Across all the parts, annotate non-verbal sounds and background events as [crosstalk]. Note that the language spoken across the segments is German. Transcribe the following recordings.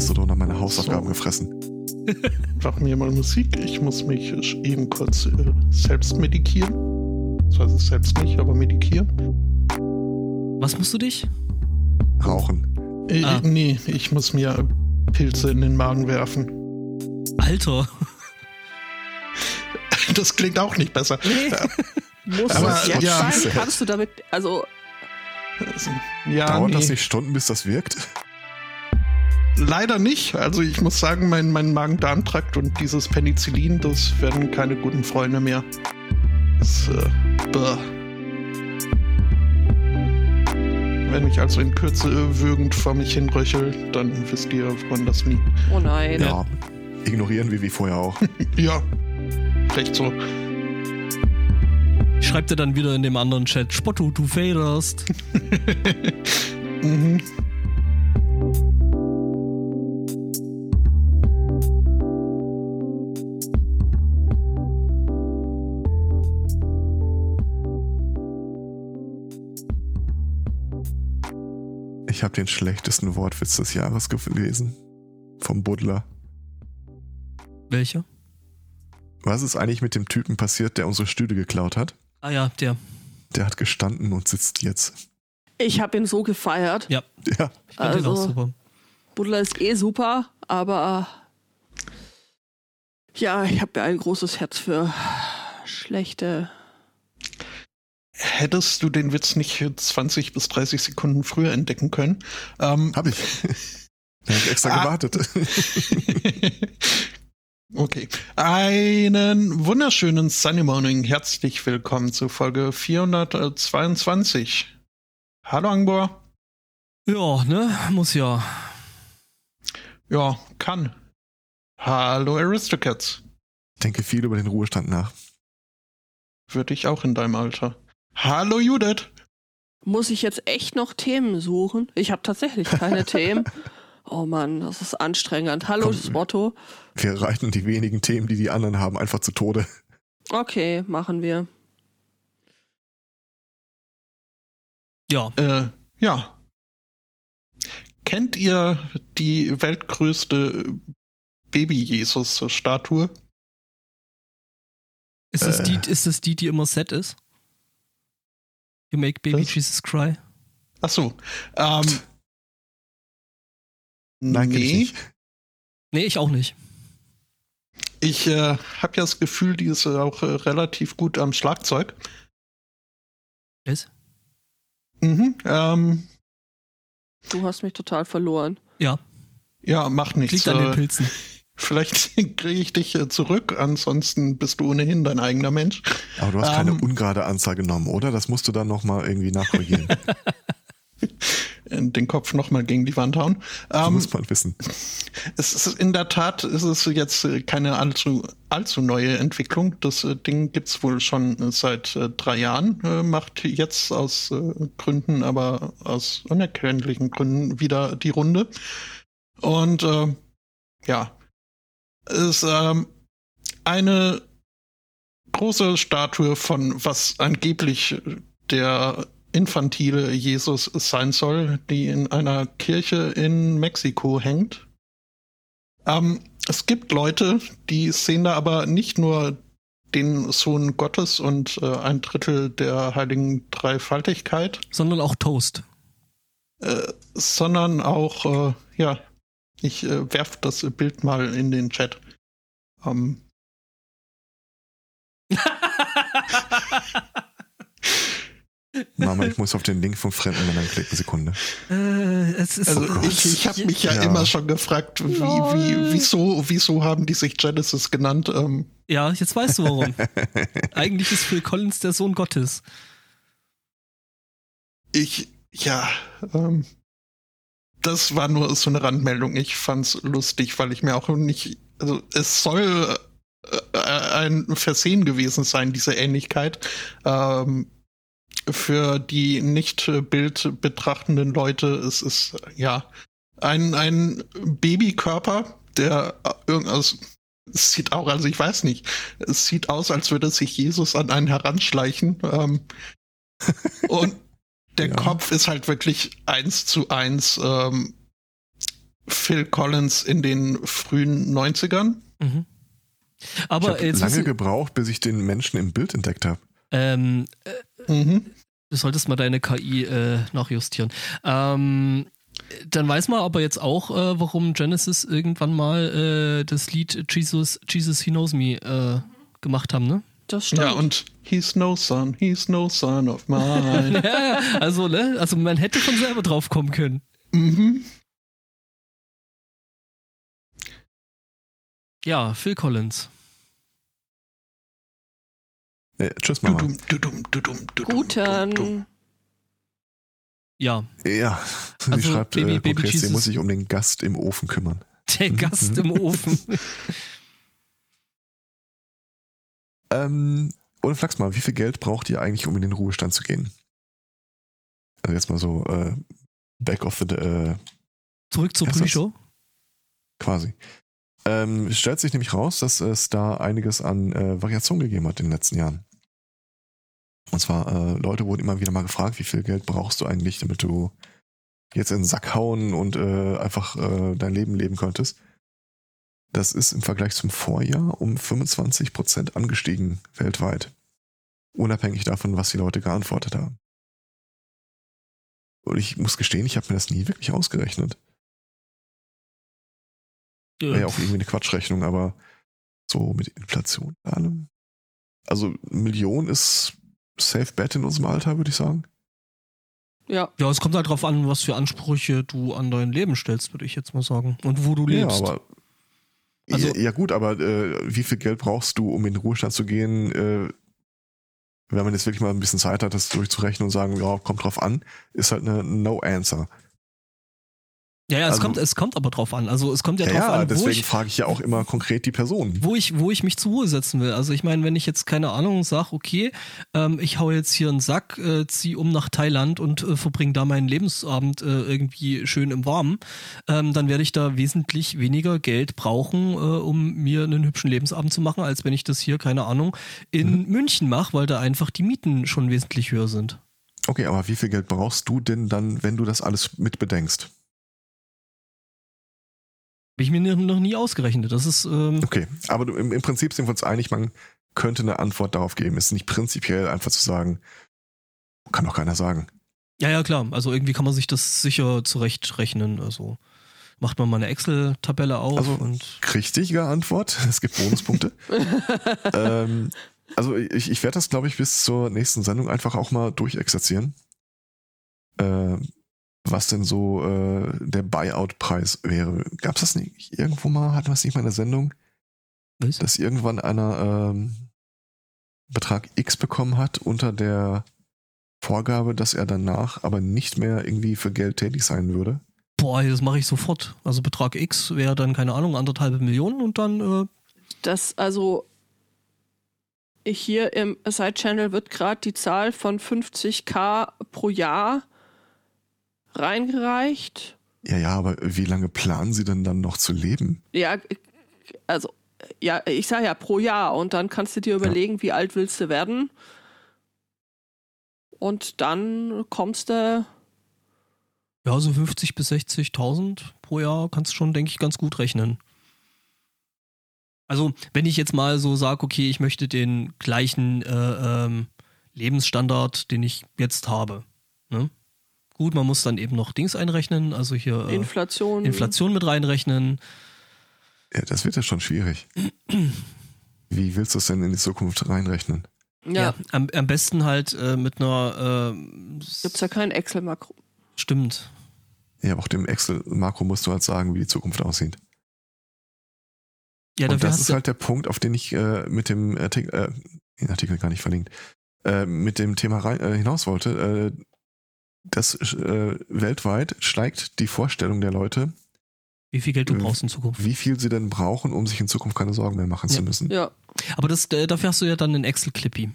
Hast du doch noch meine Hausaufgaben so. gefressen? [laughs] Mach mir mal Musik. Ich muss mich eben kurz äh, selbst medikieren. Das heißt selbst nicht, aber medikieren. Was musst du dich? Rauchen. Äh, ah. Nee, ich muss mir Pilze in den Magen werfen. Alter. [laughs] Das klingt auch nicht besser. Nee. [laughs] Muss aber, es jetzt ja, sein? Kannst du damit, also... Ja, Dauert nee. das nicht Stunden, bis das wirkt? Leider nicht. Also ich muss sagen, mein, mein Magen-Darm-Trakt und dieses Penicillin, das werden keine guten Freunde mehr. Das, äh, Wenn ich also in Kürze würgend vor mich hinröchel, dann wisst ihr, woran das liegt. Oh nein. Ja, ignorieren wir wie vorher auch. [laughs] ja, recht so. Schreibt er dann wieder in dem anderen Chat, Spotto, du federst. [laughs] mhm. Ich habe den schlechtesten Wortwitz des Jahres gelesen. Vom Buddler. Welcher? Was ist eigentlich mit dem Typen passiert, der unsere Stühle geklaut hat? Ah ja, der. Der hat gestanden und sitzt jetzt. Ich habe ihn so gefeiert. Ja. Ja. Ich finde also, auch super. Buddler ist eh super, aber ja, ich habe ja ein großes Herz für schlechte hättest du den Witz nicht 20 bis 30 Sekunden früher entdecken können. Ähm, Hab ich. [laughs] Ich habe extra ah. gewartet. [laughs] okay. Einen wunderschönen Sunny Morning. Herzlich willkommen zu Folge 422. Hallo Angbor. Ja, ne? Muss ja. Ja, kann. Hallo Aristocats. Ich denke viel über den Ruhestand nach. Würde ich auch in deinem Alter. Hallo Judith. Muss ich jetzt echt noch Themen suchen? Ich habe tatsächlich keine [laughs] Themen. Oh Mann, das ist anstrengend. Hallo Komm, Spotto. Wir reiten die wenigen Themen, die die anderen haben, einfach zu Tode. Okay, machen wir. Ja. Äh, ja. Kennt ihr die weltgrößte Baby-Jesus-Statue? Ist, äh, die, ist das die, die immer set ist? You make baby das? Jesus cry. Ach so. Ähm, Nein, nee. Ich nicht. Nee, ich auch nicht. Ich äh, habe ja das Gefühl, die ist auch äh, relativ gut am Schlagzeug. Ist? Mhm. Ähm, du hast mich total verloren. Ja. Ja, macht nichts. Liegt an den äh, Pilzen. Vielleicht [laughs] kriege ich dich äh, zurück, ansonsten bist du ohnehin dein eigener Mensch. Aber du hast ähm, keine ungerade Anzahl genommen, oder? Das musst du dann nochmal irgendwie nachkorrigieren. [laughs] den Kopf nochmal gegen die Wand hauen. Ähm, muss man wissen. [laughs] Es ist in der Tat ist es jetzt äh, keine allzu, allzu neue Entwicklung. Das äh, Ding gibt's wohl schon seit äh, drei Jahren, äh, macht jetzt aus äh, Gründen, aber aus unerklärlichen Gründen wieder die Runde. Und äh, ja, ist ähm, eine große Statue von was angeblich der infantile Jesus sein soll, die in einer Kirche in Mexiko hängt. Ähm, es gibt Leute, die sehen da aber nicht nur den Sohn Gottes und äh, ein Drittel der heiligen Dreifaltigkeit, sondern auch Toast. Äh, sondern auch, äh, ja, ich äh, werf das Bild mal in den Chat. Ähm. [laughs] Mama, ich muss auf den Link von fremden Männern klicken. Sekunde. Äh, also oh ich, ich habe mich ja, ja, immer schon gefragt, wie, wie, wieso, wieso haben die sich Genesis genannt? Ähm. Ja, jetzt weißt du warum. [laughs] Eigentlich ist Phil Collins der Sohn Gottes. Ich, ja, ähm, das war nur so eine Randmeldung. Ich fand's lustig, weil ich mir auch nicht, also es soll äh, ein Versehen gewesen sein, diese Ähnlichkeit. Ähm, für die nicht Bild betrachtenden Leute es ist ja ein, ein Babykörper, der irgendwas es sieht auch, also ich weiß nicht, es sieht aus, als würde sich Jesus an einen heranschleichen. Ähm, [laughs] und der ja. Kopf ist halt wirklich eins zu eins ähm, Phil Collins in den frühen 90ern. Mhm. Ich Aber habe jetzt lange gebraucht, bis ich den Menschen im Bild entdeckt habe. ähm, Mhm. du solltest mal deine KI äh, nachjustieren. Ähm, dann weiß man aber jetzt auch, äh, warum Genesis irgendwann mal äh, das Lied Jesus, Jesus He Knows Me äh, gemacht haben, ne? Das stimmt. Ja, und he's no son, he's no son of mine. [laughs] ja, ja, also, ne? Also man hätte von selber drauf kommen können. mhm. Ja, Phil Collins. Äh, tschüss, Mama. Dudum, dudum, dudum, dudum, dudum. Guten. Ja, Ja, sie Also, schreibt, Baby- äh, Baby Jesus- muss sich um den Gast im Ofen kümmern. der Mhm. Gast im Ofen. [laughs] Ähm, ohne Flachs mal, wie viel Geld braucht ihr eigentlich, um in den Ruhestand zu gehen? Also jetzt mal so äh, back of the äh, Zurück zur? Pre-Show. quasi. Ähm, es stellt sich nämlich raus, dass es da einiges an äh, Variation gegeben hat in den letzten Jahren. Und zwar, äh, Leute wurden immer wieder mal gefragt, wie viel Geld brauchst du eigentlich, damit du jetzt in den Sack hauen und äh, einfach äh, dein Leben leben könntest. Das ist im Vergleich zum Vorjahr um 25% angestiegen weltweit. Unabhängig davon, was die Leute geantwortet haben. Und ich muss gestehen, ich habe mir das nie wirklich ausgerechnet. Wäre ja auch irgendwie eine Quatschrechnung, aber so mit Inflation und allem. Also Million ist safe bet in unserem Alter, würde ich sagen. Ja, Ja, es kommt halt drauf an, was für Ansprüche du an dein Leben stellst, würde ich jetzt mal sagen. Und wo du lebst. Ja, aber Also- ja, ja gut, aber äh, wie viel Geld brauchst du, um in den Ruhestand zu gehen? Äh, wenn man jetzt wirklich mal ein bisschen Zeit hat, das durchzurechnen und sagen, ja, kommt drauf an, ist halt eine No-Answer. Ja, ja, es, also- kommt, es kommt aber drauf an. Also es kommt ja Ja, drauf ja, an, wo deswegen ich, frage ich ja auch immer konkret die Person. wo ich, wo ich mich zur Ruhe setzen will. Also ich meine, wenn ich jetzt keine Ahnung sage, okay, ähm, ich hau jetzt hier einen Sack, äh, zieh um nach Thailand und äh, verbringe da meinen Lebensabend äh, irgendwie schön im Warmen, ähm, dann werde ich da wesentlich weniger Geld brauchen, äh, um mir einen hübschen Lebensabend zu machen, als wenn ich das hier, keine Ahnung, in München mache, weil da einfach die Mieten schon wesentlich höher sind. Okay, aber wie viel Geld brauchst du denn dann, wenn du das alles mit bedenkst? Habe ich mir noch- nie ausgerechnet. Das ist, ähm, Okay, aber du, im, im Prinzip sind wir uns einig, man könnte eine Antwort darauf geben. Es ist nicht prinzipiell einfach zu sagen, kann doch keiner sagen. ja, ja, klar. Also irgendwie kann man sich das sicher zurechtrechnen. Also macht man mal eine Excel-Tabelle auf Also- und Richtige Antwort, [laughs] es gibt Bonuspunkte. [laughs] ähm, also ich, ich werde das, glaube ich, bis zur nächsten Sendung einfach auch mal durchexerzieren. Äh, was denn so äh, der Buyout-Preis wäre. Gab es das nicht irgendwo mal? Hatten wir es nicht mal in der Sendung? was? dass irgendwann einer ähm, Betrag X bekommen hat unter der Vorgabe, dass er danach aber nicht mehr irgendwie für Geld tätig sein würde. Boah, das mache ich sofort. Also Betrag X wäre dann, keine Ahnung, anderthalb Millionen und dann, äh, das also hier im Side-Channel wird gerade die Zahl von 50k pro Jahr reingereicht. Ja, ja, aber wie lange planen Sie denn dann noch zu leben? Ja, also, ja, ich sage ja pro Jahr und dann kannst du dir überlegen, wie alt willst du werden. Und dann kommst du, ja, so 50 bis 60.000 pro Jahr kannst du schon, denke ich, ganz gut rechnen. Also, wenn ich jetzt mal so sage, okay, ich möchte den gleichen äh, ähm, Lebensstandard, den ich jetzt habe. Ne? Gut, man muss dann eben noch Dings einrechnen, also hier äh, Inflation. Inflation mit reinrechnen. Ja, das wird ja schon schwierig. [clears throat] Wie willst du es denn in die Zukunft reinrechnen? Ja, am, am besten halt äh, mit einer. Äh, gibt's ja kein Excel-Makro. Stimmt. Ja, aber auch dem Excel-Makro musst du halt sagen, wie die Zukunft aussieht. Ja, Und das ist halt der Punkt, auf den ich äh, mit dem Artikel, äh, den Artikel gar nicht verlinkt, äh, mit dem Thema rein, äh, hinaus wollte. Äh, das äh, weltweit steigt die Vorstellung der Leute, wie viel Geld du äh, brauchst in Zukunft. wie viel sie denn brauchen, um sich in Zukunft keine Sorgen mehr machen Ja. zu müssen. Ja, Aber das, äh, dafür hast du ja dann einen Excel-Clippy.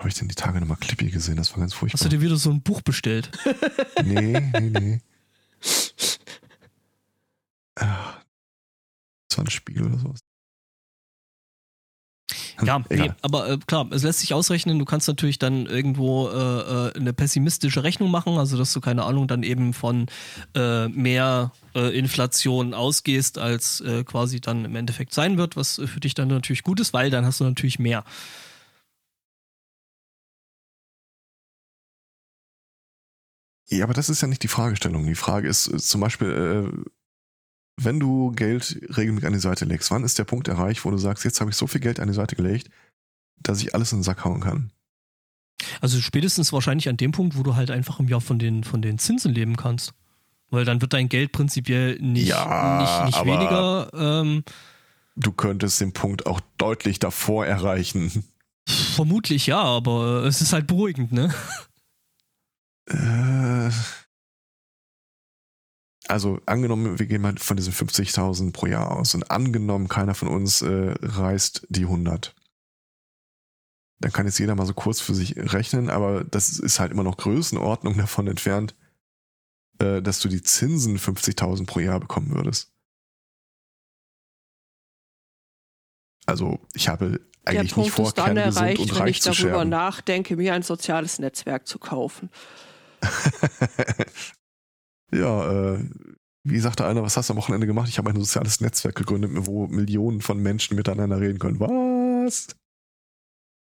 Habe ich denn die Tage nochmal Clippy gesehen? Das war ganz Hast furchtbar. du dir wieder so ein Buch bestellt? [laughs] Nee, nee, nee. Ah, Das war ein Spiegel oder sowas. Ja, nee, aber äh, klar, es lässt sich ausrechnen. Du kannst natürlich dann irgendwo äh, äh, eine pessimistische Rechnung machen, also dass du keine Ahnung dann eben von äh, mehr äh, Inflation ausgehst, als äh, quasi dann im Endeffekt sein wird, was für dich dann natürlich gut ist, weil dann hast du natürlich mehr. Ja, aber das ist ja nicht die Fragestellung. Die Frage ist zum Beispiel, äh, wenn du Geld regelmäßig an die Seite legst, wann ist der Punkt erreicht, wo du sagst, jetzt habe ich so viel Geld an die Seite gelegt, dass ich alles in den Sack hauen kann? Also spätestens wahrscheinlich an dem Punkt, wo du halt einfach im Jahr von den, von den Zinsen leben kannst. Weil dann wird dein Geld prinzipiell nicht, Ja, nicht, nicht weniger. Ähm, Du könntest den Punkt auch deutlich davor erreichen. vermutlich ja, aber es ist halt beruhigend, ne? Äh, also angenommen, wir gehen mal von diesen 50.000 pro Jahr aus und angenommen, keiner von uns äh, reißt die 100. Dann kann jetzt jeder mal so kurz für sich rechnen, aber das ist halt immer noch Größenordnung [laughs] davon entfernt, äh, dass du die Zinsen 50.000 pro Jahr bekommen würdest. Also ich habe Der eigentlich Punkt nicht vor, ist dann erreicht, und wenn reich ich darüber nachdenke, mir ein soziales Netzwerk zu kaufen. [laughs] ja, äh, wie sagte einer, was hast du am Wochenende gemacht? Ich habe ein soziales Netzwerk gegründet, wo Millionen von Menschen miteinander reden können. Was?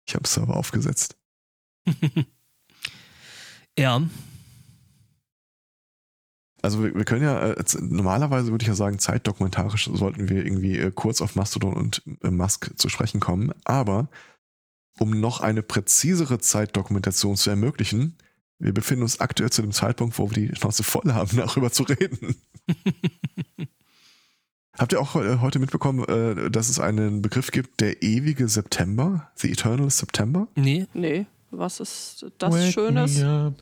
Ich habe Server aufgesetzt. [laughs] ja. Also wir, wir können ja, äh, normalerweise würde ich ja sagen, zeitdokumentarisch sollten wir irgendwie äh, kurz auf Mastodon und äh, Musk zu sprechen kommen. Aber um noch eine präzisere Zeitdokumentation zu ermöglichen, wir befinden uns aktuell zu dem Zeitpunkt, wo wir die Schnauze voll haben, [laughs] darüber zu reden. [laughs] Habt ihr auch äh, heute mitbekommen, äh, dass es einen Begriff gibt, der ewige September? The Eternal September? nee. Nee, was ist das Schönes? Ähm,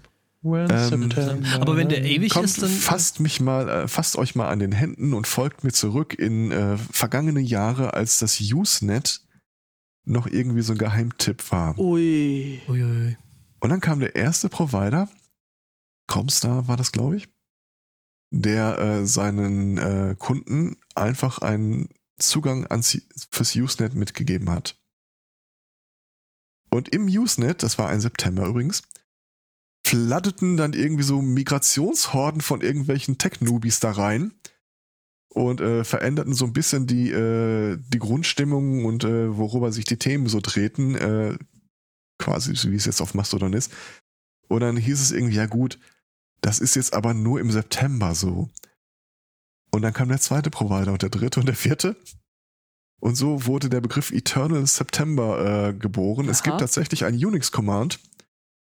Aber wenn der ewig Kommt, ist, dann. fasst mich mal, äh, fasst euch mal an den Händen und folgt mir zurück in äh, vergangene Jahre, als das Usenet noch irgendwie so ein Geheimtipp war. Ui. Uiuiui. Und dann kam der erste Provider, Comstar war das, glaube ich, der äh, seinen äh, Kunden einfach einen Zugang ans, fürs Usenet mitgegeben hat. Und im Usenet, das war ein September übrigens, flatteten dann irgendwie so Migrationshorden von irgendwelchen Tech-Newbies da rein und äh, veränderten so ein bisschen die, äh, die Grundstimmung und äh, worüber sich die Themen so drehten, äh, quasi wie es jetzt auf Mastodon ist. Und dann hieß es irgendwie, ja gut, das ist jetzt aber nur im September so. Und dann kam der zweite Provider und der dritte und der vierte. Und so wurde der Begriff Eternal September äh, geboren. Es Aha. gibt tatsächlich ein Unix-Command,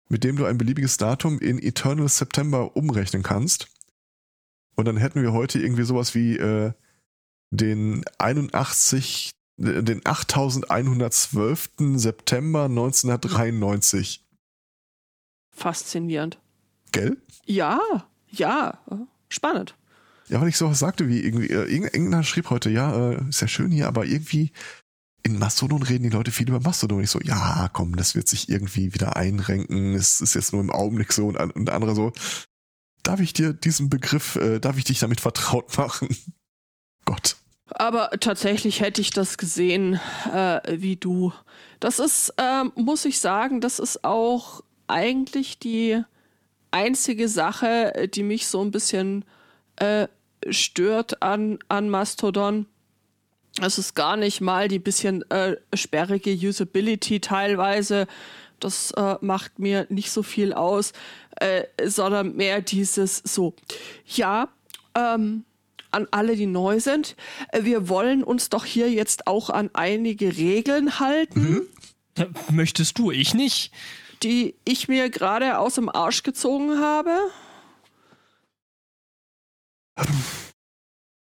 mit dem du ein beliebiges Datum in Eternal September umrechnen kannst. Und dann hätten wir heute irgendwie sowas wie äh, den 81, äh, den 8112. September 1993. Faszinierend. Gell? Ja, ja. Spannend. Ja, weil ich sowas sagte wie irgendwie, äh, irgend- irgendeiner schrieb heute, ja, äh, ist ja schön hier, aber irgendwie in Mastodon reden die Leute viel über Mastodon. Ich so, ja, komm, das wird sich irgendwie wieder einrenken. Es ist jetzt nur im Augenblick so und, und der andere so, darf ich dir diesen Begriff, äh, darf ich dich damit vertraut [laughs] machen? Aber tatsächlich hätte ich das gesehen äh, wie du. Das ist, ähm, muss ich sagen, das ist auch eigentlich die einzige Sache, äh, die mich so ein bisschen äh, stört an, an Mastodon. Es ist gar nicht mal die bisschen äh, sperrige Usability teilweise. Das äh, macht mir nicht so viel aus, äh, sondern mehr dieses so, ja, ähm, an alle, die neu sind. Äh, Wir wollen uns doch hier jetzt auch an einige Regeln halten, Äh, Möchtest du, ich nicht? die ich mir gerade aus dem Arsch gezogen habe.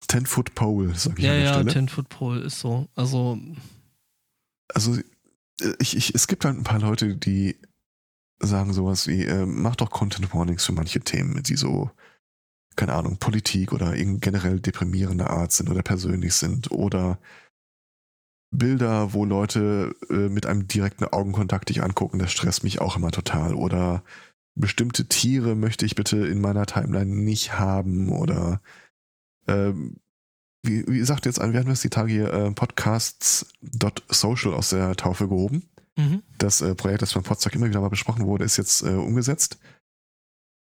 Ten Foot Pole, sag ich Ja, an der ja, Stelle. Ten Foot Pole ist so. Also, also äh, ich, ich, es gibt halt ein paar Leute, die sagen sowas wie, äh, mach doch Content Warnings für manche Themen, die so, keine Ahnung, Politik oder generell deprimierende Art sind oder persönlich sind oder Bilder, wo Leute äh, mit einem direkten Augenkontakt dich angucken, das stresst mich auch immer total. Oder bestimmte Tiere möchte ich bitte in meiner Timeline nicht haben oder ähm, wie, wie sagt jetzt ein, wir hatten das die Tage hier, äh, podcasts.social aus der Taufe gehoben. Mhm. Das äh, Projekt, das von Potsdam immer wieder mal besprochen wurde, ist jetzt äh, umgesetzt.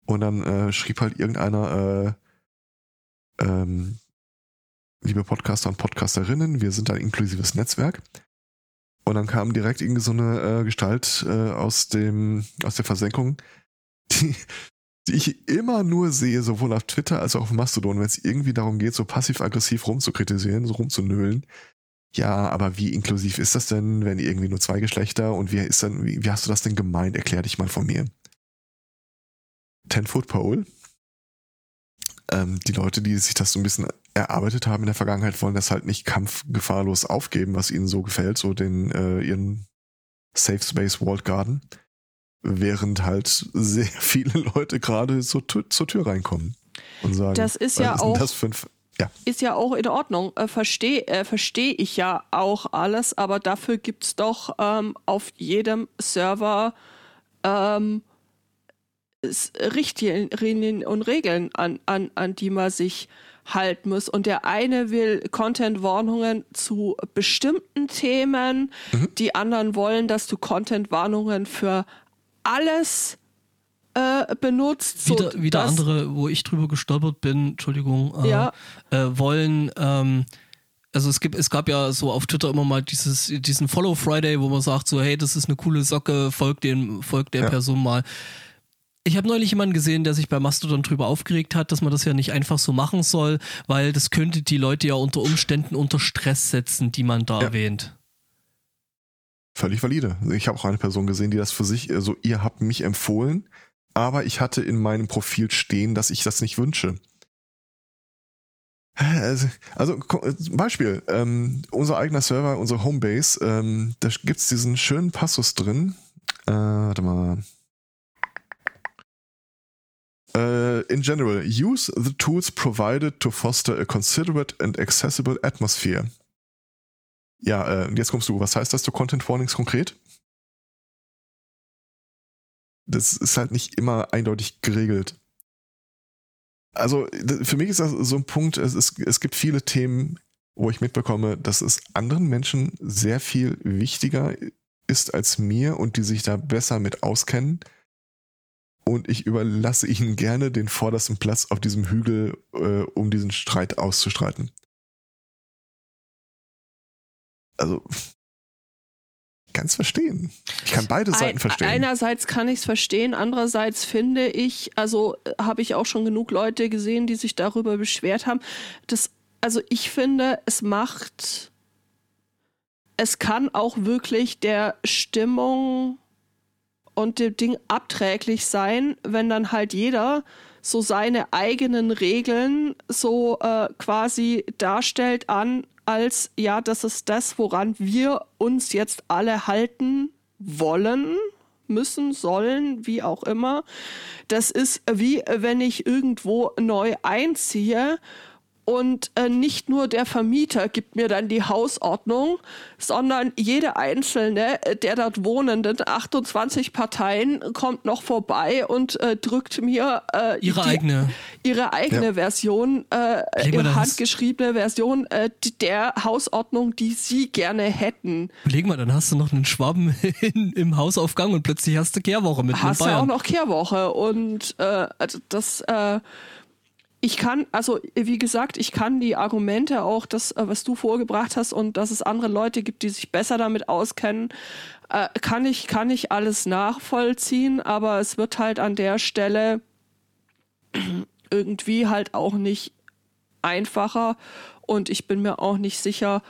Und dann äh, schrieb halt irgendeiner, äh, ähm, liebe Podcaster und Podcasterinnen, wir sind ein inklusives Netzwerk. Und dann kam direkt irgendwie so eine äh, Gestalt äh, aus dem aus der Versenkung, die, die ich immer nur sehe, sowohl auf Twitter als auch auf Mastodon, wenn es irgendwie darum geht, so passiv-aggressiv rumzukritisieren, so rumzunölen. Ja, aber wie inklusiv ist das denn, wenn irgendwie nur zwei Geschlechter und wie ist dann, wie, wie hast du das denn gemeint? Erklär dich mal von mir. Ten Foot Pole. Ähm, die Leute, die sich das so ein bisschen erarbeitet haben in der Vergangenheit, wollen das halt nicht kampfgefahrlos aufgeben, was ihnen so gefällt, so den äh, ihren Safe Space Walled Garden, während halt sehr [laughs] viele Leute gerade so zur Tür reinkommen und sagen, das ist ja was auch das für ein F ja. ist ja auch in Ordnung. Äh, Verstehe äh, versteh ich ja auch alles, aber dafür gibt's doch ähm, auf jedem Server ähm, Richtlinien und Regeln, an, an, an die man sich halten muss. Und der eine will Content-Warnungen zu bestimmten Themen, die anderen wollen, dass du Content-Warnungen für alles äh, benutzt. so wieder, wieder dass- andere, wo ich drüber gestolpert bin, Entschuldigung, äh, Ja. äh, wollen, ähm, also es gibt, es gab ja so auf Twitter immer mal dieses, diesen Follow Friday, wo man sagt so, hey, das ist eine coole Socke, folgt dem, folgt der Ja. Person mal. Ich habe neulich jemanden gesehen, der sich bei Mastodon drüber aufgeregt hat, dass man das ja nicht einfach so machen soll, weil das könnte die Leute ja unter Umständen unter Stress setzen, die man da Ja. erwähnt. Völlig valide. Ich habe auch eine Person gesehen, die das für sich, also ihr habt mich empfohlen, aber ich hatte in meinem Profil stehen, dass ich das nicht wünsche. Also, also Beispiel, ähm, unser eigener Server, unsere Homebase, ähm, da gibt's diesen schönen Passus drin. Äh, warte mal. Äh, in general, use the tools provided to foster a considerate and accessible atmosphere. Ja, äh, jetzt kommst du. Was heißt das zu Content Warnings konkret? Das ist halt nicht immer eindeutig geregelt. Also für mich ist das so ein Punkt, es, ist, es gibt viele Themen, wo ich mitbekomme, dass es anderen Menschen sehr viel wichtiger ist als mir und die sich da besser mit auskennen. Und ich überlasse ihnen gerne den vordersten Platz auf diesem Hügel, äh, um diesen Streit auszustreiten. Also, ganz verstehen. Ich kann beide Seiten Ein- verstehen. Einerseits kann ich es verstehen, andererseits finde ich, also äh, habe ich auch schon genug Leute gesehen, die sich darüber beschwert haben. Das, also ich finde, es macht, es kann auch wirklich der Stimmung und dem Ding abträglich sein, wenn dann halt jeder so seine eigenen Regeln so äh, quasi darstellt an, als ja, das ist das, woran wir uns jetzt alle halten wollen, müssen, sollen, wie auch immer. Das ist wie wenn ich irgendwo neu einziehe und äh, nicht nur der Vermieter gibt mir dann die Hausordnung, sondern jede einzelne äh, der dort wohnenden 28 Parteien kommt noch vorbei und äh, drückt mir äh, Ihre die, eigene. Ja. ihre eigene Version, äh, ihre handgeschriebene Version äh, der Hausordnung, die sie gerne hätten. Überleg mal, dann hast du noch einen Schwaben [laughs] in, im Hausaufgang und plötzlich hast du Kehrwoche mit in hast du auch Bayern. noch Kehrwoche und äh, also das äh, ich kann, also wie gesagt, ich kann die Argumente auch, das, äh, was du vorgebracht hast und dass es andere Leute gibt, die sich besser damit auskennen, äh, kann ich, kann ich alles nachvollziehen, aber es wird halt an der Stelle [clears throat] irgendwie halt auch nicht einfacher und ich bin mir auch nicht sicher,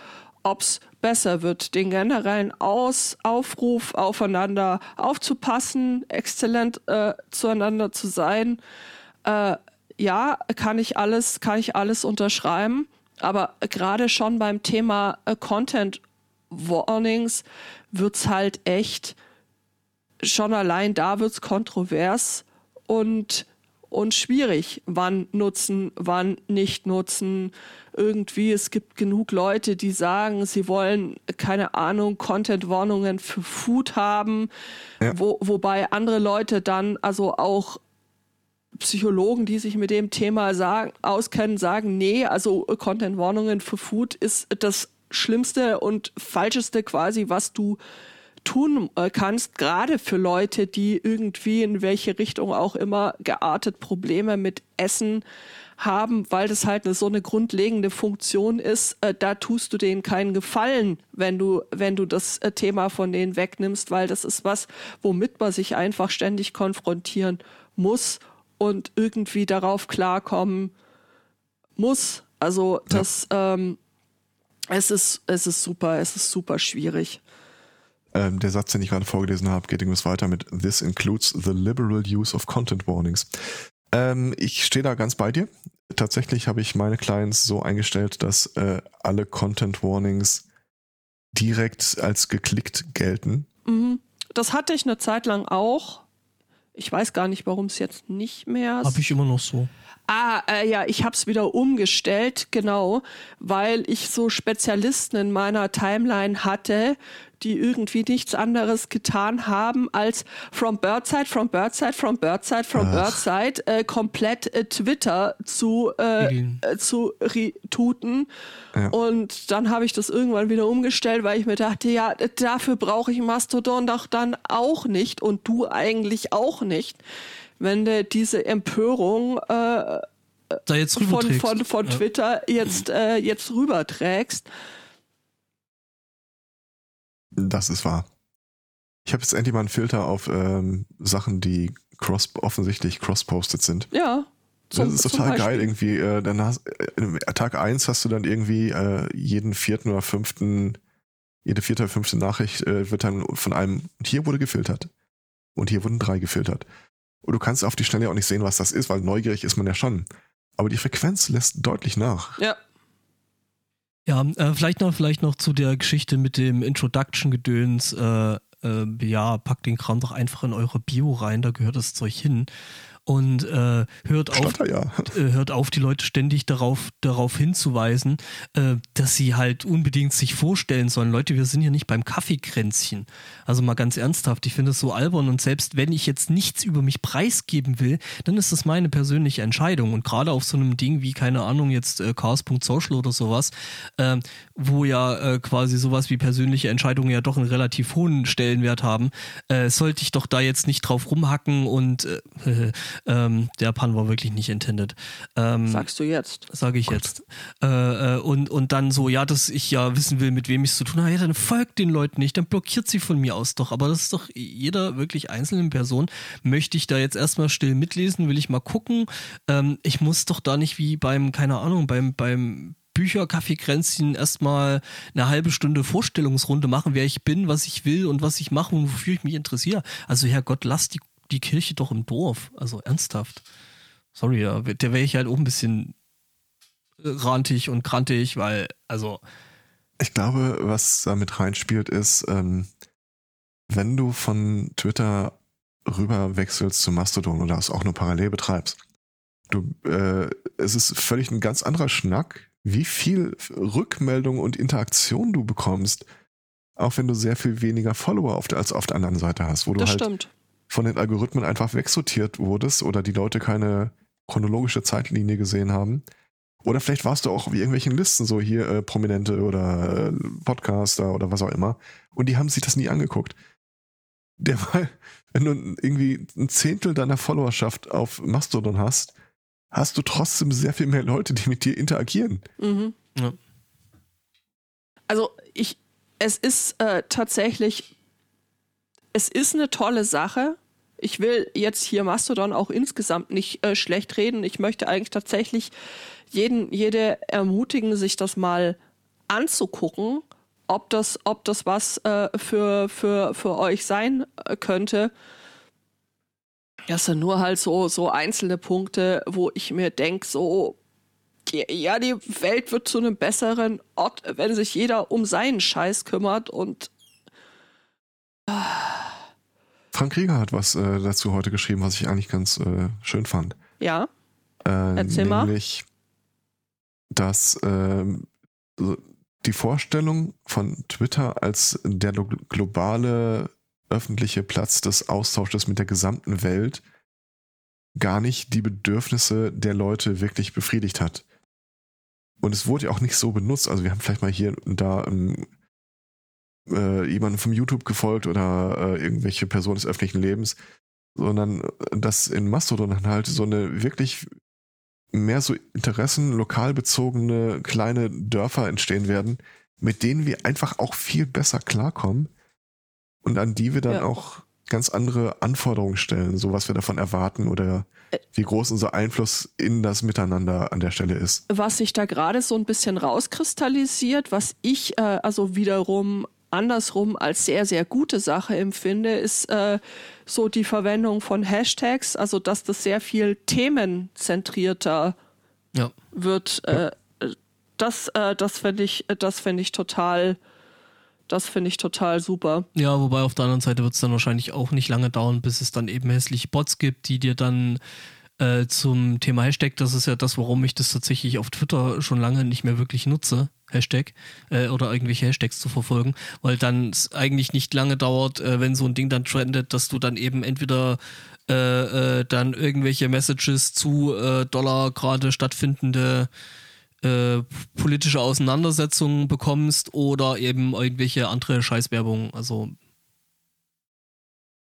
ob's besser wird. Den generellen Aus Aufruf aufeinander aufzupassen, exzellent äh, zueinander zu sein, äh, ja, kann ich alles, kann ich alles unterschreiben. Aber gerade schon beim Thema äh, Content Warnings wird's halt echt schon allein da wird's kontrovers und und schwierig, wann nutzen, wann nicht nutzen. Irgendwie, es gibt genug Leute, die sagen, sie wollen, keine Ahnung, Content-Warnungen für Food haben, Ja. wo, wobei andere Leute dann also auch Psychologen, die sich mit dem Thema sagen, auskennen, sagen, nee, also Content-Warnungen für Food ist das Schlimmste und Falscheste quasi, was du tun äh, kannst, gerade für Leute, die irgendwie in welche Richtung auch immer geartet Probleme mit Essen haben, weil das halt so eine grundlegende Funktion ist, äh, da tust du denen keinen Gefallen, wenn du, wenn du das äh, Thema von denen wegnimmst, weil das ist was, womit man sich einfach ständig konfrontieren muss und irgendwie darauf klarkommen muss. Also das, ja. ähm, es ist, es ist super, es ist super schwierig. Ähm, der Satz, den ich gerade vorgelesen habe, geht irgendwas weiter mit This includes the liberal use of content warnings. Ähm, ich stehe da ganz bei dir. Tatsächlich habe ich meine Clients so eingestellt, dass äh, alle Content Warnings direkt als geklickt gelten. Mhm. Das hatte ich eine Zeit lang auch. Ich weiß gar nicht, warum es jetzt nicht mehr. Habe ich immer noch so. Ah, äh, ja, ich habe es wieder umgestellt, genau, weil ich so Spezialisten in meiner Timeline hatte, die irgendwie nichts anderes getan haben, als from Birdside, from Birdside, from Birdside, from Ach. Birdside äh, komplett äh, Twitter zu, äh, äh, zu retuten. Ja. Und dann habe ich das irgendwann wieder umgestellt, weil ich mir dachte, ja, dafür brauche ich Mastodon doch dann auch nicht und du eigentlich auch nicht wenn du diese Empörung äh, von, von, von ja. Twitter jetzt, äh, jetzt rüberträgst. Das ist wahr. Ich habe jetzt endlich mal einen Filter auf ähm, Sachen, die cross, offensichtlich cross-posted sind. Ja. Zum, das ist total geil irgendwie. Äh, dann hast, äh, Tag 1 hast du dann irgendwie äh, jeden vierten oder fünften, jede vierte oder fünfte Nachricht äh, wird dann von einem, hier wurde gefiltert. Und hier wurden drei gefiltert. Und du kannst auf die Schnelle auch nicht sehen, was das ist, weil neugierig ist man ja schon. Aber die Frequenz lässt deutlich nach. Ja. Ja, äh, vielleicht noch, vielleicht noch zu der Geschichte mit dem Introduction-Gedöns. Äh, äh, ja, packt den Kram doch einfach in eure Bio rein, da gehört das Zeug hin und äh, hört, auf, ja. äh, hört auf, die Leute ständig darauf, darauf hinzuweisen, äh, dass sie halt unbedingt sich vorstellen sollen. Leute, wir sind hier nicht beim Kaffeekränzchen. Also mal ganz ernsthaft, ich finde es so albern und selbst wenn ich jetzt nichts über mich preisgeben will, dann ist das meine persönliche Entscheidung. Und gerade auf so einem Ding wie, keine Ahnung, jetzt äh, Chaos.social oder sowas, äh, wo ja äh, quasi sowas wie persönliche Entscheidungen ja doch einen relativ hohen Stellenwert haben, äh, sollte ich doch da jetzt nicht drauf rumhacken und äh, [laughs] Ähm, der Pun war wirklich nicht intended. Ähm, Sagst du jetzt? Sage ich Gut. jetzt. Äh, äh, und, und dann so, ja, dass ich ja wissen will, mit wem ich es zu tun habe. Ja, dann folgt den Leuten nicht, dann blockiert sie von mir aus doch. Aber das ist doch jeder wirklich einzelnen Person. Möchte ich da jetzt erstmal still mitlesen? Will ich mal gucken? Ähm, ich muss doch da nicht wie beim, keine Ahnung, beim, beim Bücherkaffeekränzchen erstmal eine halbe Stunde Vorstellungsrunde machen, wer ich bin, was ich will und was ich mache und wofür ich mich interessiere. Also Herrgott, lass die die Kirche doch im Dorf. Also ernsthaft. Sorry, ja, der wäre ich halt auch ein bisschen rantig und krantig, weil, also. Ich glaube, was damit reinspielt, ist, ähm, wenn du von Twitter rüber wechselst zu Mastodon oder es auch nur parallel betreibst, du, äh, es ist völlig ein ganz anderer Schnack, wie viel Rückmeldung und Interaktion du bekommst, auch wenn du sehr viel weniger Follower auf der, als auf der anderen Seite hast, wo du das halt stimmt von den Algorithmen einfach wegsortiert wurdest oder die Leute keine chronologische Zeitlinie gesehen haben. Oder vielleicht warst du auch auf irgendwelchen Listen, so hier äh, Prominente oder äh, Podcaster oder was auch immer. Und die haben sich das nie angeguckt. Der Derweil, wenn du irgendwie ein Zehntel deiner Followerschaft auf Mastodon hast, hast du trotzdem sehr viel mehr Leute, die mit dir interagieren. Mhm. Ja. Also ich, es ist äh, tatsächlich es ist eine tolle Sache. Ich will jetzt hier Mastodon auch insgesamt nicht äh, schlecht reden. Ich möchte eigentlich tatsächlich jeden, jede ermutigen, sich das mal anzugucken, ob das, ob das was äh, für, für, für euch sein äh, könnte. Das sind nur halt so, so einzelne Punkte, wo ich mir denke, so, ja, die Welt wird zu einem besseren Ort, wenn sich jeder um seinen Scheiß kümmert und. Frank Krieger hat was äh, dazu heute geschrieben, was ich eigentlich ganz äh, schön fand. Ja. Äh, Erzähl nämlich, mal. dass ähm, die Vorstellung von Twitter als der globale öffentliche Platz des Austausches mit der gesamten Welt gar nicht die Bedürfnisse der Leute wirklich befriedigt hat. Und es wurde ja auch nicht so benutzt. Also wir haben vielleicht mal hier und da ähm, äh, jemanden vom YouTube gefolgt oder äh, irgendwelche Personen des öffentlichen Lebens, sondern äh, dass in Mastodon halt so eine wirklich mehr so Interessen, lokal bezogene kleine Dörfer entstehen werden, mit denen wir einfach auch viel besser klarkommen und an die wir dann ja. auch ganz andere Anforderungen stellen, so was wir davon erwarten oder wie groß unser Einfluss in das Miteinander an der Stelle ist. Was sich da gerade so ein bisschen rauskristallisiert, was ich äh, also wiederum andersrum als sehr, sehr gute Sache empfinde, ist äh, so die Verwendung von Hashtags, also dass das sehr viel themenzentrierter ja. wird. Äh, das äh, das finde ich, das finde ich total, das finde ich total super. Ja, wobei auf der anderen Seite wird es dann wahrscheinlich auch nicht lange dauern, bis es dann eben hässliche Bots gibt, die dir dann äh, zum Thema Hashtag, das ist ja das, warum ich das tatsächlich auf Twitter schon lange nicht mehr wirklich nutze, Hashtag, äh, oder irgendwelche Hashtags zu verfolgen, weil dann es eigentlich nicht lange dauert, äh, wenn so ein Ding dann trendet, dass du dann eben entweder äh, äh, dann irgendwelche Messages zu äh, Dollar gerade stattfindende politische Auseinandersetzungen bekommst oder eben irgendwelche andere Scheißwerbung. Also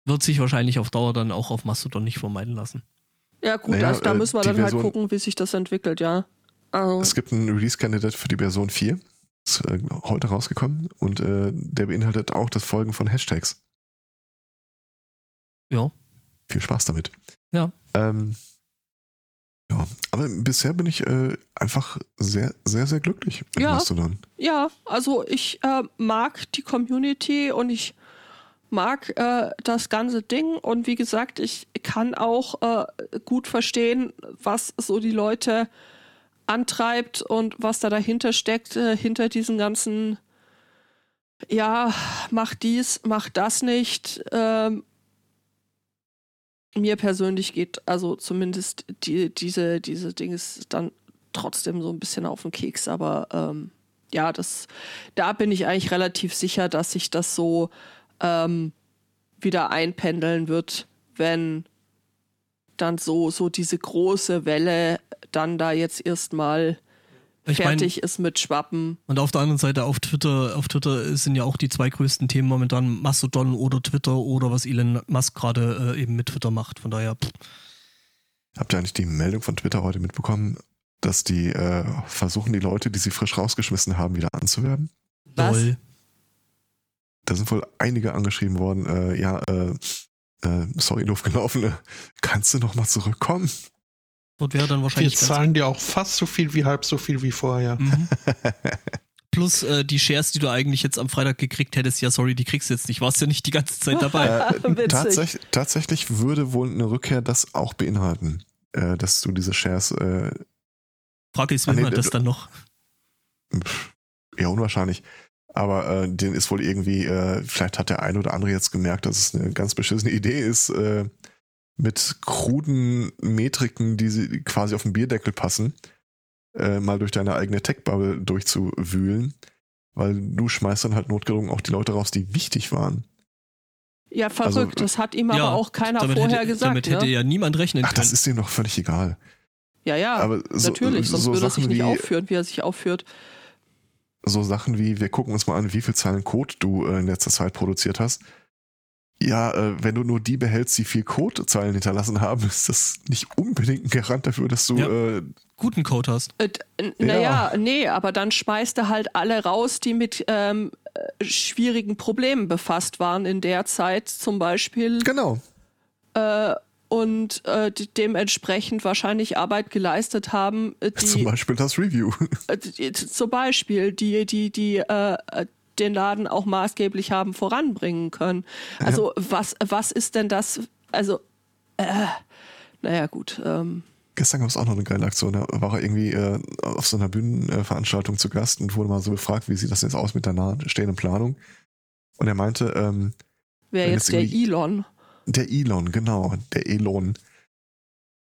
wird sich wahrscheinlich auf Dauer dann auch auf Mastodon nicht vermeiden lassen. Ja, gut, naja, also, da müssen wir dann Version, halt gucken, wie sich das entwickelt, ja. Also. Es gibt einen Release-Candidate für die Version 4. Ist äh, heute rausgekommen und äh, der beinhaltet auch das Folgen von Hashtags. Ja. Viel Spaß damit. Ja. Ähm, ja, aber bisher bin ich äh, einfach sehr, sehr, sehr glücklich mit ja, Mastodon. Ja, also ich äh, mag die Community und ich mag äh, das ganze Ding und wie gesagt, ich kann auch äh, gut verstehen, was so die Leute antreibt und was da dahinter steckt, äh, hinter diesen ganzen, ja, mach dies, mach das nicht. Ähm, mir persönlich geht also zumindest die, diese, diese Dinge dann trotzdem so ein bisschen auf den Keks, aber ähm, ja, das, da bin ich eigentlich relativ sicher, dass sich das so ähm, wieder einpendeln wird, wenn dann so, so diese große Welle dann da jetzt erstmal fertig mein, ist mit Schwappen. Und auf der anderen Seite auf Twitter, auf Twitter sind ja auch die zwei größten Themen momentan Mastodon oder Twitter oder was Elon Musk gerade äh, eben mit Twitter macht. Von daher. Pff. Habt ihr eigentlich die Meldung von Twitter heute mitbekommen, dass die äh, versuchen, die Leute, die sie frisch rausgeschmissen haben, wieder anzuwerben? Was? Da sind wohl einige angeschrieben worden, äh, ja, äh, äh, sorry, doof gelaufen, äh, kannst du noch mal zurückkommen? Und wäre dann wahrscheinlich. Wir zahlen dir auch fast so viel wie halb so viel wie vorher. Mhm. [laughs] Plus äh, die Shares, die du eigentlich jetzt am Freitag gekriegt hättest, ja, sorry, die kriegst du jetzt nicht. Warst ja nicht die ganze Zeit dabei. äh, [laughs] tatsächlich, tatsächlich würde wohl eine Rückkehr das auch beinhalten, äh, dass du diese Shares. Äh, Frage ist, will man das dann noch? Ja, unwahrscheinlich. Aber äh, den ist wohl irgendwie, äh, vielleicht hat der eine oder andere jetzt gemerkt, dass es eine ganz beschissene [laughs] Idee ist, äh, mit kruden Metriken, die sie quasi auf den Bierdeckel passen, äh, mal durch deine eigene Tech-Bubble durchzuwühlen. Weil du schmeißt dann halt notgedrungen auch die Leute raus, die wichtig waren. Ja, verrückt. Also, das hat ihm aber auch keiner vorher hätte, gesagt. Damit ne? hätte ja niemand rechnen Ach, können. das ist ihm doch völlig egal. Ja, ja, aber so, natürlich, sonst so würde er sich nicht aufführen, wie er sich aufführt so Sachen wie, wir gucken uns mal an, wie viel Zeilen Code du äh, in letzter Zeit produziert hast. Ja, äh, wenn du nur die behältst, die viel Codezeilen hinterlassen haben, ist das nicht unbedingt ein Garant dafür, dass du ja. äh, guten Code hast. Äh, naja, ja. nee, aber dann schmeißt er halt alle raus, die mit ähm, äh, schwierigen Problemen befasst waren in der Zeit, zum Beispiel. Genau. Und äh, dementsprechend wahrscheinlich Arbeit geleistet haben. Äh, die, zum Beispiel das Review. [laughs] Äh, zum Beispiel, die, die, die äh, den Laden auch maßgeblich haben voranbringen können. Also ja. was, was ist denn das? Also, äh, naja, gut. Ähm. Gestern gab es auch noch eine geile Aktion. Da war er irgendwie äh, auf so einer Bühnenveranstaltung zu Gast und wurde mal so gefragt, wie sieht das jetzt aus mit der nahestehenden Planung? Und er meinte, ähm, Wer jetzt der Elon? Der Elon, genau, der Elon.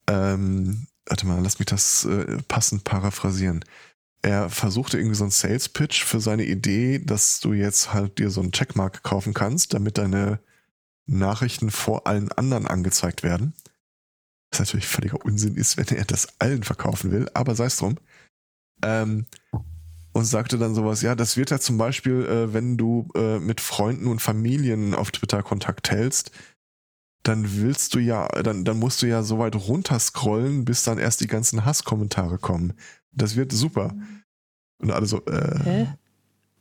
Ähm, warte mal, lass mich das äh, passend paraphrasieren. Er versuchte irgendwie so einen Sales Pitch für seine Idee, dass du jetzt halt dir so einen Checkmark kaufen kannst, damit deine Nachrichten vor allen anderen angezeigt werden. Was natürlich völliger Unsinn ist, wenn er das allen verkaufen will, aber sei es drum. Ähm, und sagte dann sowas, ja, das wird ja zum Beispiel, äh, wenn du äh, mit Freunden und Familien auf Twitter Kontakt hältst, dann willst du ja, dann, dann musst du ja so weit runterscrollen, bis dann erst die ganzen Hasskommentare kommen. Das wird super. Und alle so, äh, Hä?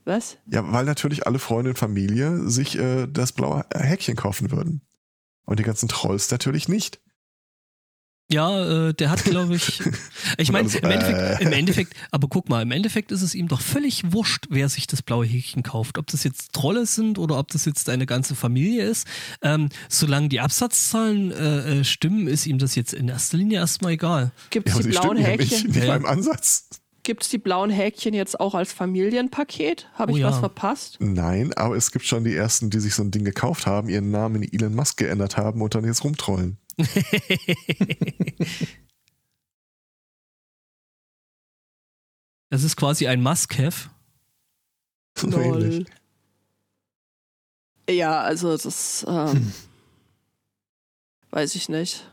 Was? ja, weil natürlich alle Freunde und Familie sich äh, das blaue Häkchen kaufen würden. Und die ganzen Trolls natürlich nicht. Ja, äh, der hat, glaube ich. [laughs] Ich meine, im, Endeffekt, äh. im Endeffekt, aber guck mal, im Endeffekt ist es ihm doch völlig wurscht, wer sich das blaue Häkchen kauft. Ob das jetzt Trolle sind oder ob das jetzt eine ganze Familie ist. Ähm, solange die Absatzzahlen äh, äh, stimmen, ist ihm das jetzt in erster Linie erstmal egal. Gibt Ja, es aber die blauen stimmen ja Häkchen? nicht, nicht Ja. mal im Ansatz. Gibt es die blauen Häkchen jetzt auch als Familienpaket? Habe Oh ich ja. was verpasst? Nein, aber es gibt schon die ersten, die sich so ein Ding gekauft haben, ihren Namen in Elon Musk geändert haben und dann jetzt rumtrollen. [laughs] Das ist quasi ein Must-Have. So ähnlich. Ja, also das ähm, Hm. weiß ich nicht.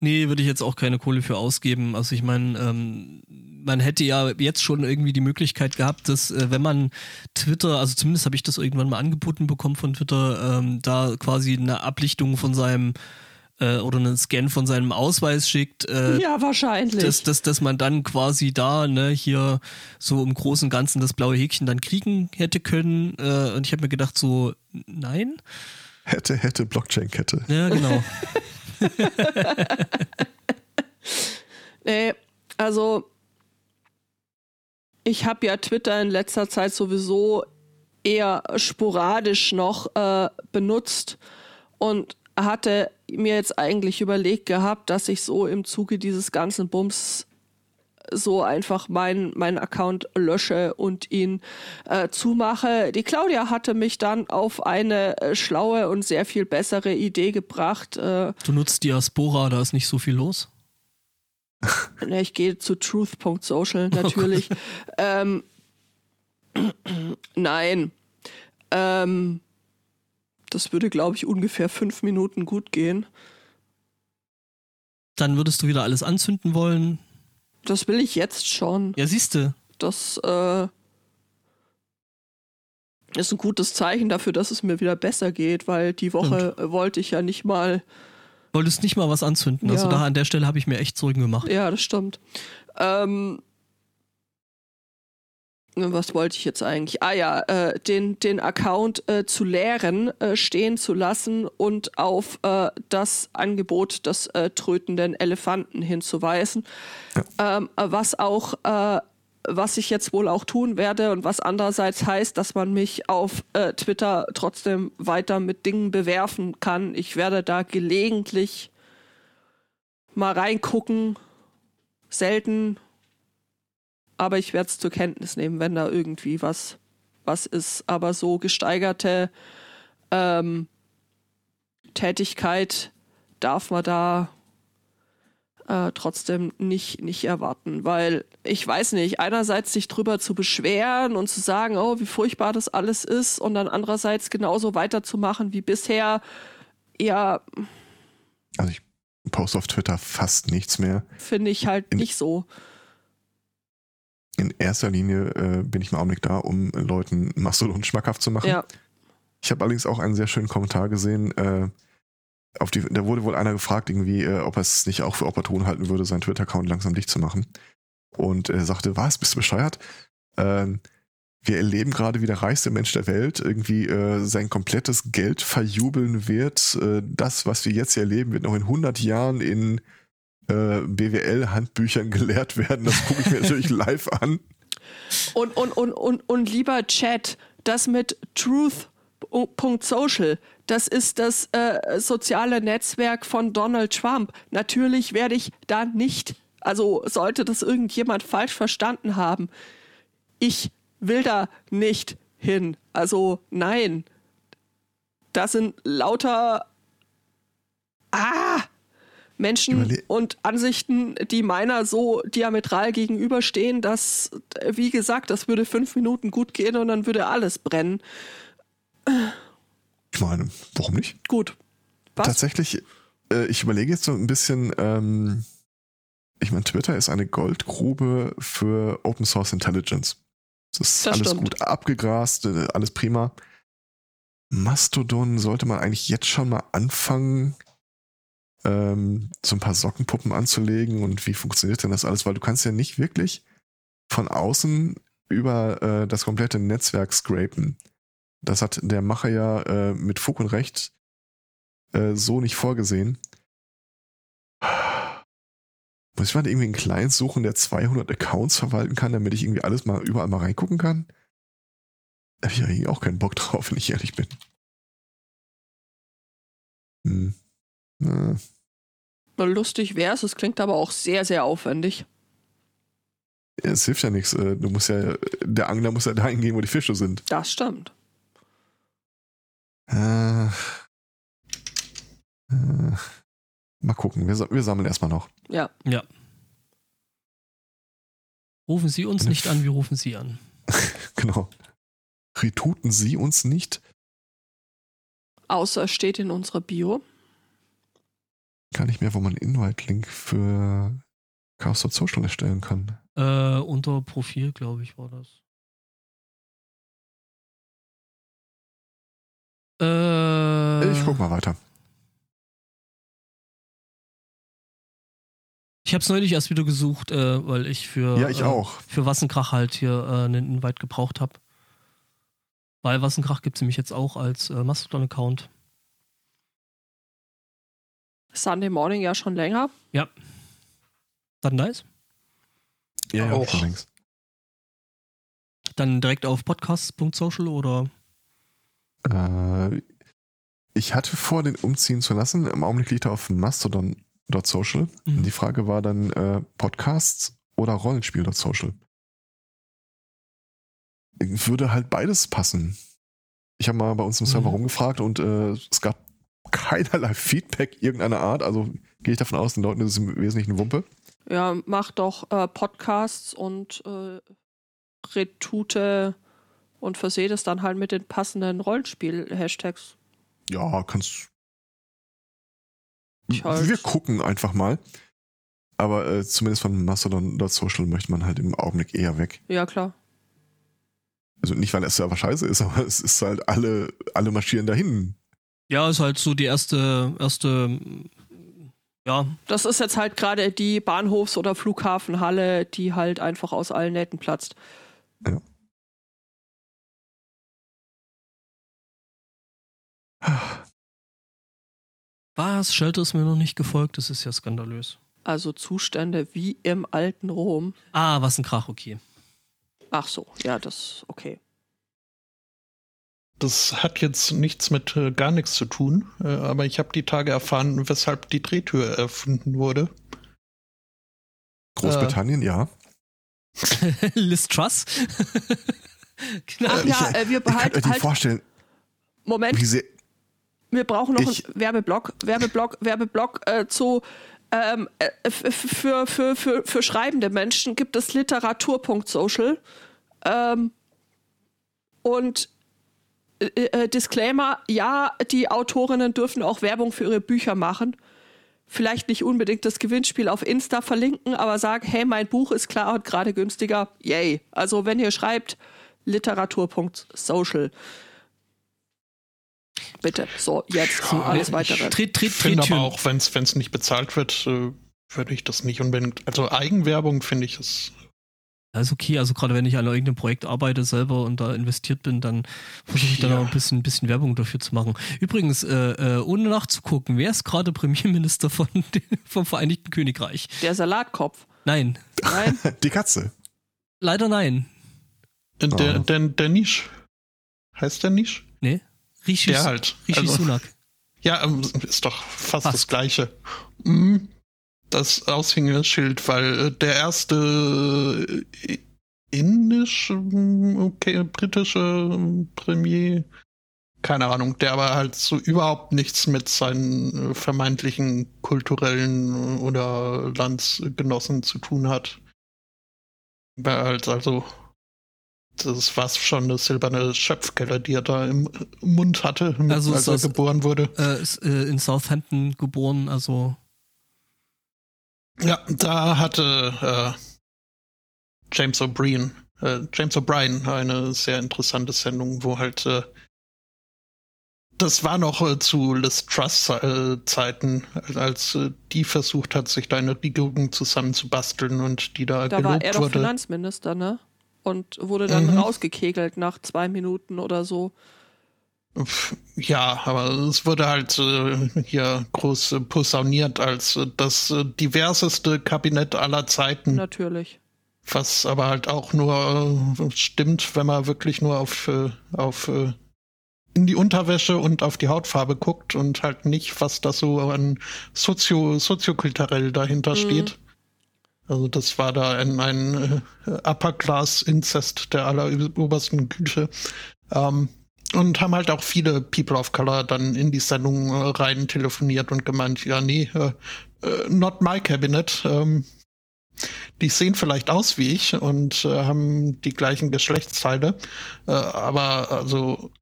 Nee, würde ich jetzt auch keine Kohle für ausgeben. Also ich meine, ähm, man hätte ja jetzt schon irgendwie die Möglichkeit gehabt, dass äh, wenn man Twitter, also zumindest habe ich das irgendwann mal angeboten bekommen von Twitter, ähm, da quasi eine Ablichtung von seinem äh, oder einen Scan von seinem Ausweis schickt, äh, ja, wahrscheinlich. dass, dass, dass man dann quasi da, ne, hier so im Großen und Ganzen das blaue Häkchen dann kriegen hätte können. Äh, und ich habe mir gedacht, so, nein. Hätte, hätte, Blockchain-Kette. Ja, genau. [laughs] Nee, also ich habe ja Twitter in letzter Zeit sowieso eher sporadisch noch äh, benutzt und hatte mir jetzt eigentlich überlegt gehabt, dass ich so im Zuge dieses ganzen Bums so einfach meinen meinen Account lösche und ihn äh, zumache. Die Claudia hatte mich dann auf eine äh, schlaue und sehr viel bessere Idee gebracht. Äh, Du nutzt Diaspora, da ist nicht so viel los. [laughs] Ne, ich gehe zu truth.social [laughs] natürlich. ähm, [clears throat] nein. Ähm, das würde, glaube ich, ungefähr fünf Minuten gut gehen. Dann würdest du wieder alles anzünden wollen. Das will ich jetzt schon. Ja, siehste. Das äh, ist ein gutes Zeichen dafür, dass es mir wieder besser geht, weil die Woche äh, wollte ich ja nicht mal. Wolltest nicht mal was anzünden. Also Ja. da an der Stelle habe ich mir echt Sorgen gemacht. Ja, das stimmt. Ähm, was wollte ich jetzt eigentlich? Ah ja, äh, den, den Account äh, zu leeren, äh, stehen zu lassen und auf äh, das Angebot des äh, trötenden Elefanten hinzuweisen. Ähm, äh, was auch, äh, was ich jetzt wohl auch tun werde und was andererseits heißt, dass man mich auf Twitter trotzdem weiter mit Dingen bewerfen kann. Ich werde da gelegentlich mal reingucken. Selten. Aber ich werde es zur Kenntnis nehmen, wenn da irgendwie was, was ist. Aber so gesteigerte ähm, Tätigkeit darf man da äh, trotzdem nicht, nicht erwarten. Weil ich weiß nicht, einerseits sich drüber zu beschweren und zu sagen, oh, wie furchtbar das alles ist, und dann andererseits genauso weiterzumachen wie bisher, ja, Also ich poste auf Twitter fast nichts mehr. finde ich halt In- nicht so. In erster Linie äh, bin ich im Augenblick da, um Leuten Mastodon schmackhaft zu machen. Ja. Ich habe allerdings auch einen sehr schönen Kommentar gesehen. Äh, auf die, da wurde wohl einer gefragt, irgendwie, äh, ob er es nicht auch für opportun halten würde, seinen Twitter-Account langsam dicht zu machen. Und er sagte, was, bist du bescheuert? Ähm, wir erleben gerade, wie der reichste Mensch der Welt irgendwie äh, sein komplettes Geld verjubeln wird. Äh, das, was wir jetzt hier erleben, wird noch in 100 Jahren in äh, BWL-Handbüchern gelehrt werden. Das gucke ich mir natürlich [laughs] live an. Und, und, und, und, und lieber Chat, das mit Truth.social, das ist das äh, soziale Netzwerk von Donald Trump. Natürlich werde ich da nicht, also sollte das irgendjemand falsch verstanden haben, ich will da nicht hin. Also nein. Das sind lauter ah, Menschen Überle- und Ansichten, die meiner so diametral gegenüberstehen, dass, wie gesagt, das würde fünf Minuten gut gehen und dann würde alles brennen. Ich meine, warum nicht? Gut. Was? Tatsächlich äh, ich überlege jetzt so ein bisschen, ähm, ich meine, Twitter ist eine Goldgrube für Open Source Intelligence. Das ist Das alles stimmt. gut abgegrast, äh, alles prima. Mastodon sollte man eigentlich jetzt schon mal anfangen, ähm, so ein paar Sockenpuppen anzulegen und wie funktioniert denn das alles? Weil du kannst ja nicht wirklich von außen über äh, das komplette Netzwerk scrapen. Das hat der Macher ja äh, mit Fug und Recht äh, so nicht vorgesehen. Muss ich mal irgendwie einen Client suchen, der 200 Accounts verwalten kann, damit ich irgendwie alles mal überall mal reingucken kann? Da habe ich eigentlich auch keinen Bock drauf, wenn ich ehrlich bin. Hm. Na, Lustig wäre es, es klingt aber auch sehr, sehr aufwendig. es hilft ja nichts. äh, Du musst ja, der Angler muss ja [laughs] dahin gehen, wo die Fische sind. Das stimmt. Äh, äh, mal gucken. Wir, wir sammeln erstmal noch. Ja. Ja. Rufen Sie uns nicht an, wir rufen Sie an. [laughs] Genau. Retuten Sie uns nicht? Außer es steht in unserer Bio. Gar nicht mehr, wo man einen Invite-Link für Chaos Social erstellen kann. Äh, unter Profil, glaube ich, war das. Äh, Ich guck mal weiter. Ich habe es neulich erst wieder gesucht, äh, weil ich für Ja, ich äh, auch. für Wassenkrach halt hier äh, einen Invite gebraucht habe. Weil Wassenkrach gibt es nämlich jetzt auch als äh, Mastodon-Account. Sunday Morning ja schon länger. Dann nice. Ja, ja, Auch. schon längst. Dann direkt auf podcast.social oder Äh, ich hatte vor, den umziehen zu lassen. Im Augenblick liegt er auf mastodon.social. Mhm. Die Frage war dann äh, Podcasts oder Rollenspiel.social. Würde halt beides passen. Ich habe mal bei uns im Server Mhm. rumgefragt und äh, es gab keinerlei Feedback irgendeiner Art. Also gehe ich davon aus, den Leuten ist es im Wesentlichen Wumpe. Ja, mach doch äh, Podcasts und äh, Retute und versehe das dann halt mit den passenden Rollenspiel-Hashtags. Ja, kannst. Halt- Wir gucken einfach mal. Aber äh, zumindest von Mastodon.social möchte man halt im Augenblick eher weg. Ja, klar. Also nicht, weil der Server scheiße ist, [laughs] aber es ist halt alle, alle marschieren dahin. Ja, ist halt so die erste erste ja, Das ist jetzt halt gerade die Bahnhofs- oder Flughafenhalle, die halt einfach aus allen Nähten platzt. was Shelter ist mir noch nicht gefolgt, das ist ja skandalös. Also Zustände wie im alten Rom. Ah, was ein Krach, okay. Ach so, ja, das okay. Das hat jetzt nichts mit äh, gar nichts zu tun, äh, aber ich habe die Tage erfahren, weshalb die Drehtür erfunden wurde. Großbritannien, ja. [laughs] Liz Truss. [laughs] genau. Ach ja, äh, wir Ich kann behalten euch nicht halt, vorstellen, Moment, wir brauchen noch Ich- einen Werbeblock, Werbeblock, Werbeblock äh, zu ähm, äh, für, für, für, für schreibende Menschen gibt es literatur.social ähm, und äh, äh, Disclaimer, ja, die Autorinnen dürfen auch Werbung für ihre Bücher machen. Vielleicht nicht unbedingt das Gewinnspiel auf Insta verlinken, aber sagen, hey, mein Buch ist klar und gerade günstiger. Yay. Also wenn ihr schreibt, literatur.social. Bitte. So, jetzt Ja, alles ich- weitere. Tritt, tritt, Ich finde tritt, aber auch, wenn es nicht bezahlt wird, äh, würde ich das nicht unbedingt. Also Eigenwerbung finde ich es. Das ist okay, also gerade wenn ich an irgendeinem Projekt arbeite selber und da investiert bin, dann versuche ich dann Ja. auch ein bisschen, bisschen Werbung dafür zu machen. Übrigens, äh, äh, ohne nachzugucken, wer ist gerade Premierminister von, [laughs] vom Vereinigten Königreich? Der Salatkopf. Nein, Nein? [laughs] Die Katze. leider nein. Äh, Der, Ah. der, der Nisch. Heißt der Nisch? Nee, Rishi, Der halt. Rishi Also- Sunak. [laughs] Ja, ähm, ist doch fast, Fast. das Gleiche. Mhm. Das Aushängeschild, weil äh, der erste äh, indisch, ähm, okay, britische ähm, Premier, keine Ahnung, der aber halt so überhaupt nichts mit seinen äh, vermeintlichen kulturellen oder Landsgenossen zu tun hat. Wer halt also das war schon eine silberne Schöpfkelle, die er da im Mund hatte, Also als er geboren wurde. Äh, ist äh, in Southampton geboren, also Ja, da hatte äh, James O'Brien, äh, James O'Brien eine sehr interessante Sendung, wo halt äh, das war noch äh, zu Liz Truss äh, Zeiten, als äh, die versucht hat, sich da eine Regierung zusammenzubasteln und die da, Da war gelobt er doch wurde. Finanzminister, ne? Und wurde dann Mhm. rausgekegelt nach zwei Minuten oder so. Ja, aber es wurde halt äh, hier groß äh, posauniert als äh, das äh, diverseste Kabinett aller Zeiten. Natürlich. Was aber halt auch nur äh, stimmt, wenn man wirklich nur auf, äh, auf äh, in die Unterwäsche und auf die Hautfarbe guckt und halt nicht, was da so an Sozio, soziokulturell dahinter Mhm. steht. Also das war da ein, ein äh, Upper-Class-Inzest der allerobersten Güte. Ähm, und haben halt auch viele People of Color dann in die Sendung äh, rein telefoniert und gemeint, ja, nee, äh, not my cabinet. Ähm, die sehen vielleicht aus wie ich und äh, haben die gleichen Geschlechtsteile, aber also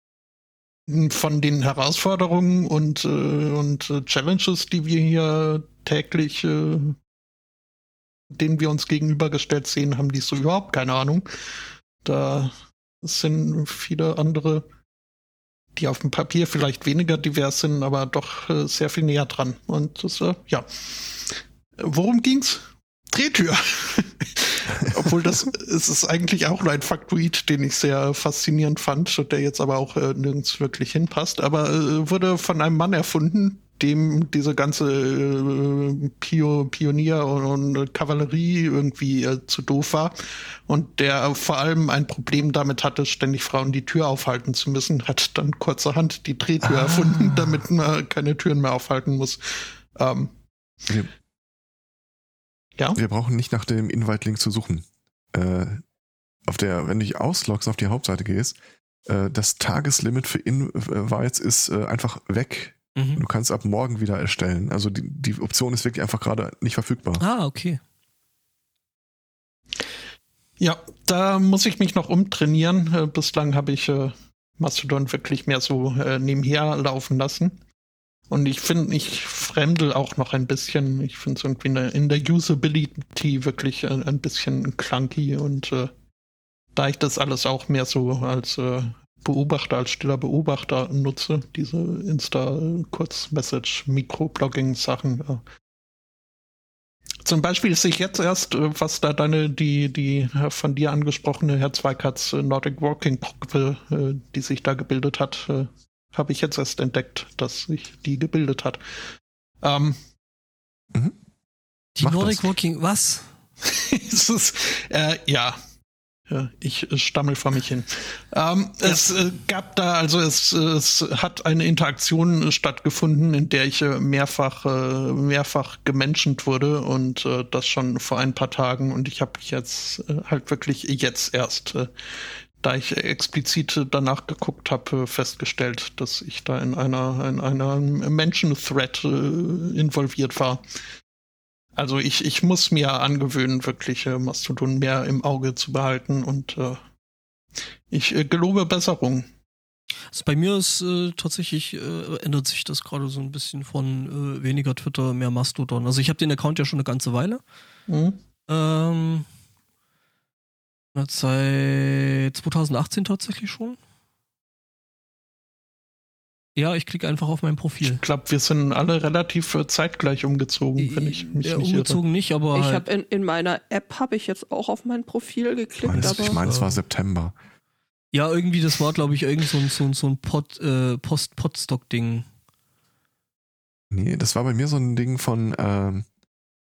von den Herausforderungen und, und Challenges, die wir hier täglich, denen wir uns gegenübergestellt sehen, haben die so überhaupt keine Ahnung. Da sind viele andere, die auf dem Papier vielleicht weniger divers sind, aber doch äh, sehr viel näher dran. Und das, äh, ja. Worum ging's? Drehtür. [laughs] Obwohl das es ist eigentlich auch nur ein Faktoid, den ich sehr faszinierend fand, der jetzt aber auch äh, nirgends wirklich hinpasst. Aber äh, wurde von einem Mann erfunden, dem diese ganze äh, Pio Pionier und, und Kavallerie irgendwie äh, zu doof war und der vor allem ein Problem damit hatte, ständig Frauen die Tür aufhalten zu müssen, hat dann kurzerhand die Drehtür Ah. erfunden, damit man keine Türen mehr aufhalten muss. Ähm, Wir, ja. wir brauchen nicht nach dem Invite-Link zu suchen. Äh, auf der, wenn du dich ausloggst, auf die Hauptseite gehst, äh, das Tageslimit für Invites ist äh, einfach weg. Mhm. Du kannst ab morgen wieder erstellen. Also die, die Option ist wirklich einfach gerade nicht verfügbar. Ah, okay. Ja, da muss ich mich noch umtrainieren. Äh, bislang habe ich äh, Mastodon wirklich mehr so äh, nebenher laufen lassen. Und ich finde, ich fremdel auch noch ein bisschen. Ich finde es irgendwie in der, in der Usability wirklich ein bisschen clunky. Und äh, da ich das alles auch mehr so als äh, Beobachter, als stiller Beobachter nutze, diese Insta-Kurzmessage-Mikroblogging-Sachen, äh, zum Beispiel sehe ich jetzt erst, äh, was da deine, die, die äh, von dir angesprochene Herr Zweikatz äh, Nordic Walking Gruppe, die sich da gebildet hat, habe ich jetzt erst entdeckt, dass sich die gebildet hat. Ähm, Die Mach Nordic das. Walking, was? [laughs] es ist, äh, ja. Ja, Ich äh, stammel vor mich hin. Ähm, Es äh, gab da, also es, es hat eine Interaktion äh, stattgefunden, in der ich mehrfach, äh, mehrfach gemenschent wurde und äh, das schon vor ein paar Tagen und ich habe jetzt halt wirklich jetzt erst, da ich explizit danach geguckt habe, festgestellt, dass ich da in einer, in einer Menschen-Thread involviert war. Also ich, ich muss mir angewöhnen, wirklich äh, Mastodon mehr im Auge zu behalten und äh, ich äh, gelobe Besserung. Also bei mir ist äh, tatsächlich, äh, ändert sich das gerade so ein bisschen von äh, weniger Twitter, mehr Mastodon. Also ich habe den Account ja schon eine ganze Weile. Hm? Ähm, seit 2018 tatsächlich schon. Ja, ich klicke einfach auf mein Profil. Ich glaube, wir sind alle relativ äh, zeitgleich umgezogen, wenn ich mich ja, nicht irre. umgezogen nicht, aber Ich halt, habe in, in meiner App habe ich jetzt auch auf mein Profil Ich geklickt, meine, aber ich meine, es war September. ja, irgendwie, das war, glaube ich, irgend so ein, so ein, so ein Pod, äh, Post-Podstock-Ding. Nee, das war bei mir so ein Ding von, ähm,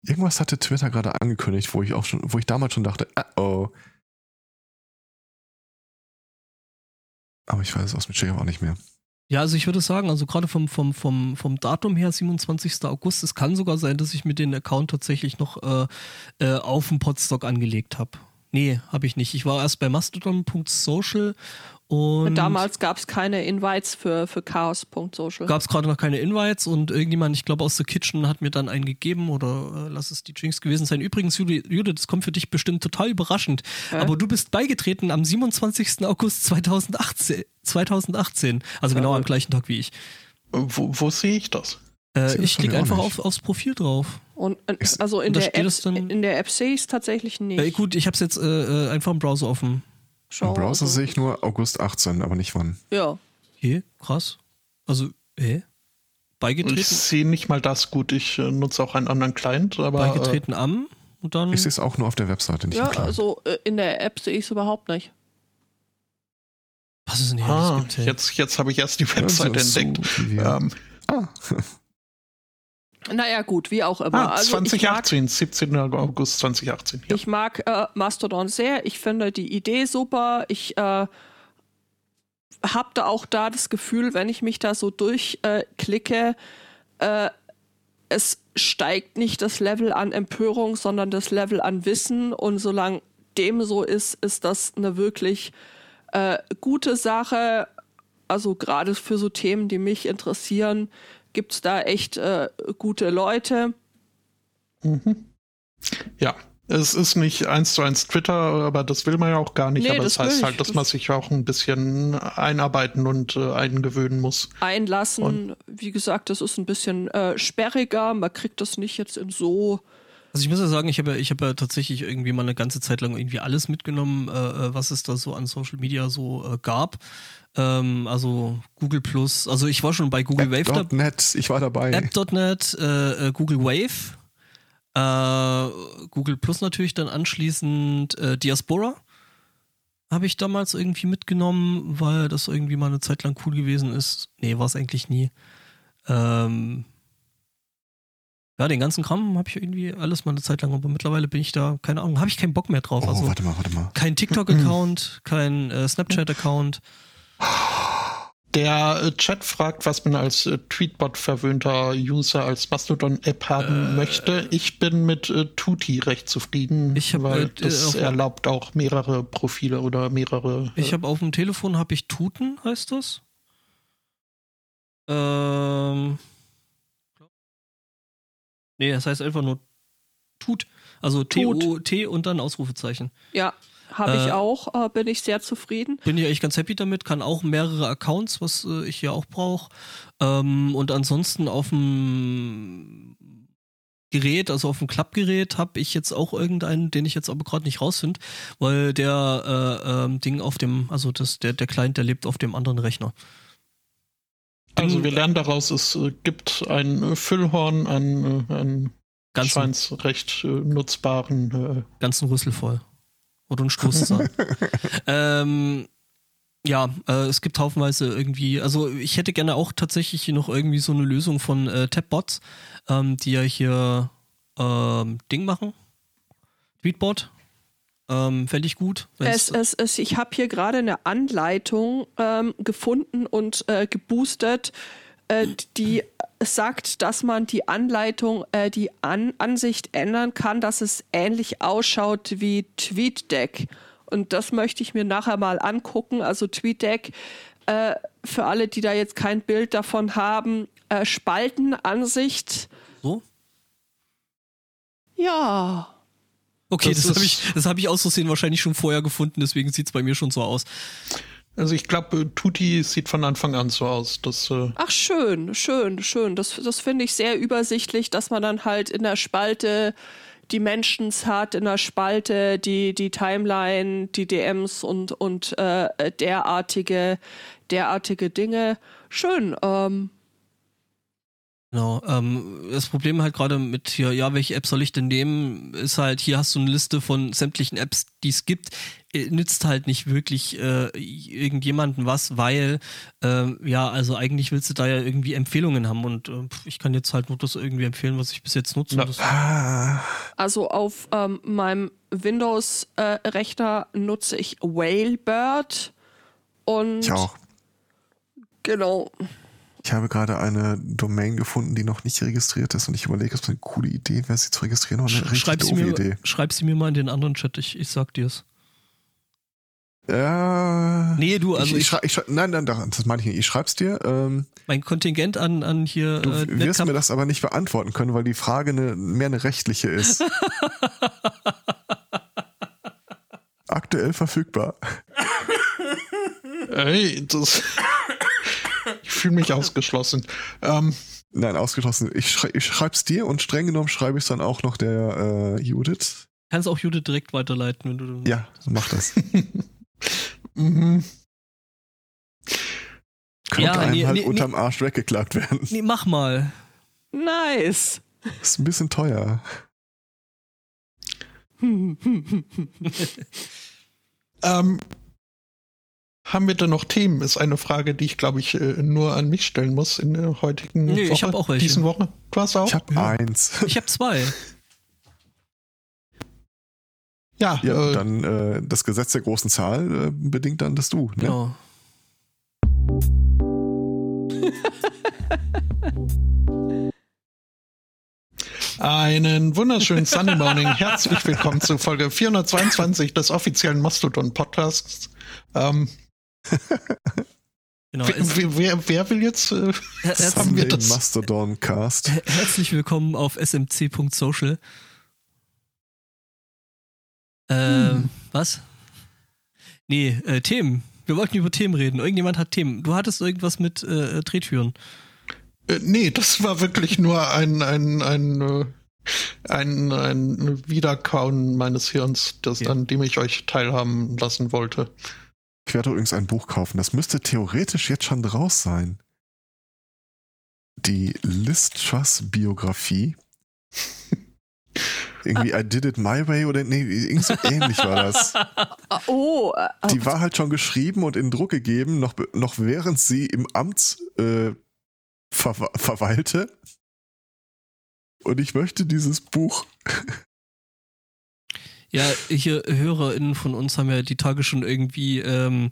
irgendwas hatte Twitter gerade angekündigt, wo ich auch schon, wo ich damals schon dachte, uh oh. Aber ich weiß es aus mit Share auch nicht mehr. Ja, also ich würde sagen, also gerade vom, vom, vom, vom Datum her, 27. August, es kann sogar sein, dass ich mir den Account tatsächlich noch äh, äh, auf dem Podstock angelegt habe. Nee, habe ich nicht. Ich war erst bei mastodon.social und Damals gab es keine Invites für, für chaos.social. gab es gerade noch keine Invites und irgendjemand, ich glaube aus der Kitchen, hat mir dann einen gegeben oder äh, lass es die Jinx gewesen sein. Übrigens, Judith, das kommt für dich bestimmt total überraschend, aber du bist beigetreten am 27. August 2018. 2018 also genau am gleichen Tag wie ich. Wo, wo sehe ich das? Äh, ich klicke einfach auf, aufs Profil drauf. Und äh, also in und der, App, dann- in der App sehe ich es tatsächlich nicht. Äh, gut, ich habe es jetzt äh, äh, einfach im Browser offen. Schau, Im Browser also- sehe ich nur August 18, aber nicht wann. Ja. Okay, krass. Also, hä? Ich Beigetreten, sehe nicht mal das gut. Ich äh, nutze auch einen anderen Client, aber äh, beigetreten am und dann. Ich sehe es auch nur auf der Webseite, nicht Ja, im Client. also äh, in der App sehe ich es überhaupt nicht. was ist denn äh, hier? ah, alles gibt, hey? jetzt, jetzt habe ich erst die Webseite so- so entdeckt. wir- Ähm, ah, [laughs] Naja, gut, wie auch immer. ah, also ich mag, 2018, 17. August 2018. Ja. ich mag äh, Mastodon sehr. Ich finde die Idee super. Ich äh, habe da auch da das Gefühl, wenn ich mich da so durchklicke, äh, es steigt nicht das Level an Empörung, sondern das Level an Wissen. Und solange dem so ist, ist das eine wirklich äh, gute Sache. Also gerade für so Themen, die mich interessieren, gibt es da echt äh, gute Leute. ja. Es ist nicht eins zu eins Twitter, aber das will man ja auch gar nicht. Nee, aber das das, heißt halt, dass Das- man sich auch ein bisschen einarbeiten und äh, eingewöhnen muss. einlassen. Wie gesagt, das ist ein bisschen äh, sperriger. Man kriegt das nicht jetzt in so. Also ich muss ja sagen, ich habe ja, ich habe ja tatsächlich irgendwie mal eine ganze Zeit lang irgendwie alles mitgenommen, äh, äh, was es da so an Social Media so äh, gab. Ähm, also Google Plus, also ich war schon bei Google Wave dabei. App.net, ich war dabei. App.net, äh, äh, Google Wave, äh, Google Plus natürlich dann anschließend äh, Diaspora habe ich damals irgendwie mitgenommen, weil das irgendwie mal eine Zeit lang cool gewesen ist. Nee, war es eigentlich nie. Ähm, ja, den ganzen Kram habe ich irgendwie alles mal eine Zeit lang, aber mittlerweile bin ich da, keine Ahnung, habe ich keinen Bock mehr drauf. oh, also warte mal, warte mal. kein TikTok-Account, kein äh, Snapchat-Account. Der äh, Chat fragt, was man als äh, Tweetbot verwöhnter User als Mastodon-App haben möchte. Ich bin mit äh, Tuti recht zufrieden, Ich hab, weil äh, das erlaubt auch mehrere Profile oder mehrere. äh, Ich habe auf dem Telefon habe ich Tuten, heißt das? Ähm. Nee, das heißt einfach nur Tut. Also T-O-T und dann Ausrufezeichen. Ja, habe Äh, ich auch. Äh, bin ich sehr zufrieden. Bin ich eigentlich ganz happy damit, kann auch mehrere Accounts, was äh, ich hier auch brauche. Ähm, und ansonsten auf dem Gerät, also auf dem Klappgerät, habe ich jetzt auch irgendeinen, den ich jetzt aber gerade nicht rausfinde, weil der äh, ähm, Ding auf dem, also das, der, der Client, der lebt auf dem anderen Rechner. also wir lernen daraus, es äh, gibt ein äh, Füllhorn an, äh, an Ganzen, recht äh, nutzbaren. Äh, ganzen Rüssel voll. Oder ein Stoßzahn. [laughs] ähm, ja, äh, es gibt haufenweise irgendwie, also ich hätte gerne auch tatsächlich noch irgendwie so eine Lösung von äh, Tabbots, ähm, die ja hier ähm, Ding machen. Tweetbot. Ähm, Fände ich gut. Es, es, es, ich habe hier gerade eine Anleitung ähm, gefunden und äh, geboostet, äh, die sagt, dass man die Anleitung, äh, die An Ansicht ändern kann, dass es ähnlich ausschaut wie TweetDeck. Und das möchte ich mir nachher mal angucken. Also TweetDeck, äh, für alle, die da jetzt kein Bild davon haben, äh, Spaltenansicht. so? Ja, Okay, Das das, habe ich, das hab ich aus Versehen wahrscheinlich schon vorher gefunden, deswegen sieht es bei mir schon so aus. Also ich glaube, äh, Tuti sieht von Anfang an so aus. Das, äh, Ach, schön, schön, schön. Das, das finde ich sehr übersichtlich, dass man dann halt in der Spalte die Mentions hat, in der Spalte die, die Timeline, die DMs und, und äh, derartige, derartige Dinge. Schön. Ähm, Genau. Ähm, das Problem halt gerade mit hier, ja, welche App soll ich denn nehmen, ist halt, hier hast du eine Liste von sämtlichen Apps, die es gibt. Äh, Nützt halt nicht wirklich äh, irgendjemanden was, weil, ähm, ja, also eigentlich willst du da ja irgendwie Empfehlungen haben und äh, ich kann jetzt halt nur das irgendwie empfehlen, was ich bis jetzt nutze. Das, Ah, also auf ähm, meinem Windows-Rechner nutze ich Whalebird und ich auch. genau. Ich habe gerade eine Domain gefunden, die noch nicht registriert ist und ich überlege, ob es eine coole Idee wäre, sie zu registrieren oder eine richtig Schreib sie, mir, Idee. schreib sie mir mal in den anderen Chat, ich, ich sag dir's. Ja. Nee, du, also ich, ich, ich, ich nein, nein, das meine ich nicht. Ich schreib's dir. Ähm, mein Kontingent an, an hier. du äh, wirst Netcap- mir das aber nicht beantworten können, weil die Frage eine, mehr eine rechtliche ist. [laughs] Aktuell verfügbar. Ey, das. ich fühle mich ausgeschlossen. Ähm, Nein, ausgeschlossen. Ich, schrei, ich schreib's dir und streng genommen schreibe ich dann auch noch der äh, Judith. Kannst auch Judith direkt weiterleiten, wenn du. Ja, mach das. [laughs] mhm. Könnte Ja, einem nee, halt nee, unterm Arsch weggeklagt werden. Nee, mach mal. Nice. Ist ein bisschen teuer. [laughs] Ähm, haben wir denn noch Themen? Ist eine Frage, die ich, glaube ich, äh, nur an mich stellen muss in der heutigen Nee, ich Woche. hab auch welche. Diesen Woche. Du hast auch? Ich habe Ja. eins. Ich habe zwei. [laughs] ja, Ja, äh, dann äh, das Gesetz der großen Zahl äh, bedingt dann, dass du. Ne? Genau. einen wunderschönen Sunday Morning. Herzlich willkommen zu Folge 422 des offiziellen Mastodon Podcasts. Ähm, [laughs] genau. wer, wer, wer, will jetzt? Äh, Sunday das? Mastodon Cast. her- herzlich willkommen auf smc.social. Ähm, Hm. was? Nee, äh, Themen. Wir wollten über Themen reden. Irgendjemand hat Themen. Du hattest irgendwas mit äh, Drehtüren. äh, nee, das war wirklich nur ein, ein, ein, äh, ein, ein Wiederkauen meines Hirns, das, Ja. an dem ich euch teilhaben lassen wollte. Ich werde übrigens ein Buch kaufen. Das müsste theoretisch jetzt schon draus sein. Die Liz Truss Biografie. Irgendwie I did it my way oder nee, irgendwie so ähnlich war das. [laughs] Oh, äh, Die war halt schon geschrieben und in Druck gegeben, noch, noch während sie im Amt äh, ver verweilte. Und ich möchte dieses Buch. Ja, hier HörerInnen von uns haben ja die Tage schon irgendwie ähm,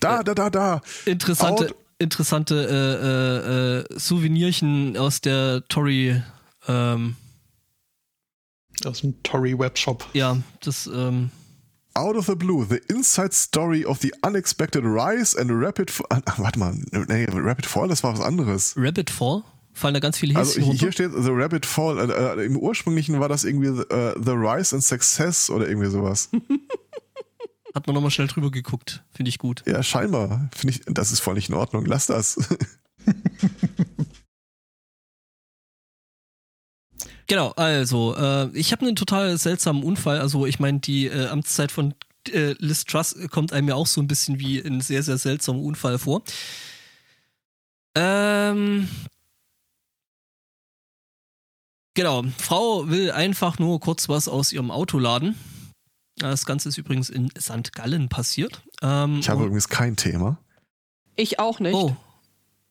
Da, da, da, da. interessante, Out- interessante äh, äh, äh, Souvenirchen aus der Tory, ähm, Aus dem Tory Webshop. ja, das, ähm, Out of the Blue, the inside story of the unexpected rise and rapid. F ah, warte mal, nee, Rapid Fall, das war was anderes. Rabbit Fall. Fallen da ganz viele Also Häschen runter. hier steht The Rabbit Fall. Äh, äh, Im ursprünglichen war das irgendwie äh, The Rise and Success oder irgendwie sowas. [laughs] Hat man nochmal schnell drüber geguckt. Finde ich gut. ja, scheinbar. Finde ich, das ist voll nicht in Ordnung. Lass das. [laughs] Genau, also, äh, ich habe einen total seltsamen Unfall. Also, ich meine, die äh, Amtszeit von äh, Liz Truss kommt einem ja auch so ein bisschen wie ein sehr, sehr seltsamer Unfall vor. Ähm. Genau, Frau will einfach nur kurz was aus ihrem Auto laden. Das Ganze ist übrigens in St. Gallen passiert. Ähm, Ich habe übrigens kein Thema. ich auch nicht. oh,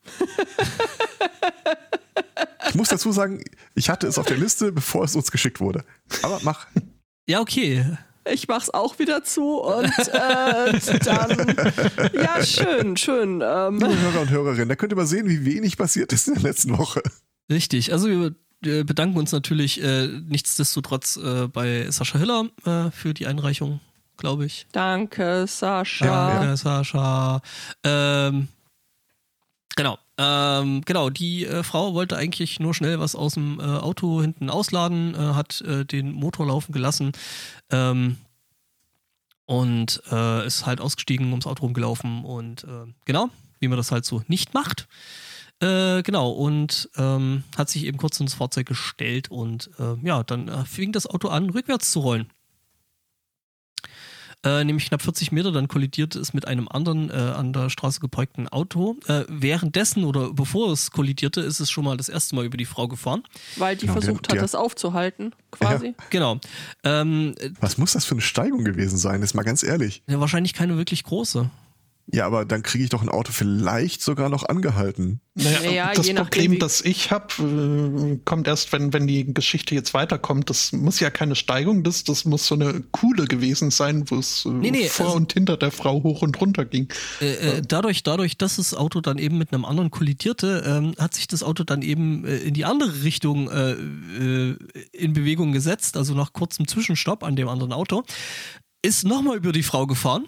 [laughs] Ich muss dazu sagen, ich hatte es auf der Liste, bevor es uns geschickt wurde. Aber mach. ja, okay. Ich mach's auch wieder zu und äh, dann. Ja, schön, schön. Ähm, Liebe Hörer und Hörerinnen, da könnt ihr mal sehen, wie wenig passiert ist in der letzten Woche. Richtig, also wir bedanken uns natürlich äh, nichtsdestotrotz äh, bei Sascha Hiller äh, für die Einreichung, glaube ich. danke, Sascha. Danke, Sascha. Ähm, genau, ähm, genau. Die äh, Frau wollte eigentlich nur schnell was aus dem äh, Auto hinten ausladen, äh, hat äh, den Motor laufen gelassen ähm, und äh, ist halt ausgestiegen, ums Auto rumgelaufen und äh, genau, wie man das halt so nicht macht. Genau, und ähm, hat sich eben kurz ins Fahrzeug gestellt und ja, dann fing das Auto an, rückwärts zu rollen. Äh, nämlich knapp 40 Meter, dann kollidiert es mit einem anderen äh, an der Straße geparkten Auto. Äh, währenddessen oder bevor es kollidierte, ist es schon mal das erste Mal über die Frau gefahren. Weil die Genau, versucht der- hat, der- das aufzuhalten, quasi. Genau. Ähm, äh, Was muss das für eine Steigung gewesen sein? Ist mal ganz ehrlich. ja, wahrscheinlich keine wirklich große. Ja, aber dann kriege ich doch ein Auto vielleicht sogar noch angehalten. Naja, Naja, das nachdem, Problem, das ich habe, äh, kommt erst, wenn, wenn die Geschichte jetzt weiterkommt. Das muss ja keine Steigung, das, das muss so eine Kuhle gewesen sein, wo es äh, Nee, nee, vor also- und hinter der Frau hoch und runter ging. Äh, äh, dadurch, dadurch, dass das Auto dann eben mit einem anderen kollidierte, ähm, hat sich das Auto dann eben äh, in die andere Richtung äh, äh, in Bewegung gesetzt, also nach kurzem Zwischenstopp an dem anderen Auto, ist nochmal über die Frau gefahren.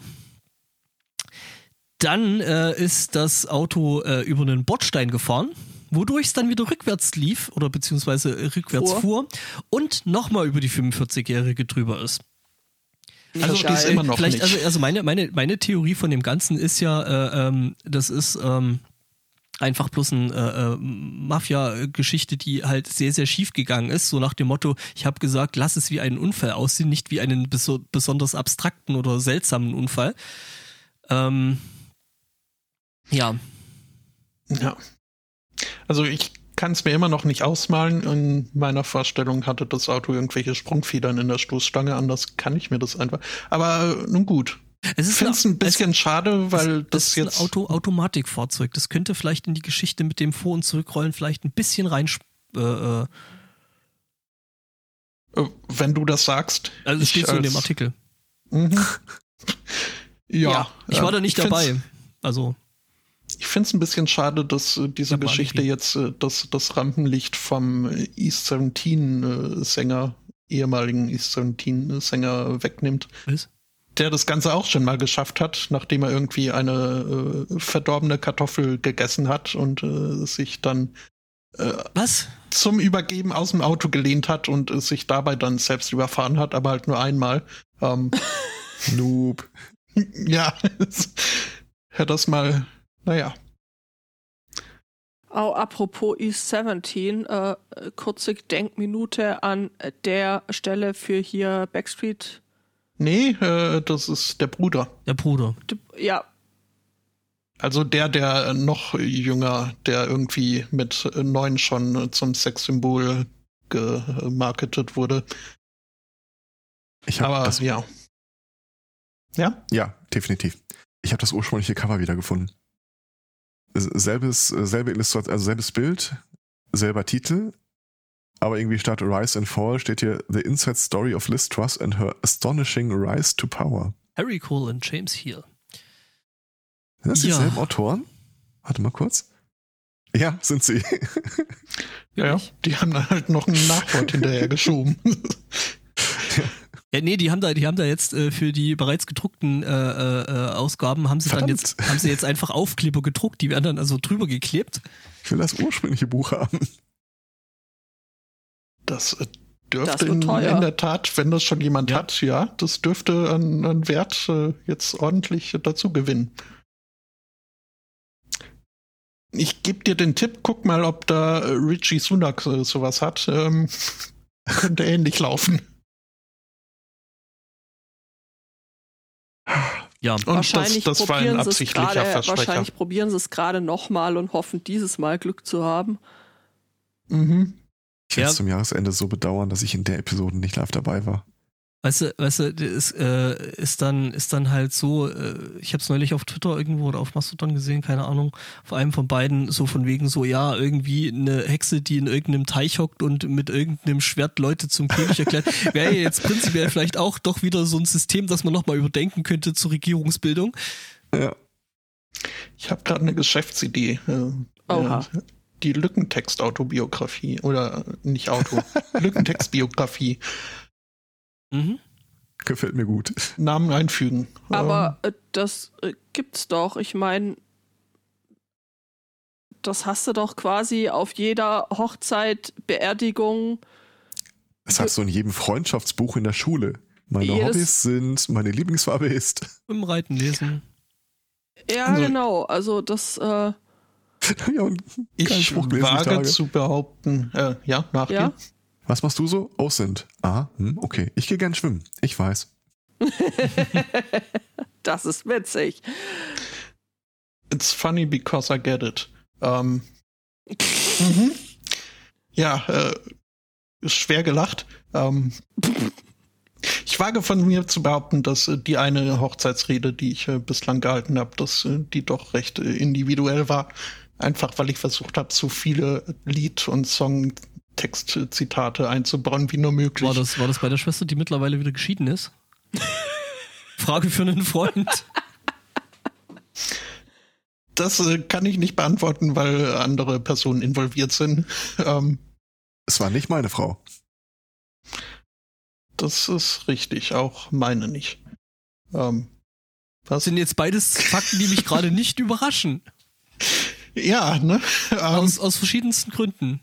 Dann äh, ist das Auto äh, über einen Bordstein gefahren, wodurch es dann wieder rückwärts lief oder beziehungsweise äh, rückwärts Fuhr. fuhr und nochmal über die 45-Jährige drüber ist. Also stehst immer noch Vielleicht, nicht. also, also meine, meine, meine Theorie von dem Ganzen ist ja, äh, ähm, das ist ähm, einfach bloß eine äh, äh, Mafia-Geschichte, die halt sehr, sehr schief gegangen ist. So nach dem Motto, ich habe gesagt, lass es wie einen Unfall aussehen, nicht wie einen beso besonders abstrakten oder seltsamen Unfall. Ähm, ja, Ja. Also ich kann es mir immer noch nicht ausmalen. In meiner Vorstellung hatte das Auto irgendwelche Sprungfedern in der Stoßstange. Anders kann ich mir das einfach. Aber äh, nun gut. es Ich ist finde es ein bisschen schade, weil das, das, ist jetzt. ein Auto Automatikfahrzeug. Das könnte vielleicht in die Geschichte mit dem Vor- und Zurückrollen vielleicht ein bisschen rein. Äh, äh, äh, wenn du das sagst. also es steht so in dem Artikel. Mhm. [laughs] Ja, ich war da nicht ich find's- dabei. Also Ich finde es ein bisschen schade, dass äh, diese Ja, Geschichte jetzt äh, das, das Rampenlicht vom äh, East 17-Sänger, ehemaligen East 17-Sänger wegnimmt, was? der das Ganze auch schon mal geschafft hat, nachdem er irgendwie eine äh, verdorbene Kartoffel gegessen hat und äh, sich dann äh, Was? zum Übergeben aus dem Auto gelehnt hat und äh, sich dabei dann selbst überfahren hat, aber halt nur einmal. Ähm, [laughs] Noob. ja, [laughs] hör das mal, naja. Oh, apropos East 17, äh, kurze Gedenkminute an der Stelle für hier Backstreet. Nee, äh, das ist der Bruder. Der Bruder. Ja, Also der, der noch jünger, der irgendwie mit neun schon zum Sexsymbol gemarketet wurde. Ich habe Aber das, ja. Ja? ja, definitiv. Ich habe das ursprüngliche Cover wiedergefunden. Selbes, selbe Illustration, also selbes Bild, selber Titel, aber irgendwie statt Rise and Fall steht hier The Inside Story of Liz Truss and her astonishing rise to power. Harry Cole und James Heel. Sind das Ja. dieselben Autoren? Warte mal kurz. Ja, sind sie. [laughs] Ja, Wirklich? die haben dann halt noch ein Nachwort hinterher geschoben. [laughs] Ja, nee, die haben da, die haben da jetzt äh, für die bereits gedruckten äh, äh, äh, Ausgaben haben sie dann Verdammt. jetzt, haben sie jetzt einfach Aufkleber gedruckt, die werden dann also drüber geklebt. Ich will das ursprüngliche Buch haben. Das äh, Das dürfte wird in, teuer. in der Tat, wenn das schon jemand Ja. hat, ja, das dürfte an, an Wert äh, jetzt ordentlich dazu gewinnen. Ich gebe dir den Tipp, guck mal, ob da Richie Sunak sowas hat. Ähm, [laughs] könnte ähnlich laufen. Ja, Und wahrscheinlich das, das war ein probieren sie es absichtlicher gerade, Versprecher. wahrscheinlich probieren sie es gerade nochmal und hoffen dieses Mal Glück zu haben. Mhm. Ich werde Ja. es zum Jahresende so bedauern, dass ich in der Episode nicht live dabei war. Weißt du, weißt du, das ist, äh, ist dann, ist dann halt so, äh, ich habe es neulich auf Twitter irgendwo oder auf Mastodon gesehen, keine Ahnung, vor allem von beiden, so von wegen so, ja, irgendwie eine Hexe, die in irgendeinem Teich hockt und mit irgendeinem Schwert Leute zum König erklärt, [laughs] wäre ja jetzt prinzipiell vielleicht auch doch wieder so ein System, das man nochmal überdenken könnte zur Regierungsbildung. Ja. Ich habe gerade eine Geschäftsidee. Äh, Oha. äh, Die Lückentext-Autobiografie. Oder äh, nicht Auto. [laughs] Lückentext-Biografie. Mhm. Gefällt mir gut. Namen einfügen. Aber äh, das äh, gibt's doch. Ich meine, das hast du doch quasi auf jeder Hochzeit, Beerdigung. Das hast du in jedem Freundschaftsbuch in der Schule. Meine Jedes- Hobbys sind, meine Lieblingsfarbe ist. Im Reiten lesen. Ja, Also- genau. Also das, äh, [laughs] ja, ich wage zu behaupten, äh, ja, nachgehen. ja. Was machst du so? Oh, sind. Ah, hm, okay. Ich gehe gern schwimmen. Ich weiß. [laughs] Das ist witzig. It's funny because I get it. Ähm, [laughs] mhm. Ja, äh, ist schwer gelacht. Ähm, Ich wage von mir zu behaupten, dass äh, die eine Hochzeitsrede, die ich äh, bislang gehalten habe, dass äh, die doch recht äh, individuell war. Einfach weil ich versucht habe, so viele Lied- und Songtextzitate einzubauen wie nur möglich. War das, war das bei der Schwester, die mittlerweile wieder geschieden ist? [laughs] Frage für einen Freund. Das äh, kann ich nicht beantworten, weil andere Personen involviert sind. Ähm, Es war nicht meine Frau. das ist richtig, auch meine nicht. Ähm, Das was? sind jetzt beides Fakten, die mich gerade nicht überraschen. Ja, ne? Ähm, Aus, aus verschiedensten Gründen.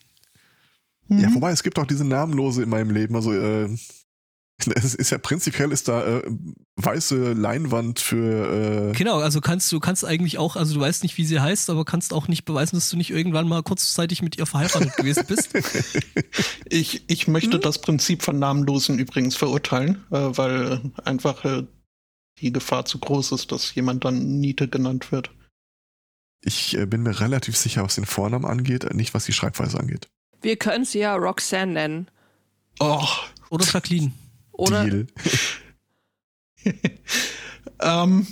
Ja, mhm. wobei, es gibt auch diese Namenlose in meinem Leben. Also, äh, [laughs] es ist ja prinzipiell ist da äh, weiße Leinwand für äh, Genau, also kannst du kannst eigentlich auch, also du weißt nicht, wie sie heißt, aber kannst auch nicht beweisen, dass du nicht irgendwann mal kurzzeitig mit ihr verheiratet gewesen bist. [laughs] Ich, ich möchte Hm? das Prinzip von Namenlosen übrigens verurteilen, äh, weil einfach äh, die Gefahr zu groß ist, dass jemand dann Niete genannt wird. Ich äh, bin mir relativ sicher, was den Vornamen angeht, nicht was die Schreibweise angeht. Wir können sie ja Roxanne nennen. Oh, Oder Jacqueline. Oder Deal. [laughs] ähm,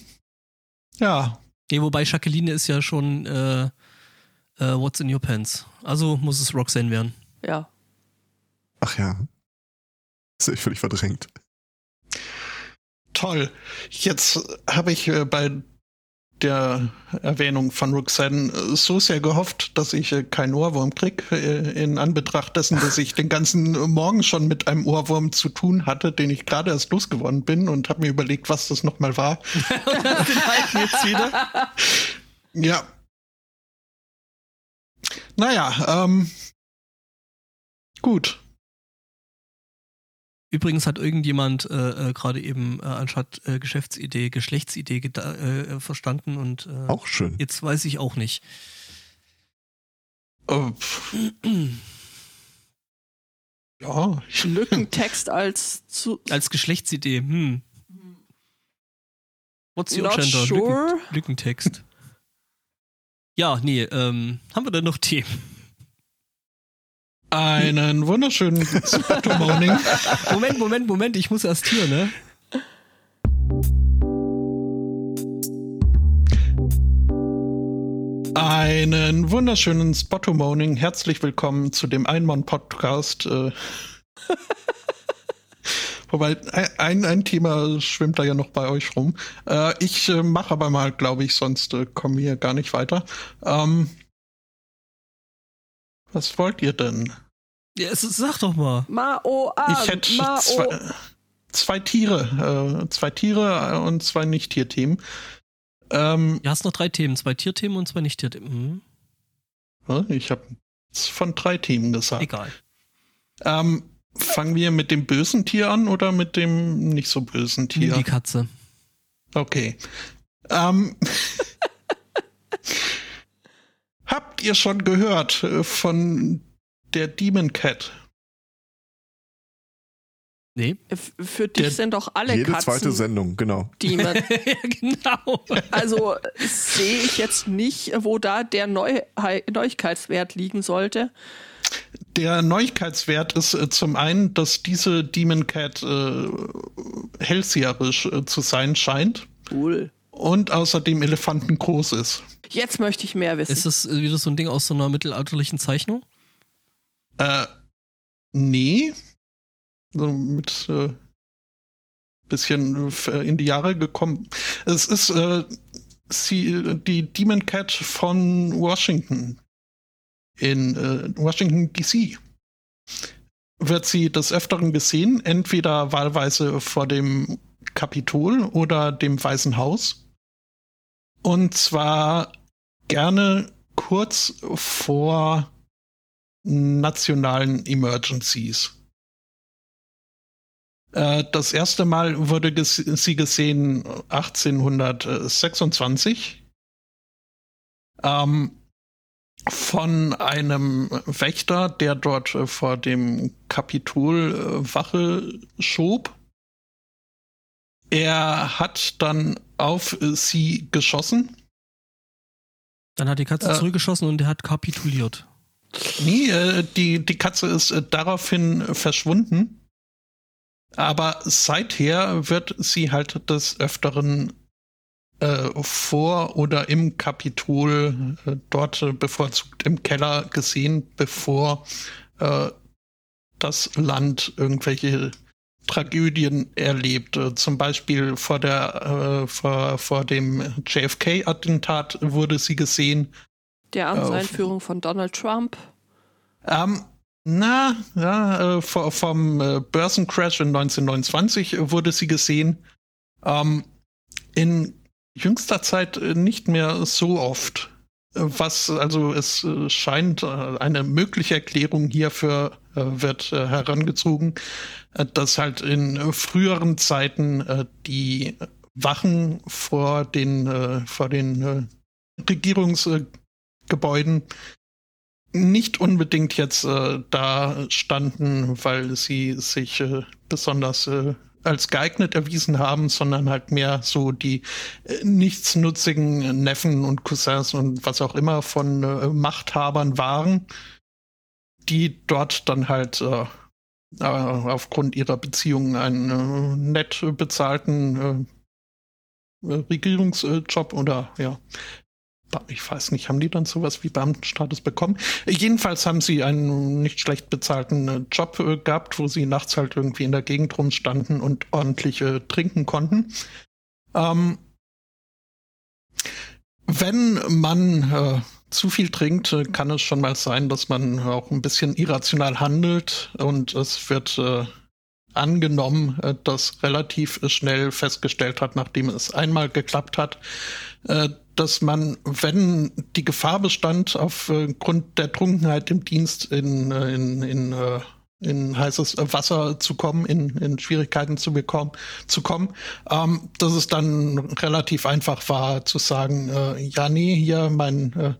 ja, Nee, wobei Jacqueline ist ja schon äh, äh, What's in Your Pants. Also muss es Roxanne werden. ja. Ach ja. Das habe ich völlig verdrängt. toll. Jetzt habe ich äh, bei der Erwähnung von Roxanne äh, so sehr gehofft, dass ich äh, keinen Ohrwurm krieg, äh, in Anbetracht dessen, dass ich den ganzen Morgen schon mit einem Ohrwurm zu tun hatte, den ich gerade erst losgeworden bin und habe mir überlegt, was das nochmal war. jetzt [laughs] wieder. Ja. Naja, ähm. Gut. Übrigens hat irgendjemand äh, äh, gerade eben äh, anstatt äh, Geschäftsidee Geschlechtsidee geda- äh, verstanden und äh, Auch schön. jetzt weiß ich auch nicht. Äh, pff, ja, Lückentext als zu. Als Geschlechtsidee, hm. What's your Not gender? sure. Lücken, Lückentext. ja, nee, ähm, haben wir denn noch Themen? Einen wunderschönen Good Morning. Moment, Moment, Moment, ich muss erst hier, ne? Einen wunderschönen Spotto Morning. Herzlich willkommen zu dem Einmann-Podcast. Äh, [laughs] Wobei, ein, ein Thema schwimmt da ja noch bei euch rum. Äh, ich äh, mache aber mal, glaube ich, sonst äh, kommen wir gar nicht weiter. Ähm, was wollt ihr denn? Ja, es, sag doch mal. Mao an. ich hätte Mao. zwei, zwei Tiere, äh, zwei Tiere und zwei Nicht-Tier-Themen. Ähm, Du hast noch drei Themen, zwei Tierthemen und zwei Nicht-Tierthemen. Hm, ich habe von drei Themen gesagt. egal. Ähm, fangen wir mit dem bösen Tier an oder mit dem nicht so bösen Tier? Die Katze. Okay. Ähm, [laughs] habt ihr schon gehört äh, von der Demon Cat? Nee. Für dich Der- sind doch alle Jede Katzen zweite Sendung, genau. Demon. ja, [laughs] genau. Also sehe ich jetzt nicht, wo da der Neu Neuigkeitswert liegen sollte. Der Neuigkeitswert ist äh, zum einen, dass diese Demon Cat äh, hellseherisch äh, zu sein scheint Cool. und außerdem elefantengroß ist. Jetzt möchte ich mehr wissen. Ist das äh, wieder so ein Ding aus so einer mittelalterlichen Zeichnung? Äh, nee. So mit äh, bisschen äh, in die Jahre gekommen. Es ist äh, sie, die Demon Cat von Washington. In äh, Washington DC. Wird sie des Öfteren gesehen, entweder wahlweise vor dem Kapitol oder dem Weißen Haus. Und zwar gerne kurz vor nationalen Emergencies. Äh, Das erste Mal wurde ges sie gesehen 1826 ähm, von einem Wächter, der dort äh, vor dem Kapitol äh, Wache schob. Er hat dann auf sie geschossen. Dann hat die Katze Äh. zurückgeschossen und er hat kapituliert. Nee, äh, die, die Katze ist äh, daraufhin äh, verschwunden. Aber seither wird sie halt des Öfteren äh, vor oder im Kapitol äh, dort äh, bevorzugt im Keller gesehen, bevor äh, das Land irgendwelche Tragödien erlebt. Zum Beispiel vor der äh, vor, vor dem JFK-Attentat wurde sie gesehen. Der Amtseinführung von Donald Trump. Ähm, na, ja, äh, vom äh, Börsencrash in 1929 wurde sie gesehen. Ähm, in jüngster Zeit äh, nicht mehr so oft. Äh, was, also es äh, scheint eine mögliche Erklärung hierfür wird herangezogen, dass halt in früheren Zeiten die Wachen vor den, vor den Regierungsgebäuden nicht unbedingt jetzt äh, da standen, weil sie sich äh, besonders äh, als geeignet erwiesen haben, sondern halt mehr so die äh, nichtsnutzigen Neffen und Cousins und was auch immer von äh, Machthabern waren, die dort dann halt äh, aufgrund ihrer Beziehungen einen nett bezahlten Regierungsjob oder ja ich weiß nicht, haben die dann sowas wie Beamtenstatus bekommen? Jedenfalls haben sie einen nicht schlecht bezahlten äh, Job äh, gehabt, wo sie nachts halt irgendwie in der Gegend rumstanden und ordentlich äh, trinken konnten. Ähm, wenn man äh, zu viel trinkt, äh, kann es schon mal sein, dass man auch ein bisschen irrational handelt und es wird äh, angenommen, dass relativ schnell festgestellt hat, nachdem es einmal geklappt hat, dass man, wenn die Gefahr bestand, aufgrund der Trunkenheit im Dienst in, äh, in, in, äh, in heißes Wasser zu kommen, in, in Schwierigkeiten zu bekommen, zu kommen, ähm, dass es dann relativ einfach war zu sagen, äh, ja, nee, hier mein, äh,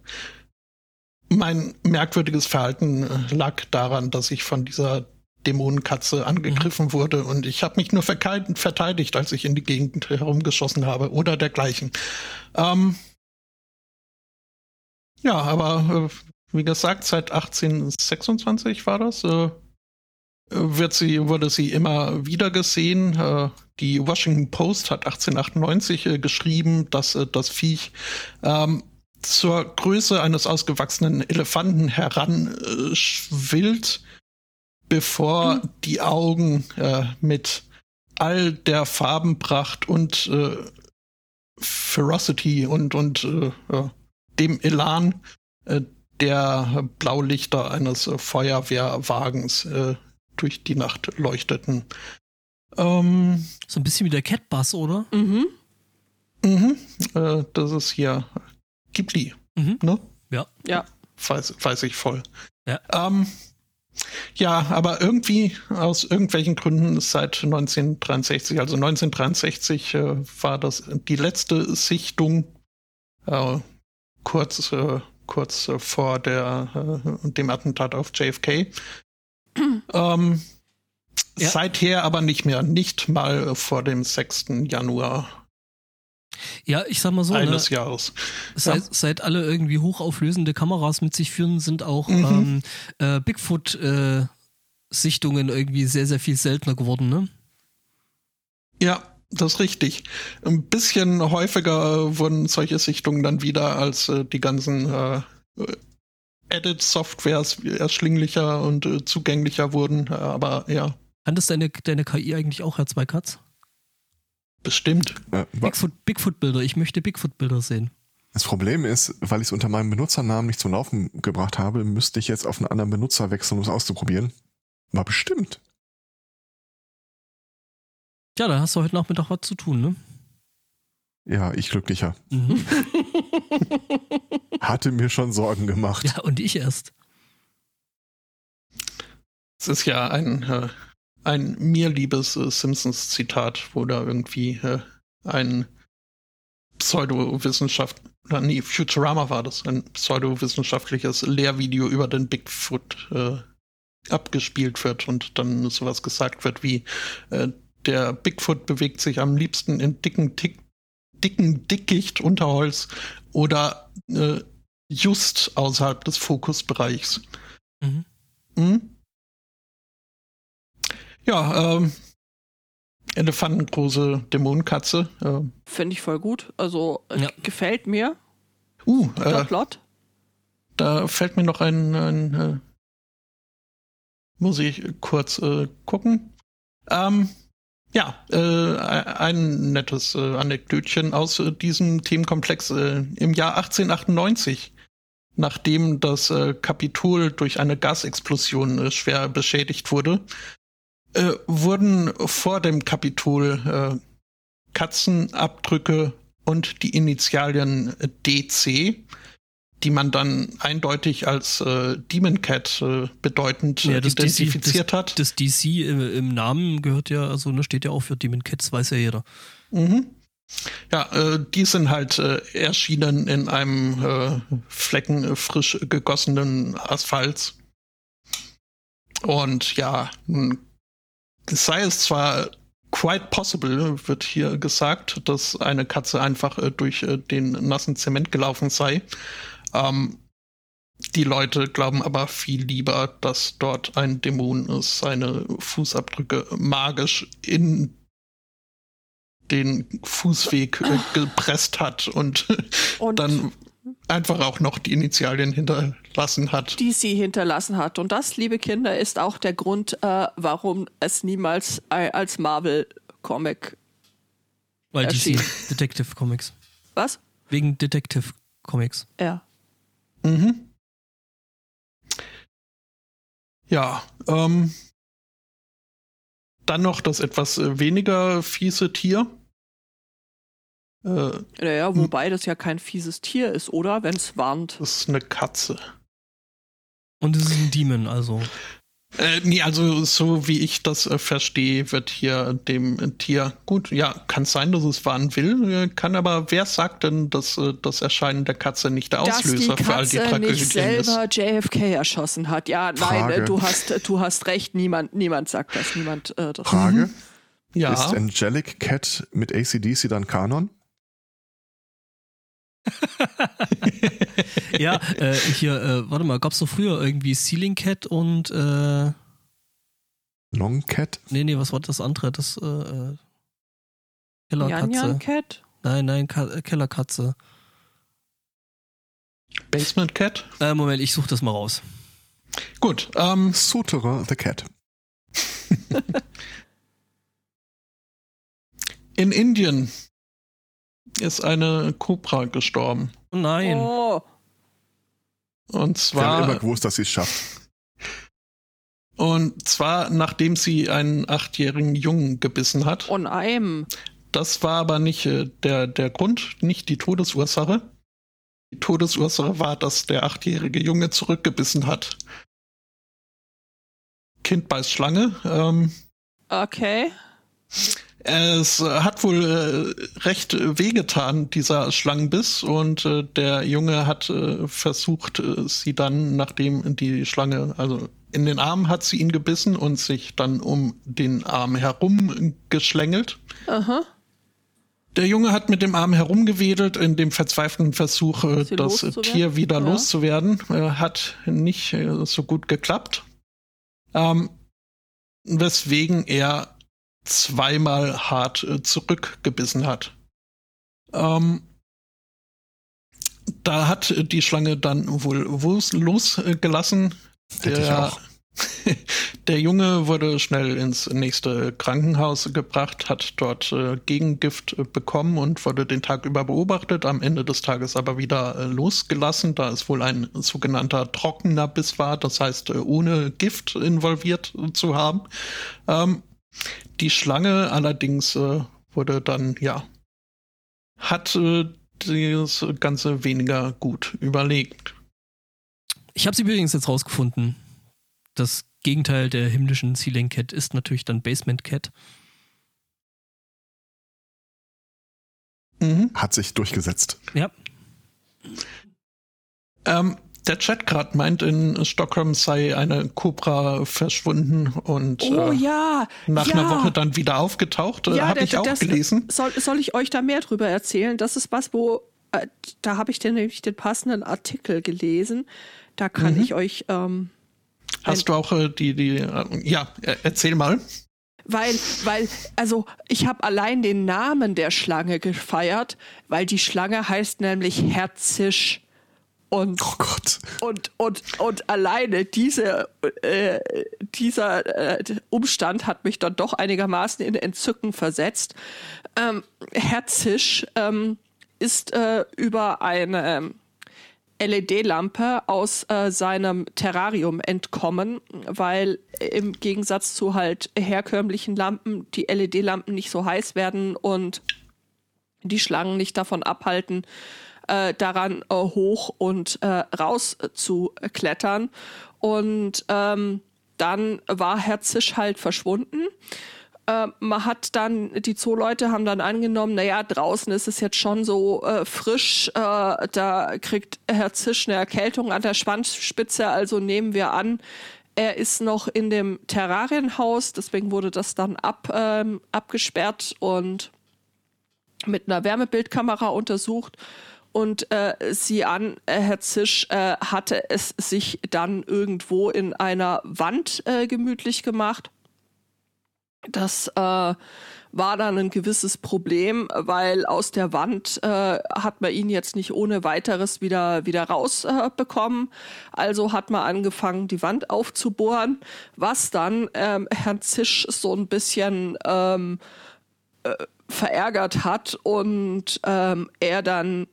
mein merkwürdiges Verhalten äh, lag daran, dass ich von dieser Dämonenkatze angegriffen mhm. wurde und ich habe mich nur verteidigt, als ich in die Gegend herumgeschossen habe oder dergleichen. Ähm, ja, aber äh, wie gesagt, seit 1826 war das, äh, wird sie, wurde sie immer wieder gesehen. Äh, die Washington Post hat 1898 äh, geschrieben, dass das Viech ähm, zur Größe eines ausgewachsenen Elefanten heranschwillt bevor mhm. die Augen äh, mit all der Farbenpracht und äh, Ferocity und, und äh, dem Elan äh, der Blaulichter eines Feuerwehrwagens äh, durch die Nacht leuchteten. Ähm, so ein bisschen wie der Catbus, oder? Mhm. Mhm. Äh, das ist hier Ghibli. Mhm. Ne? Ja. Ja. Weiß, weiß ich voll. Ja. Ähm, ja, aber irgendwie aus irgendwelchen Gründen seit 1963, also 1963 äh, war das die letzte Sichtung äh, kurz äh, kurz vor der äh, dem Attentat auf JFK. [clears throat] ähm, ja. Seither aber nicht mehr, nicht mal vor dem 6. Januar ja, ich sag mal so. Ne, Eines ne, Jahres. Seit, ja. seit alle irgendwie hochauflösende Kameras mit sich führen, sind auch mhm. ähm, äh, Bigfoot-Sichtungen äh, irgendwie sehr, sehr viel seltener geworden, ne? Ja, das ist richtig. Ein bisschen häufiger wurden solche Sichtungen dann wieder, als äh, die ganzen äh, Edit-Softwares erschwinglicher und äh, zugänglicher wurden, aber ja. Das deine, deine KI eigentlich auch, Herr Zweikatz? Bestimmt. Äh, Bigfoot, Bigfoot-Bilder. Ich möchte Bigfoot-Bilder sehen. Das Problem ist, weil ich es unter meinem Benutzernamen nicht zum Laufen gebracht habe, müsste ich jetzt auf einen anderen Benutzer wechseln, um es auszuprobieren. War bestimmt. Ja, da hast du heute Nachmittag was zu tun, ne? Ja, ich glücklicher. Mhm. [laughs] Hatte mir schon Sorgen gemacht. Ja, und ich erst. Es ist ja ein äh, ein mir liebes äh, Simpsons-Zitat, wo da irgendwie äh, ein Pseudowissenschaftler, nee, Futurama war das, ein pseudowissenschaftliches Lehrvideo über den Bigfoot äh, abgespielt wird und dann sowas gesagt wird wie, äh, der Bigfoot bewegt sich am liebsten in dicken, tick, dicken Dickicht Unterholz oder äh, just außerhalb des Fokusbereichs. Mhm. Hm? Ja, ähm, elefantengroße Dämonenkatze. Äh, Finde ich voll gut. Also äh, Ja. gefällt mir. uh, Der äh, Plot. da fällt mir noch ein, ein äh, muss ich kurz äh, gucken. Ähm, ja, äh, ein nettes äh, Anekdötchen aus äh, diesem Themenkomplex. Äh, Im Jahr 1898, nachdem das äh, Kapitol durch eine Gasexplosion äh, schwer beschädigt wurde, wurden vor dem Kapitol Katzenabdrücke und die Initialien DC, die man dann eindeutig als äh, Demon Cat äh, bedeutend äh, Ja, das DC identifiziert hat. Das DC im, im Namen gehört ja, also ne, steht ja auch für Demon Cats, weiß ja jeder. Mhm. Ja, äh, die sind halt äh, erschienen in einem äh, Flecken äh, frisch gegossenen Asphalts. Und ja, sei es zwar quite possible, wird hier gesagt, dass eine Katze einfach äh, durch äh, den nassen Zement gelaufen sei. Ähm, die Leute glauben aber viel lieber, dass dort ein Dämon ist, seine Fußabdrücke magisch in den Fußweg äh, gepresst hat und, [laughs] Und dann einfach auch noch die Initialien hinterlassen hat. die sie hinterlassen hat. Und das, liebe Kinder, ist auch der Grund, äh, warum es niemals äh, als Marvel-Comic. Weil Erschien. DC Detective Comics. Was? Wegen Detective Comics. Ja. Mhm. Ja, ähm, dann noch das etwas äh, weniger fiese Tier. Äh, Naja, wobei das ja kein fieses Tier ist, oder? Wenn es warnt. das ist eine Katze. Und es ist ein Demon, also. Äh, nee, also so wie ich das äh, verstehe, wird hier dem äh, Tier gut, ja, kann sein, dass es warnen will, äh, kann aber wer sagt denn, dass äh, das Erscheinen der Katze nicht der Dass die Auslöser für all die Katze nicht Tragödien ist? selber JFK erschossen hat. Ja, nein, Frage. äh, du hast, du hast recht. Niemand, niemand sagt das. Niemand. Äh, das Frage: Ja, Ist Angelic Cat mit ACDC dann Kanon? [laughs] Ja, äh, hier, äh, warte mal, gab's doch früher irgendwie Ceiling Cat und, äh, Long Cat? nee, nee, was war das andere? Das, äh, äh, Jan Jan Kellerkatze. Cat. Nein, nein, Ka äh, Kellerkatze. Basement Cat. Äh, Moment, ich suche das mal raus. Gut, ähm, Suterer the Cat. [laughs] in Indien ist eine Kobra gestorben. Oh nein. Oh, Und Wir haben immer zwar, gewusst, dass sie es schafft. und zwar nachdem sie einen achtjährigen Jungen gebissen hat. on einem. Das war aber nicht äh, der, der Grund, nicht die Todesursache. Die Todesursache war, dass der achtjährige Junge zurückgebissen hat. Kind beißt Schlange. Ähm, Okay. Es hat wohl äh, recht wehgetan, dieser Schlangenbiss, und äh, der Junge hat äh, versucht, äh, sie dann, nachdem die Schlange, also in den Arm hat sie ihn gebissen und sich dann um den Arm herum geschlängelt. Aha. Der Junge hat mit dem Arm herumgewedelt in dem verzweifelten Versuch, äh, das? Tier wieder Ja. loszuwerden. Äh, hat nicht so gut geklappt. Ähm, weswegen er zweimal hart äh, zurückgebissen hat. Ähm, da hat die Schlange dann wohl losgelassen. Auch. [laughs] Der Junge wurde schnell ins nächste Krankenhaus gebracht, hat dort äh, Gegengift bekommen und wurde den Tag über beobachtet, am Ende des Tages aber wieder äh, losgelassen, da es wohl ein sogenannter trockener Biss war, das heißt äh, ohne Gift involviert zu haben. Ähm, die Schlange allerdings äh, wurde dann, ja, hat äh, das Ganze weniger gut überlegt. Ich habe sie übrigens jetzt rausgefunden. Das Gegenteil der himmlischen Ceiling Cat ist natürlich dann Basement Cat. Mhm. Hat sich durchgesetzt. Ja. Ähm, der Chat gerade meint, in Stockholm sei eine Cobra verschwunden und Oh äh, ja. nach ja. einer Woche dann wieder aufgetaucht. Ja, Habe ich auch das- gelesen. Soll, soll ich euch da mehr drüber erzählen? Das ist was, wo äh, da habe ich den, nämlich den passenden Artikel gelesen. Da kann Mhm. ich euch ähm, Hast du auch äh, die, die, äh, ja, äh, erzähl mal. weil, weil, also ich habe allein den Namen der Schlange gefeiert, weil die Schlange heißt nämlich Herzisch. Und, Oh Gott. und, und, und alleine diese, äh, dieser äh, Umstand hat mich dann doch einigermaßen in Entzücken versetzt. Ähm, Herzisch ähm, ist äh, über eine ähm, LED-Lampe aus äh, seinem Terrarium entkommen, weil im Gegensatz zu halt herkömmlichen Lampen die LED-Lampen nicht so heiß werden und die Schlangen nicht davon abhalten, äh, daran äh, hoch und äh, raus zu klettern. Und ähm, dann war Herr Zisch halt verschwunden. Äh, man hat dann, die Zooleute haben dann angenommen, naja, draußen ist es jetzt schon so äh, frisch, äh, da kriegt Herr Zisch eine Erkältung an der Schwanzspitze, also nehmen wir an, er ist noch in dem Terrarienhaus, deswegen wurde das dann ab, ähm, abgesperrt und mit einer Wärmebildkamera untersucht und äh, sie an, äh, Herr Zisch äh, hatte es sich dann irgendwo in einer Wand äh, gemütlich gemacht. Das äh, war dann ein gewisses Problem, weil aus der Wand hat man ihn jetzt nicht ohne weiteres wieder, wieder rausbekommen. also hat man angefangen, die Wand aufzubohren, was dann ähm, Herrn Zisch so ein bisschen ähm, äh, verärgert hat und ähm, er dann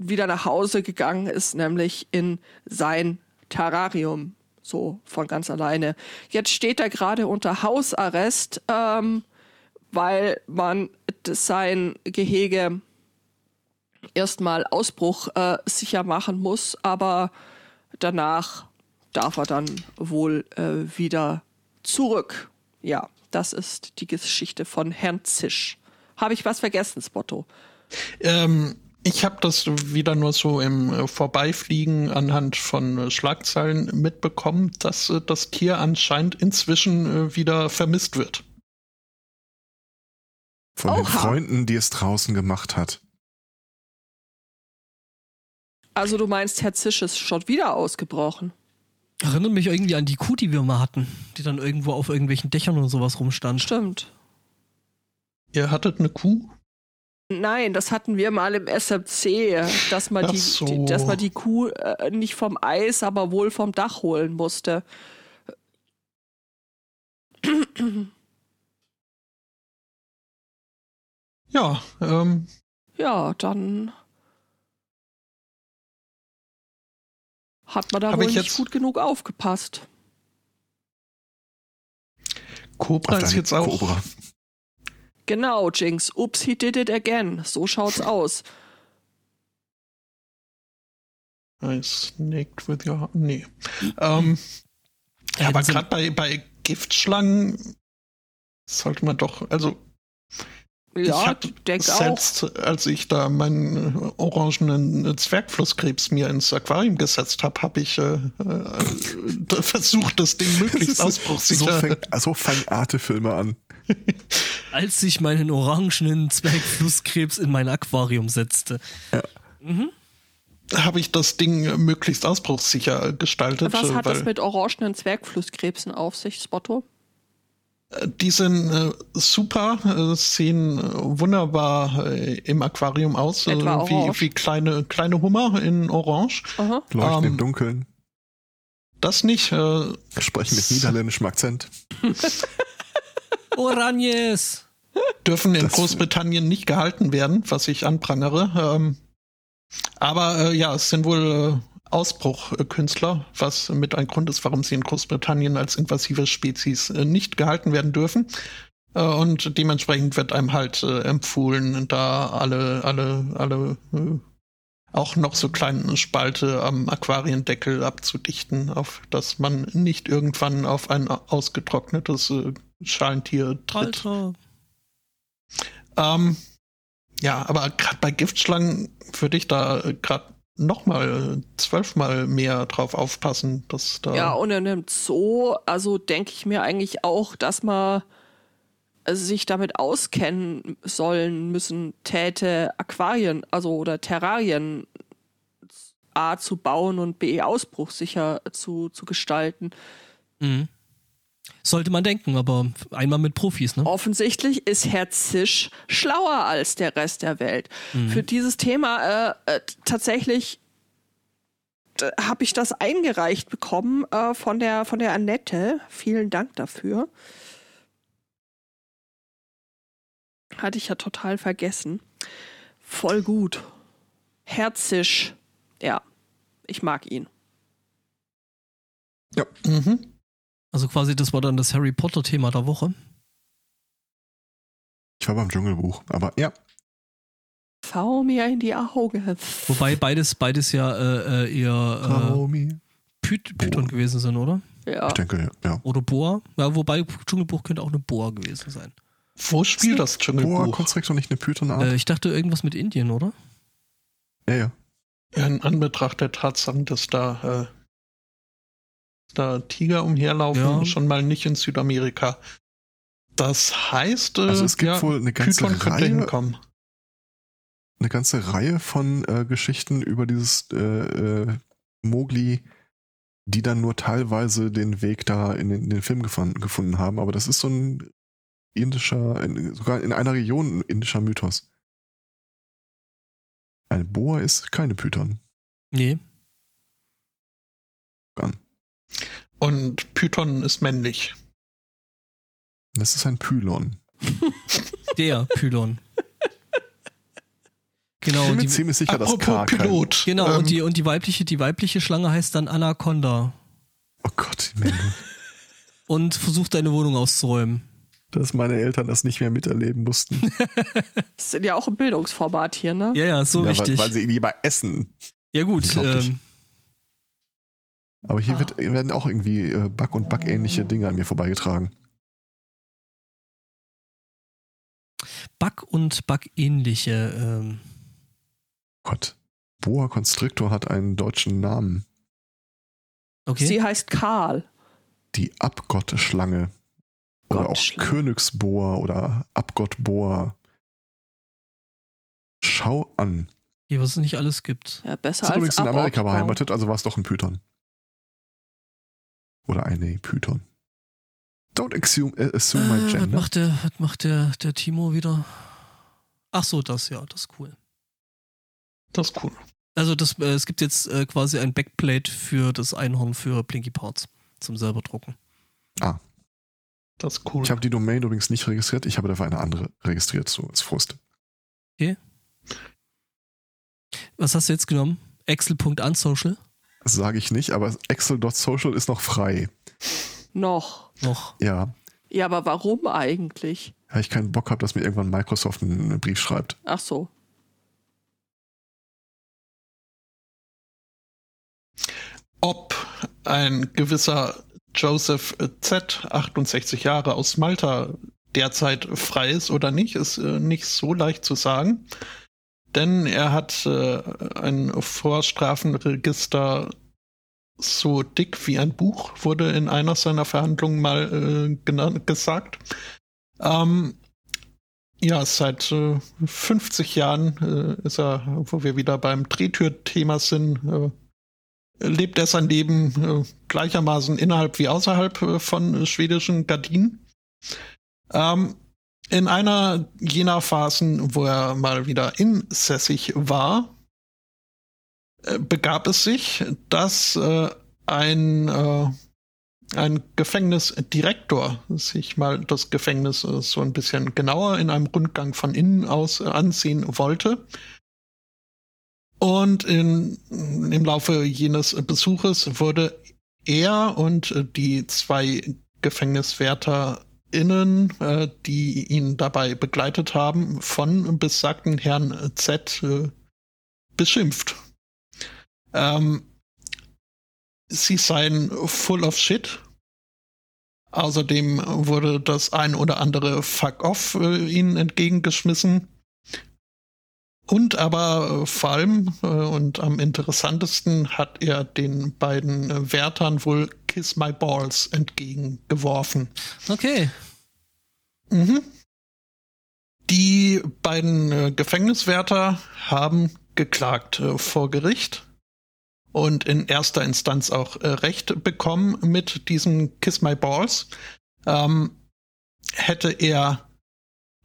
wieder nach Hause gegangen ist, nämlich in sein Terrarium, so von ganz alleine. Jetzt steht er gerade unter Hausarrest, ähm, weil man sein Gehege erstmal Ausbruch äh, sicher machen muss, aber danach darf er dann wohl äh, wieder zurück. Ja, das ist die Geschichte von Herrn Zisch. Habe ich was vergessen, Spotto? Ähm, ich habe das wieder nur so im äh, Vorbeifliegen anhand von äh, Schlagzeilen mitbekommen, dass äh, das Tier anscheinend inzwischen wieder vermisst wird. Von den Oha. Freunden, die es draußen gemacht hat. Also du meinst, Herr Zisch ist schon wieder ausgebrochen? Erinnert mich irgendwie an die Kuh, die wir mal hatten, die dann irgendwo auf irgendwelchen Dächern und sowas rumstand. Stimmt. Ihr hattet eine Kuh? Nein, das hatten wir mal im SMC, dass man, die, so. die, dass man die Kuh äh, nicht vom Eis, aber wohl vom Dach holen musste. [clears throat] Ja, ähm, Ja, dann hat man da wohl ich nicht jetzt- gut genug aufgepasst. Cobra ist jetzt auch. Cobra. Genau, Jinx. Ups, he did it again. So schaut's aus. I snaked with your heart. Nee. Ähm, ja, aber gerade bei, bei Giftschlangen sollte man doch, also ich Ja, ich denke auch. selbst, als ich da meinen orangenen Zwergflusskrebs mir ins Aquarium gesetzt habe, habe ich äh, äh, versucht, das Ding möglichst [laughs] so, ausbruchsicher. fängt, so fangen Arte-Filme an. [laughs] Als ich meinen orangenen Zwergflusskrebs in mein Aquarium setzte. habe ich das Ding äh, möglichst ausbruchssicher gestaltet. Was äh, hat weil das mit orangenen Zwergflusskrebsen auf sich, Spotto? Die sind äh, super, äh, sehen äh, wunderbar äh, im Aquarium aus, äh, wie, wie kleine, kleine Hummer in Orange. Aha. Leuchten Ähm, im Dunkeln. Das nicht. Äh, Sprechen mit niederländischem Akzent. [laughs] Oranjes! dürfen in Das- Großbritannien nicht gehalten werden, was ich anprangere. Ähm, aber äh, ja, es sind wohl äh, Ausbruchkünstler, was mit ein Grund ist, warum sie in Großbritannien als invasive Spezies äh, nicht gehalten werden dürfen. Äh, und dementsprechend wird einem halt äh, empfohlen, da alle, alle, alle äh, auch noch so kleine Spalte am Aquariendeckel abzudichten, auf dass man nicht irgendwann auf ein ausgetrocknetes äh, Schalentier tritt. Alter. Ähm, ja, aber gerade bei Giftschlangen würde ich da gerade noch mal zwölfmal mehr drauf aufpassen, dass da Ja, und in einem Zoo, also denke ich mir eigentlich auch, dass man sich damit auskennen sollen müssen, täte Aquarien, also oder Terrarien A zu bauen und B ausbruchsicher zu, zu gestalten. Mhm. Sollte man denken, aber einmal mit Profis, ne? Offensichtlich ist Herr Zisch schlauer als der Rest der Welt. Für dieses Thema äh, äh, tatsächlich habe ich das eingereicht bekommen äh, von der von der Annette. Vielen Dank dafür. Hatte ich ja total vergessen. Voll gut. Herzisch. Ja, ich mag ihn. Mhm. Also quasi, das war dann das Harry Potter-Thema der Woche. Ich war beim Dschungelbuch, aber ja, Schau mir in die Augen. Wobei beides, beides ja äh, äh, eher äh, Py Python gewesen sind, oder? Ja. Ich denke, ja. Oder Boa. Ja, wobei Dschungelbuch könnte auch eine Boa gewesen sein. Wo spielt das Boa Dschungelbuch? Constrictor nicht eine Pythonart? Äh, ich dachte irgendwas mit Indien, oder? ja, ja. Ja, in Anbetracht der Tatsachen, dass da, äh, da Tiger umherlaufen, Ja. schon mal nicht in Südamerika. Das heißt, äh, Also es gibt ja, wohl eine ganze Python Reihe, hinkommen. eine ganze Reihe von äh, Geschichten über dieses äh, äh, Mowgli, die dann nur teilweise den Weg da in den, in den Film gefunden, gefunden haben. Aber das ist so ein indischer, in, sogar in einer Region ein indischer Mythos. Eine Boa ist keine Python. Nee. Und Python ist männlich. Das ist ein Pylon. [laughs] Der Pylon. Ich Genau, bin mir die, ziemlich sicher, dass Apropos K kein- Pilot. genau ähm, und, die, und die weibliche, die weibliche Schlange heißt dann Anaconda Oh Gott, Menno, [laughs] und versucht deine Wohnung auszuräumen. dass meine Eltern das nicht mehr miterleben mussten. [laughs] Das sind ja auch ein Bildungsformat hier, ne? Ja, ja, so ja, richtig. Weil, weil sie lieber essen. ja gut, ähm, Aber hier Ah. wird, werden auch irgendwie äh, Bug- und Bug-ähnliche Dinge an mir vorbeigetragen. Bug und Bug-ähnliche. Ähm, Gott. Boa Constrictor hat einen deutschen Namen. okay. Sie heißt Karl. Die Abgottschlange. Oder auch. Königsboa oder Abgottboa. Schau an. Hier, was es nicht alles gibt. Ja, besser Ist als übrigens in Amerika beheimatet, also war es doch ein Python. Oder eine Python. Don't assume, äh, assume my Äh, was gender. macht der, was macht der, der Timo wieder? Ach so, das, ja, das ist cool. Das ist cool. Also das, äh, es gibt jetzt äh, quasi ein Backplate für das Einhorn für Blinky Parts zum selber drucken. Das ist cool. Ich habe die Domain übrigens nicht registriert, ich habe dafür eine andere registriert, so als Frust. Was hast du jetzt genommen? Excel.unsocial? Sage ich nicht, aber Excel.social ist noch frei. Noch. Noch. Ja, Ja, aber warum eigentlich? weil ich keinen Bock habe, dass mir irgendwann Microsoft einen Brief schreibt. Ach so. Ob ein gewisser Joseph Z, 68 Jahre aus Malta, derzeit frei ist oder nicht, ist äh, nicht so leicht zu sagen. Denn er hat äh, ein Vorstrafenregister so dick wie ein Buch, wurde in einer seiner Verhandlungen mal äh, gesagt. Ähm, ja, seit äh, 50 Jahren äh, ist er, wo wir wieder beim Drehtür-Thema sind, äh, lebt er sein Leben äh, gleichermaßen innerhalb wie außerhalb äh, von schwedischen Gardinen. Ähm, in einer jener Phasen, wo er mal wieder insässig war, äh, begab es sich, dass äh, ein, äh, ein Gefängnisdirektor sich mal das Gefängnis äh, so ein bisschen genauer in einem Rundgang von innen aus äh, ansehen wollte. Und in, im Laufe jenes Besuches wurde er und äh, die zwei GefängniswärterInnen, äh, die ihn dabei begleitet haben, von besagten Herrn Z äh, beschimpft. Ähm, sie seien full of shit. Außerdem wurde das ein oder andere Fuck off äh, ihnen entgegengeschmissen. Und aber äh, vor allem äh, und am interessantesten hat er den beiden äh, Wärtern wohl Kiss My Balls entgegengeworfen. Okay. Mhm. Die beiden Gefängniswärter haben geklagt vor Gericht und in erster Instanz auch Recht bekommen mit diesen Kiss My Balls. ähm, hätte er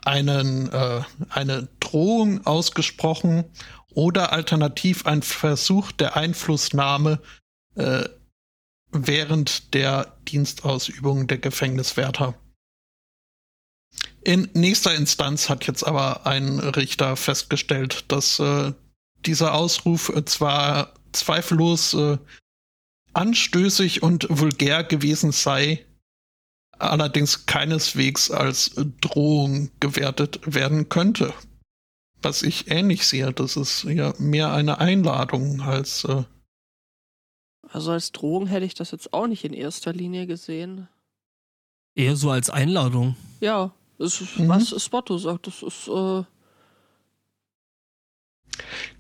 einen, äh, eine Drohung ausgesprochen oder alternativ ein Versuch der Einflussnahme äh, während der Dienstausübung der Gefängniswärter. In nächster Instanz hat jetzt aber ein Richter festgestellt, dass äh, dieser Ausruf zwar zweifellos äh, anstößig und vulgär gewesen sei, allerdings keineswegs als Drohung gewertet werden könnte. Was ich ähnlich sehe, das ist ja mehr eine Einladung als. Äh also als Drohung hätte ich das jetzt auch nicht in erster Linie gesehen. Eher so als Einladung. Ja, das ist, mhm. was Spotto sagt, das ist. Äh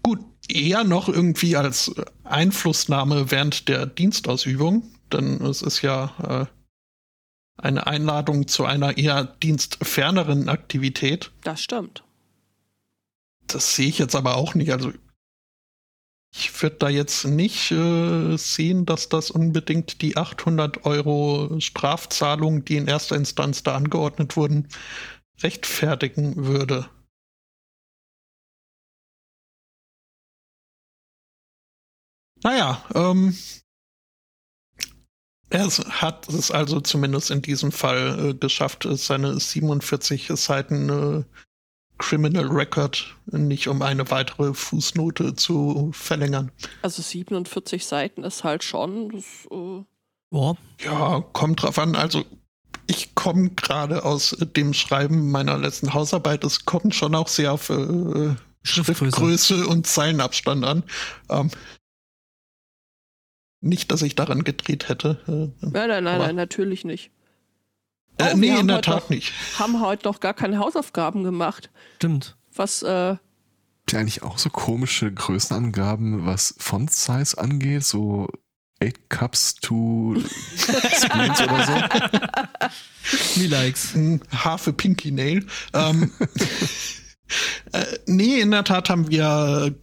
Gut, eher noch irgendwie als Einflussnahme während der Dienstausübung, denn es ist ja äh, eine Einladung zu einer eher dienstferneren Aktivität. Das stimmt. Das sehe ich jetzt aber auch nicht. Also ich würde da jetzt nicht äh, sehen, dass das unbedingt die 800 Euro Strafzahlung, die in erster Instanz da angeordnet wurden, rechtfertigen würde. Naja, ähm, er hat es also zumindest in diesem Fall äh, geschafft, seine 47 Seiten äh, Criminal Record nicht um eine weitere Fußnote zu verlängern. Also 47 Seiten ist halt schon. Das, äh ja. ja, kommt drauf an. Also ich komme gerade aus dem Schreiben meiner letzten Hausarbeit. Es kommt schon auch sehr auf äh, Schriftgröße und Zeilenabstand an. Ähm, nicht, dass ich daran gedreht hätte. Äh, nein, nein, nein, nein, natürlich nicht. Äh, oh, nee, in der Tat noch, nicht. Haben heute noch gar keine Hausaufgaben gemacht. Stimmt. Was, äh. Habt ihr eigentlich auch so komische Größenangaben, was Font Size angeht? So 8 Cups to [laughs] Spoons oder so? Me likes. H für Pinky Nail. Ähm, [laughs] äh, nee, in der Tat haben wir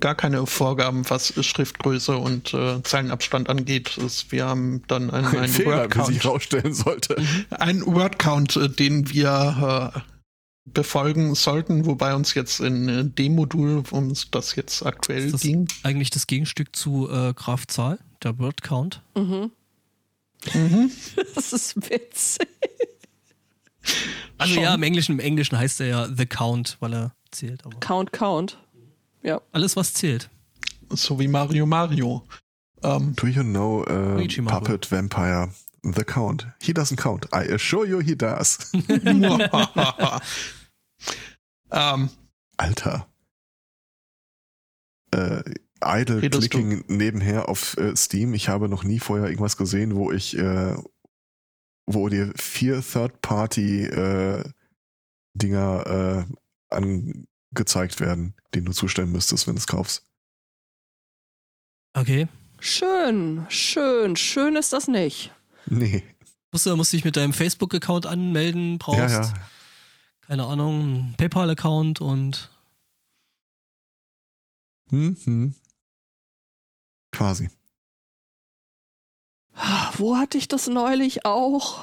gar keine Vorgaben, was Schriftgröße und äh, Zeilenabstand angeht. Es, wir haben dann [laughs] einen, ein einen Word-Count. sich rausstellen sollte. Ein Word-Count, äh, den wir äh, befolgen sollten, wobei uns jetzt in äh, dem Modul, um das jetzt aktuell ist das ging. Eigentlich das Gegenstück zu äh, Grafzahl, der Word-Count. Mhm. Mhm. [laughs] das ist witzig. Also Schon. ja, im Englischen, im Englischen heißt er ja The Count, weil er zählt. Aber. Count, Count. Ja. Alles, was zählt. So wie Mario Mario. Um, Do you know uh, Puppet Vampire? The Count. He doesn't count. I assure you he does. [laughs] [laughs] um, Alter. Äh, idle Clicking nebenher auf äh, Steam. Ich habe noch nie vorher irgendwas gesehen, wo ich, äh, wo dir vier Third-Party-Dinger äh, an gezeigt werden, den du zustellen müsstest, wenn du es kaufst. Okay. Schön, schön, schön ist das nicht. Nee. Musst du, musst dich mit deinem Facebook-Account anmelden, brauchst, ja, ja. keine Ahnung, einen PayPal-Account und. Mhm. Quasi. Wo hatte ich das neulich auch?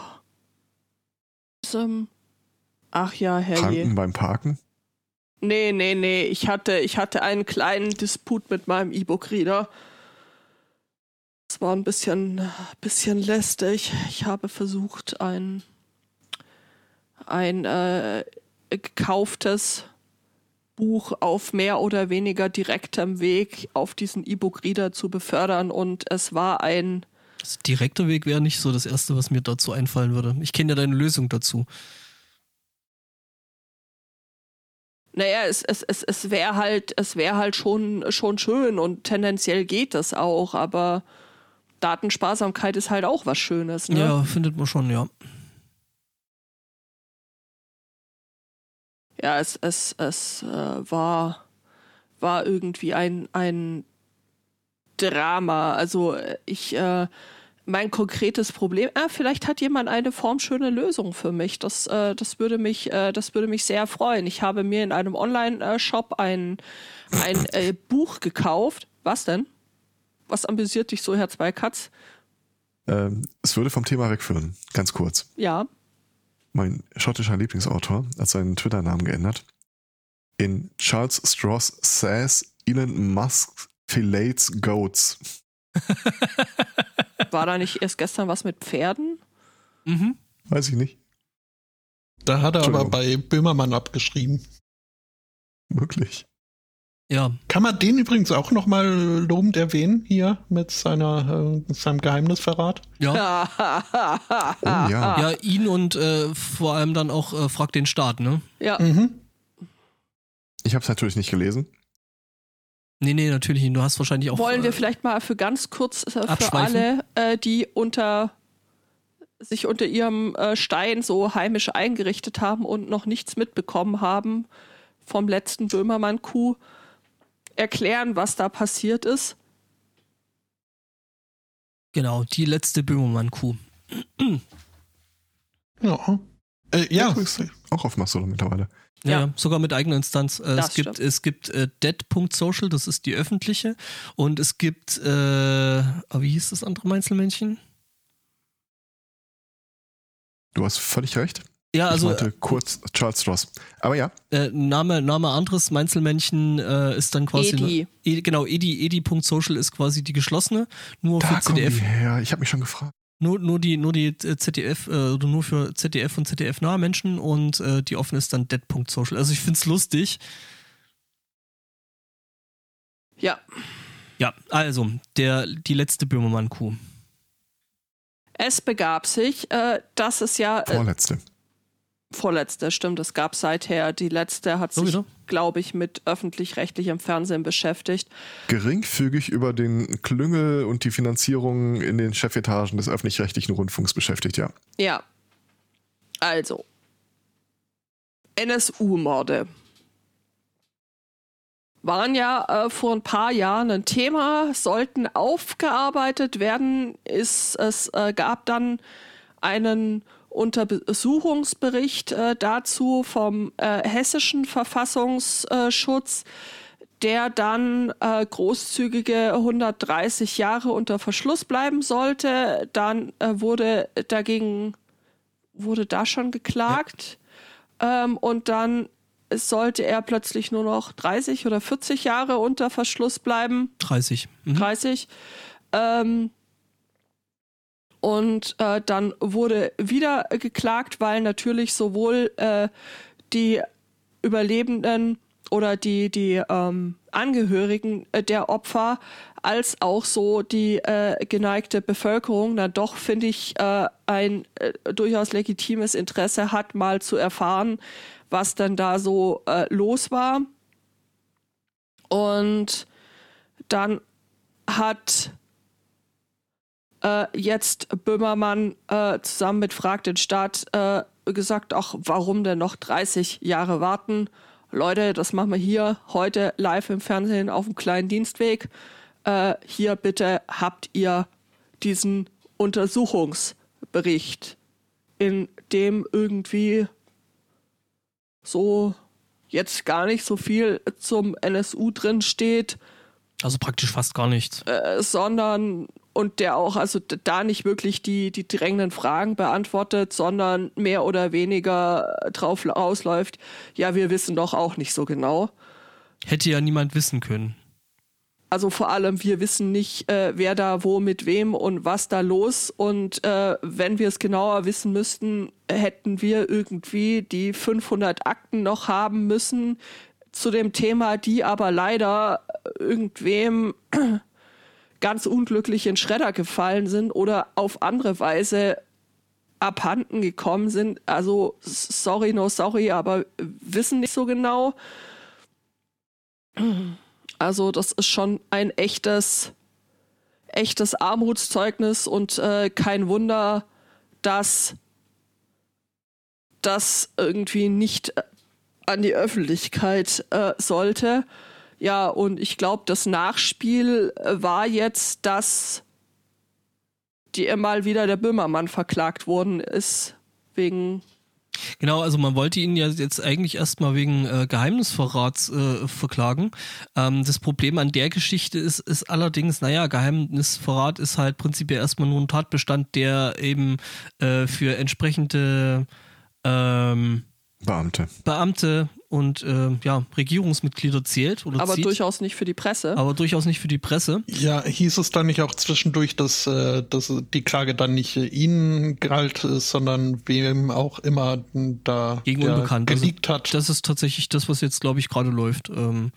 Ach ja, Herr Kranken beim Parken? Nee, nee, nee. Ich hatte, ich hatte einen kleinen Disput mit meinem E-Book-Reader. Es war ein bisschen, bisschen lästig. Ich habe versucht, ein, ein äh, gekauftes Buch auf mehr oder weniger direktem Weg auf diesen E-Book-Reader zu befördern und es war ein. Das direkter Weg wäre nicht so das Erste, was mir dazu einfallen würde. Ich kenne ja deine Lösung dazu. Naja, es, es, es, es wäre halt, es wäre halt schon, schon schön und tendenziell geht das auch, aber Datensparsamkeit ist halt auch was Schönes, ne? Ja, findet man schon, ja. Ja, es, es, es äh, war, war irgendwie ein, ein Drama. Also ich, äh, mein konkretes Problem. Ah, vielleicht hat jemand eine formschöne Lösung für mich. Das, äh, das, würde mich, äh, das würde mich sehr freuen. Ich habe mir in einem Online-Shop ein, ein äh, Buch gekauft. Was denn? Was amüsiert dich so, Herr Zweikatz? Ähm, es würde vom Thema wegführen, ganz kurz. Ja. Mein schottischer Lieblingsautor hat seinen Twitter-Namen geändert. In Charles Stross says Elon Musk fillets goats. [laughs] War da nicht erst gestern was mit Pferden? Mhm. Weiß ich nicht. Da hat er aber bei Böhmermann abgeschrieben. Wirklich. Ja, Kann man den übrigens auch nochmal lobend erwähnen hier mit seiner, äh, mit seinem Geheimnisverrat? ja. Oh ja. Ja, ihn und äh, vor allem dann auch äh, Frag den Staat, ne? ja. Mhm. Ich habe es natürlich nicht gelesen. Nee, nee, natürlich nicht. Du hast wahrscheinlich auch. Wollen wir äh, vielleicht mal für ganz kurz äh, für alle, äh, die unter sich unter ihrem äh, Stein so heimisch eingerichtet haben und noch nichts mitbekommen haben vom letzten Böhmermann-Coup, erklären, was da passiert ist. Genau, die letzte Böhmermann-Kuh. Ja. Äh, ja, Übrigens Auch auf Mastodon mittlerweile. Ja, Ja. sogar mit eigener Instanz. Äh, Das es gibt, stimmt. es gibt äh, dead.social, das ist die öffentliche. Und es gibt, äh, wie hieß das andere Meinzelmännchen? Du hast völlig recht. Ja, also ich meinte kurz Charles Ross. Aber ja, äh, Name, Name anderes Meinzelmännchen äh, ist dann quasi. Edi. E, genau, edi, edi.social ist quasi die geschlossene, nur da für kommen die her. Ich habe mich schon gefragt. Nur, nur die, nur die äh, ZDF, äh, oder nur für ZDF und ZDF-nahe Menschen und äh, die offene ist dann dead.social. Also ich find's lustig. Ja, Ja, also, der, die letzte Böhmermann-Kuh. es begab sich, äh, dass es ja äh, Vorletzte. Vorletzte, stimmt, es gab seither, die letzte hat sich, glaube ich, mit öffentlich-rechtlichem Fernsehen beschäftigt. Geringfügig über den Klüngel und die Finanzierung in den Chefetagen des öffentlich-rechtlichen Rundfunks beschäftigt, ja. Ja. Also. NSU-Morde. Waren ja äh, vor ein paar Jahren ein Thema, sollten aufgearbeitet werden. Ist, es äh, gab dann einen Untersuchungsbericht äh, dazu vom äh, hessischen Verfassungsschutz, der dann äh, großzügige 130 Jahre unter Verschluss bleiben sollte. Dann äh, wurde dagegen wurde da schon geklagt ähm, und dann sollte er plötzlich nur noch 30 oder 40 Jahre unter Verschluss bleiben. 30. Mhm. 30. Ähm, und äh, dann wurde wieder geklagt, weil natürlich sowohl äh, die Überlebenden oder die, die ähm, Angehörigen äh, der Opfer als auch so die äh, geneigte Bevölkerung dann doch, finde ich, äh, ein äh, durchaus legitimes Interesse hat, mal zu erfahren, was denn da so äh, los war. Und dann hat äh, jetzt Böhmermann äh, zusammen mit Frag den Staat äh, gesagt, ach, warum denn noch 30 Jahre warten? Leute, das machen wir hier heute live im Fernsehen auf dem kleinen Dienstweg. Äh, hier bitte habt ihr diesen Untersuchungsbericht, in dem irgendwie so jetzt gar nicht so viel zum NSU drin steht Also praktisch fast gar nichts. äh, sondern und der auch also da nicht wirklich die die drängenden Fragen beantwortet, sondern mehr oder weniger äh, drauf rausläuft. Ja, wir wissen doch auch nicht so genau. Hätte ja niemand wissen können. Also vor allem, wir wissen nicht, äh, wer da wo mit wem und was da los. Und äh, wenn wir es genauer wissen müssten, hätten wir irgendwie die 500 Akten noch haben müssen zu dem Thema, die aber leider irgendwem ganz unglücklich in Schredder gefallen sind oder auf andere Weise abhanden gekommen sind. Also sorry, no sorry, aber wissen nicht so genau. Also das ist schon ein echtes, echtes Armutszeugnis und äh, kein Wunder, dass das irgendwie nicht äh, an die Öffentlichkeit äh, sollte. Ja, und ich glaube, das Nachspiel äh, war jetzt, dass die mal wieder der Böhmermann verklagt worden ist wegen Genau, also man wollte ihn ja jetzt eigentlich erstmal wegen äh, Geheimnisverrats äh, verklagen. Ähm, das Problem an der Geschichte ist, ist allerdings, naja, Geheimnisverrat ist halt prinzipiell erstmal nur ein Tatbestand, der eben äh, für entsprechende ähm, Beamte. Beamte und äh, ja, Regierungsmitglieder zählt. Oder Aber zieht, durchaus nicht für die Presse. aber durchaus nicht für die Presse. Ja, hieß es dann nicht auch zwischendurch, dass, äh, dass die Klage dann nicht äh, Ihnen galt, äh, sondern wem auch immer da Gegen Unbekannt. Also geleakt hat? Das ist tatsächlich das, was jetzt, glaube ich, gerade läuft. Ähm,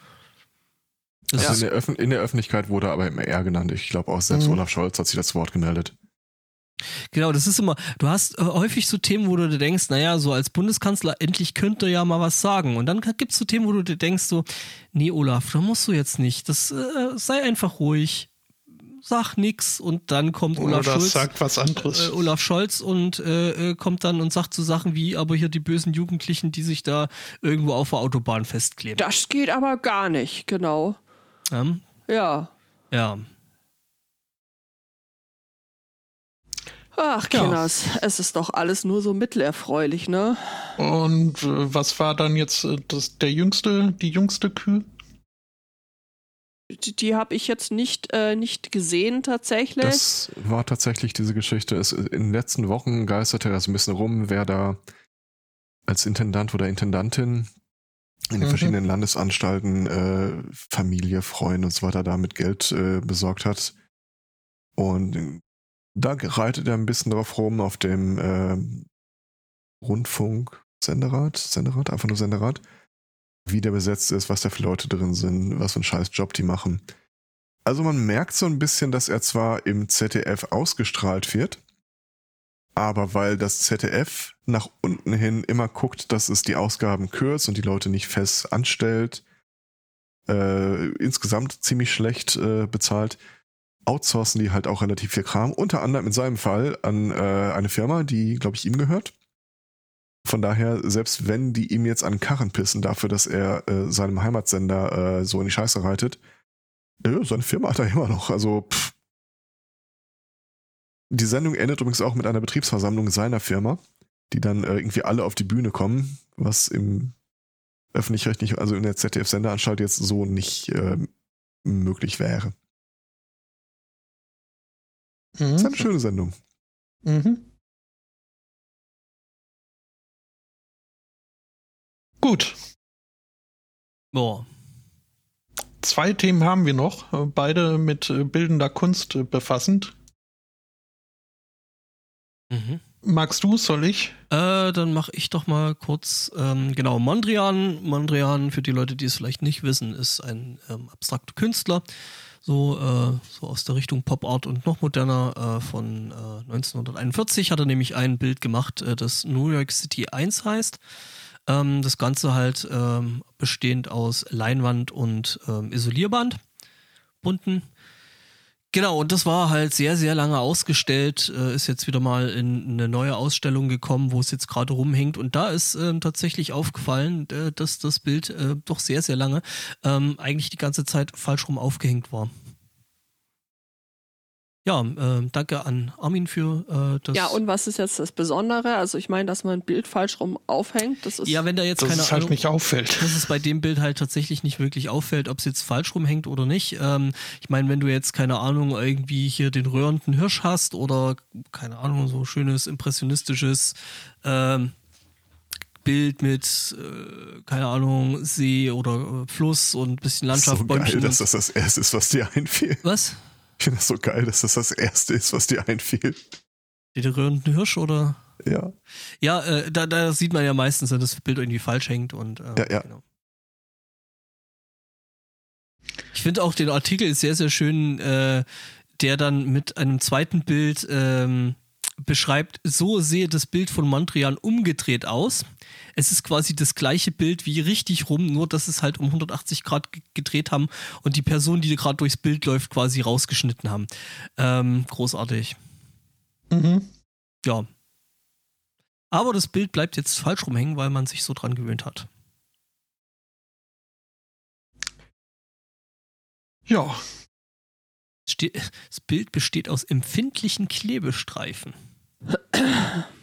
das Also ist, in, der in der Öffentlichkeit wurde aber immer er genannt. Ich glaube auch selbst Mhm. Olaf Scholz hat sich das Wort gemeldet. Genau, das ist immer, du hast äh, häufig so Themen, wo du dir denkst, naja, so als Bundeskanzler, endlich könnte er ja mal was sagen. Und dann gibt es so Themen, wo du dir denkst, so, nee, Olaf, da musst du jetzt nicht. Das äh, sei einfach ruhig. Sag nix und dann kommt Olaf Oder Schulz. sagt was anderes. Äh, Olaf Scholz und äh, äh, kommt dann und sagt so Sachen wie, aber hier die bösen Jugendlichen, die sich da irgendwo auf der Autobahn festkleben. Das geht aber gar nicht, genau. Ähm, Ja. ja. Ach, Ja. Kinders, es ist doch alles nur so mittelerfreulich, ne? Und äh, was war dann jetzt äh, das, der jüngste, die jüngste Kühe? Die, die habe ich jetzt nicht, äh, nicht gesehen tatsächlich. Das war tatsächlich diese Geschichte. Es, in den letzten Wochen geisterte das ein bisschen rum, wer da als Intendant oder Intendantin in den Mhm. verschiedenen Landesanstalten äh, Familie, Freunde und so weiter da mit Geld äh, besorgt hat. Und da reitet er ein bisschen drauf rum auf dem äh, Rundfunk, Senderat, Senderat, einfach nur Senderat, wie der besetzt ist, was da für Leute drin sind, was für einen scheiß Job die machen. Also man merkt so ein bisschen, dass er zwar im ZDF ausgestrahlt wird, aber weil das ZDF nach unten hin immer guckt, dass es die Ausgaben kürzt und die Leute nicht fest anstellt, äh, insgesamt ziemlich schlecht äh, bezahlt, outsourcen die halt auch relativ viel Kram, unter anderem in seinem Fall an äh, eine Firma, die, glaube ich, ihm gehört. Von daher, selbst wenn die ihm jetzt an Karren pissen dafür, dass er äh, seinem Heimatsender äh, so in die Scheiße reitet, äh, seine Firma hat er immer noch. Also, pff. Die Sendung endet übrigens auch mit einer Betriebsversammlung seiner Firma, die dann äh, irgendwie alle auf die Bühne kommen, was im öffentlich-rechtlichen, also in der ZDF-Sendeanstalt jetzt so nicht äh, möglich wäre. Mhm. Das ist eine schöne Sendung. Mhm. Gut, Boah. zwei Themen haben wir noch, äh, beide mit äh, bildender Kunst äh, befassend. Mhm. Magst du, soll ich? Äh, dann mache ich doch mal kurz, ähm, genau, Mondrian. Mondrian, für die Leute, die es vielleicht nicht wissen, ist ein ähm, abstrakter Künstler, so, äh, so aus der Richtung Pop Art und noch moderner. Äh, von äh, 1941 hat er nämlich ein Bild gemacht, äh, das New York City 1 heißt. Ähm, das Ganze halt ähm, bestehend aus Leinwand und ähm, Isolierband, bunten. Genau, und das war halt sehr, sehr lange ausgestellt, äh, ist jetzt wieder mal in eine neue Ausstellung gekommen, wo es jetzt gerade rumhängt. Und da ist ähm, tatsächlich aufgefallen, äh, dass das Bild äh, doch sehr, sehr lange ähm, eigentlich die ganze Zeit falsch rum aufgehängt war. Ja, äh, danke an Armin für äh, das. Ja, und was ist jetzt das Besondere? Also ich meine, dass man ein Bild falsch rum aufhängt, das ist ja, wenn da jetzt Dass keine es halt Ahnung, nicht auffällt. dass es bei dem Bild halt tatsächlich nicht wirklich auffällt, ob es jetzt falsch rumhängt oder nicht. Ähm, ich meine, wenn du jetzt, keine Ahnung, irgendwie hier den röhrenden Hirsch hast oder, keine Ahnung, so schönes impressionistisches ähm, Bild mit, äh, keine Ahnung, See oder äh, Fluss und ein bisschen Landschaft, so geil, Bäumchen. dass das das Erste ist, was dir einfiel. Was? Ich finde das so geil, dass das das Erste ist, was dir einfiel. Den röhrenden Hirsch oder? Ja. Ja, äh, da, da sieht man ja meistens, wenn das Bild irgendwie falsch hängt und äh, Ja, ja. Genau. Ich finde auch den Artikel sehr, sehr schön, äh, der dann mit einem zweiten Bild ähm, beschreibt, so sehe das Bild von Mondrian umgedreht aus. Es ist quasi das gleiche Bild wie richtig rum, nur dass es halt um 180 Grad ge- gedreht haben und die Person, die gerade durchs Bild läuft, quasi rausgeschnitten haben. Ähm, großartig. Mhm. Ja. Aber das Bild bleibt jetzt falsch rumhängen, weil man sich so dran gewöhnt hat. Ja, das Bild besteht aus empfindlichen Klebestreifen. [clears throat]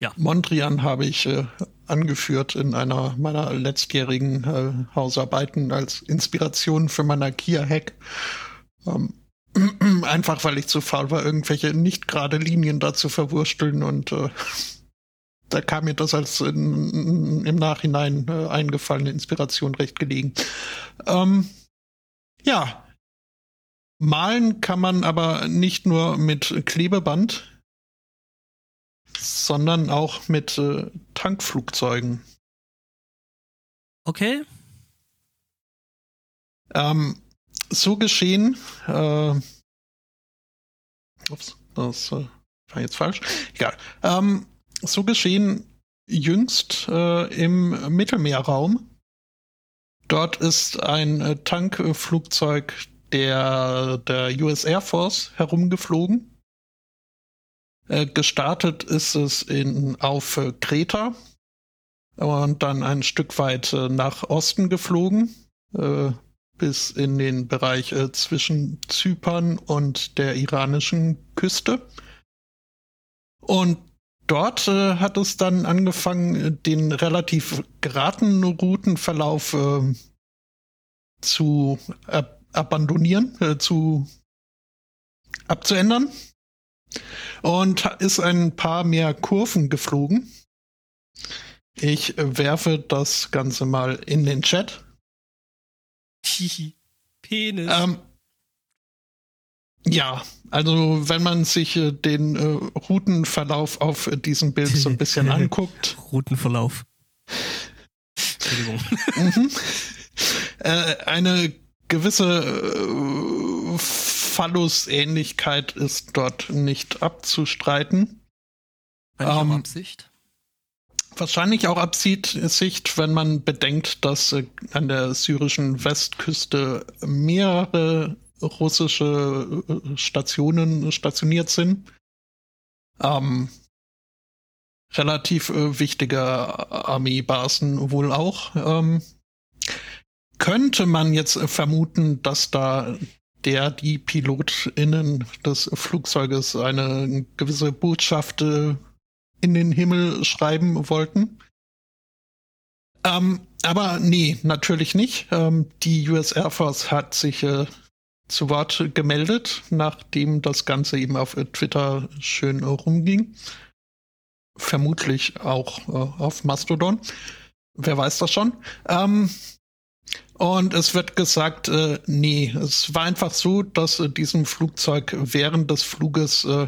Ja. Mondrian habe ich äh, angeführt in einer meiner letztjährigen äh, Hausarbeiten als Inspiration für meinen Kia-Hack. Ähm, [clears throat] einfach weil ich zu faul war, irgendwelche nicht gerade Linien da zu verwursteln und äh, [laughs] da kam mir das als in, im Nachhinein äh, eingefallene Inspiration recht gelegen. Ähm, ja. Malen kann man aber nicht nur mit Klebeband, sondern auch mit äh, Tankflugzeugen. Okay. Ähm, so geschehen, äh, ups, das äh, war jetzt falsch. Egal. Ähm, so geschehen jüngst äh, im Mittelmeerraum. Dort ist ein äh, Tankflugzeug der, der US Air Force herumgeflogen. Äh, gestartet ist es in, auf äh, Kreta und dann ein Stück weit äh, nach Osten geflogen, bis in den Bereich zwischen Zypern und der iranischen Küste. Und dort hat es dann angefangen, den relativ geraden Routenverlauf zu ab abandonieren, zu abzuändern. Und ist ein paar mehr Kurven geflogen. Ich werfe das Ganze mal in den Chat. Penis. Ähm, ja, also wenn man sich äh, den äh, Routenverlauf auf äh, diesem Bild so ein bisschen [laughs] anguckt. Routenverlauf. Entschuldigung. [laughs] mhm. äh, eine gewisse äh, Phallus-Ähnlichkeit ist dort nicht abzustreiten. Wahrscheinlich ähm, Absicht. Wahrscheinlich auch Absicht, wenn man bedenkt, dass äh, an der syrischen Westküste mehrere russische äh, Stationen stationiert sind. Ähm, relativ äh, wichtige Armeebasen wohl auch. Ähm, könnte man jetzt vermuten, dass da der die PilotInnen des Flugzeuges eine gewisse Botschaft äh, in den Himmel schreiben wollten. Ähm, aber nee, natürlich nicht. Ähm, die US Air Force hat sich äh, zu Wort gemeldet, nachdem das Ganze eben auf Twitter schön rumging. Vermutlich auch äh, auf Mastodon. Wer weiß das schon. Ähm, und es wird gesagt, äh, nee, es war einfach so, dass äh, diesem Flugzeug während des Fluges äh,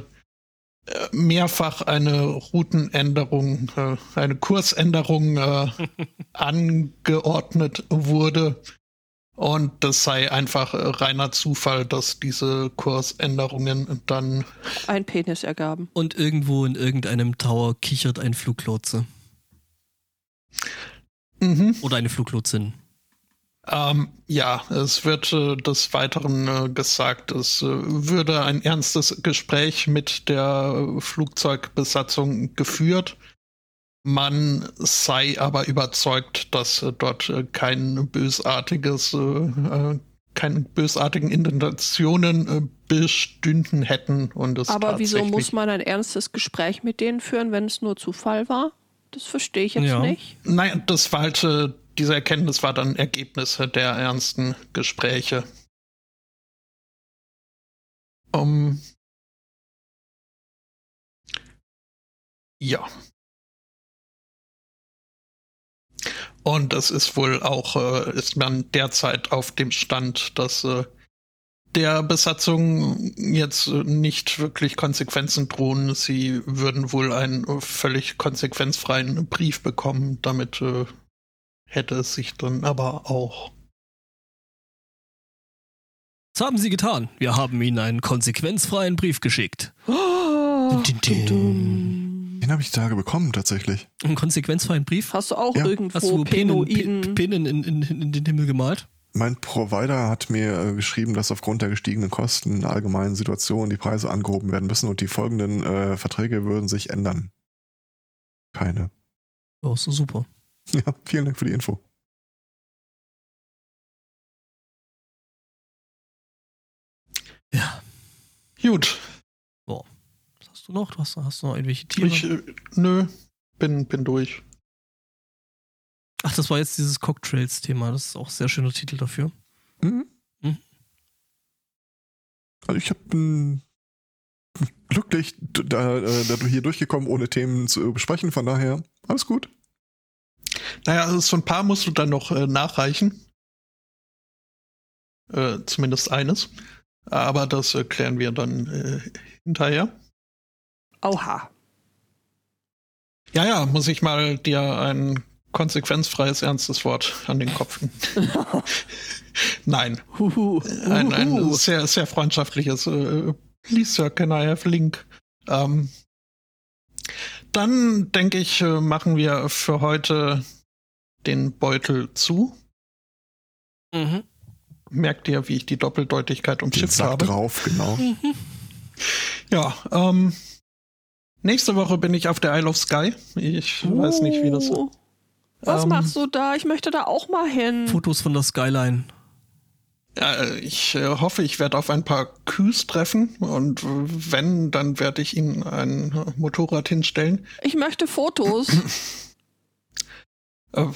äh mehrfach eine Routenänderung, äh, eine Kursänderung äh, [laughs] angeordnet wurde. Und das sei einfach reiner Zufall, dass diese Kursänderungen dann ein Penis ergaben. Und irgendwo in irgendeinem Tower kichert ein Fluglotse. Mhm. Oder eine Fluglotsin. Ähm, ja, es wird äh, des Weiteren äh, gesagt, es äh, würde ein ernstes Gespräch mit der Flugzeugbesatzung geführt. Man sei aber überzeugt, dass äh, dort äh, kein bösartiges, äh, keine bösartigen Intentionen bestünden hätten. Und es aber wieso muss man ein ernstes Gespräch mit denen führen, wenn es nur Zufall war? Das verstehe ich jetzt ja. nicht. Nein, das war halt diese Erkenntnis war dann Ergebnis der ernsten Gespräche. Um, ja. Und es ist wohl auch, äh, ist man derzeit auf dem Stand, dass äh, der Besatzung jetzt nicht wirklich Konsequenzen drohen. Sie würden wohl einen völlig konsequenzfreien Brief bekommen, damit äh, hätte es sich dann aber auch. Was haben Sie getan? Wir haben Ihnen einen konsequenzfreien Brief geschickt. Oh, den habe ich die Tage bekommen, tatsächlich. Einen konsequenzfreien Brief? Hast du auch ja. irgendwo Hast du Penoiden? Pinnen in, in, in, den Himmel gemalt? Mein Provider hat mir äh, geschrieben, dass aufgrund der gestiegenen Kosten in der allgemeinen Situation die Preise angehoben werden müssen und die folgenden äh, Verträge würden sich ändern. Keine. Oh, so super. Ja, vielen Dank für die Info. Ja. Gut. Boah, das hast du noch? Du hast, hast du noch irgendwelche Tiere? Ich, äh, nö, bin, bin durch. Ach, das war jetzt dieses Cocktrails-Thema. Das ist auch ein sehr schöner Titel dafür. Mhm. Mhm. Also ich bin glücklich, da, äh, da du hier durchgekommen, ohne Themen zu besprechen. Von daher, alles gut. Naja, also so ein paar musst du dann noch äh, nachreichen. Äh, zumindest eines. Aber das äh, klären wir dann äh, hinterher. Oha. Ja, ja, muss ich mal dir ein konsequenzfreies, ernstes Wort an den Kopf. [laughs] Nein. Huhu. Ein, ein sehr, sehr freundschaftliches. Äh, please, sir, can I have link? Ähm, dann denke ich, äh, machen wir für heute den Beutel zu. Mhm. Merkt ihr, wie ich die Doppeldeutigkeit umschifft habe? drauf, genau. Ja, ähm, nächste Woche bin ich auf der Isle of Skye. Ich weiß nicht, wie das. Uh, Was Ähm, machst du da? Ich möchte da auch mal hin. Fotos von der Skyline. Ja, ich äh, hoffe, ich werde auf ein paar Küs treffen und wenn, dann werde ich ihnen ein Motorrad hinstellen. Ich möchte Fotos. Äh,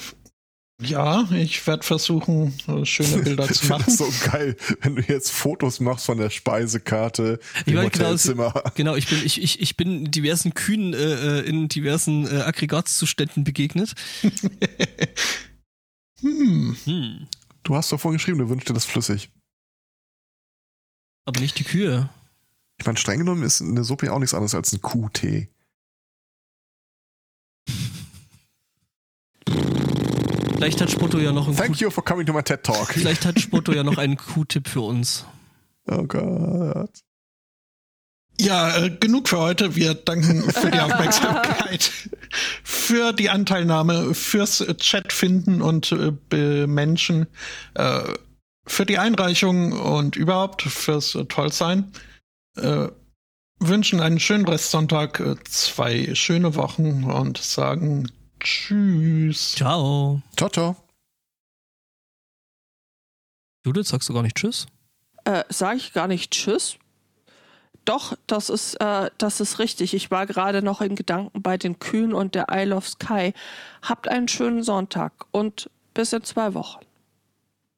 ja, ich werde versuchen, äh, schöne [laughs] Bilder Ich zu finde machen. das so geil, wenn du jetzt Fotos machst von der Speisekarte Ich im genau, Hotelzimmer. [laughs] Genau, ich bin, ich, ich, ich bin diversen Kühen äh, äh, in diversen äh, Aggregatzuständen begegnet. [laughs] Hm. Hm. Du hast doch vorhin geschrieben, du wünschst dir das flüssig. Aber nicht die Kühe. Ich meine, streng genommen ist eine Suppe ja auch nichts anderes als ein Kuhtee. Vielleicht hat Spotto ja noch einen Thank Kuh you for coming to my TED Talk. Vielleicht hat Spotto ja noch [laughs] einen Q-Tipp für uns. Oh Gott. Ja, äh, genug für heute. Wir danken für die [laughs] Aufmerksamkeit, für die Anteilnahme, fürs Chat finden und äh, bemenschen, äh, für die Einreichung und überhaupt fürs äh, Tollsein. Äh, wünschen einen schönen Restsonntag, äh, zwei schöne Wochen und sagen Tschüss. Ciao. Ciao, ciao. Judith, sagst du gar nicht Tschüss? äh, Sage ich gar nicht Tschüss? Doch, das ist, äh, das ist richtig. Ich war gerade noch in Gedanken bei den Kühen und der Isle of Skye. Habt einen schönen Sonntag und bis in zwei Wochen.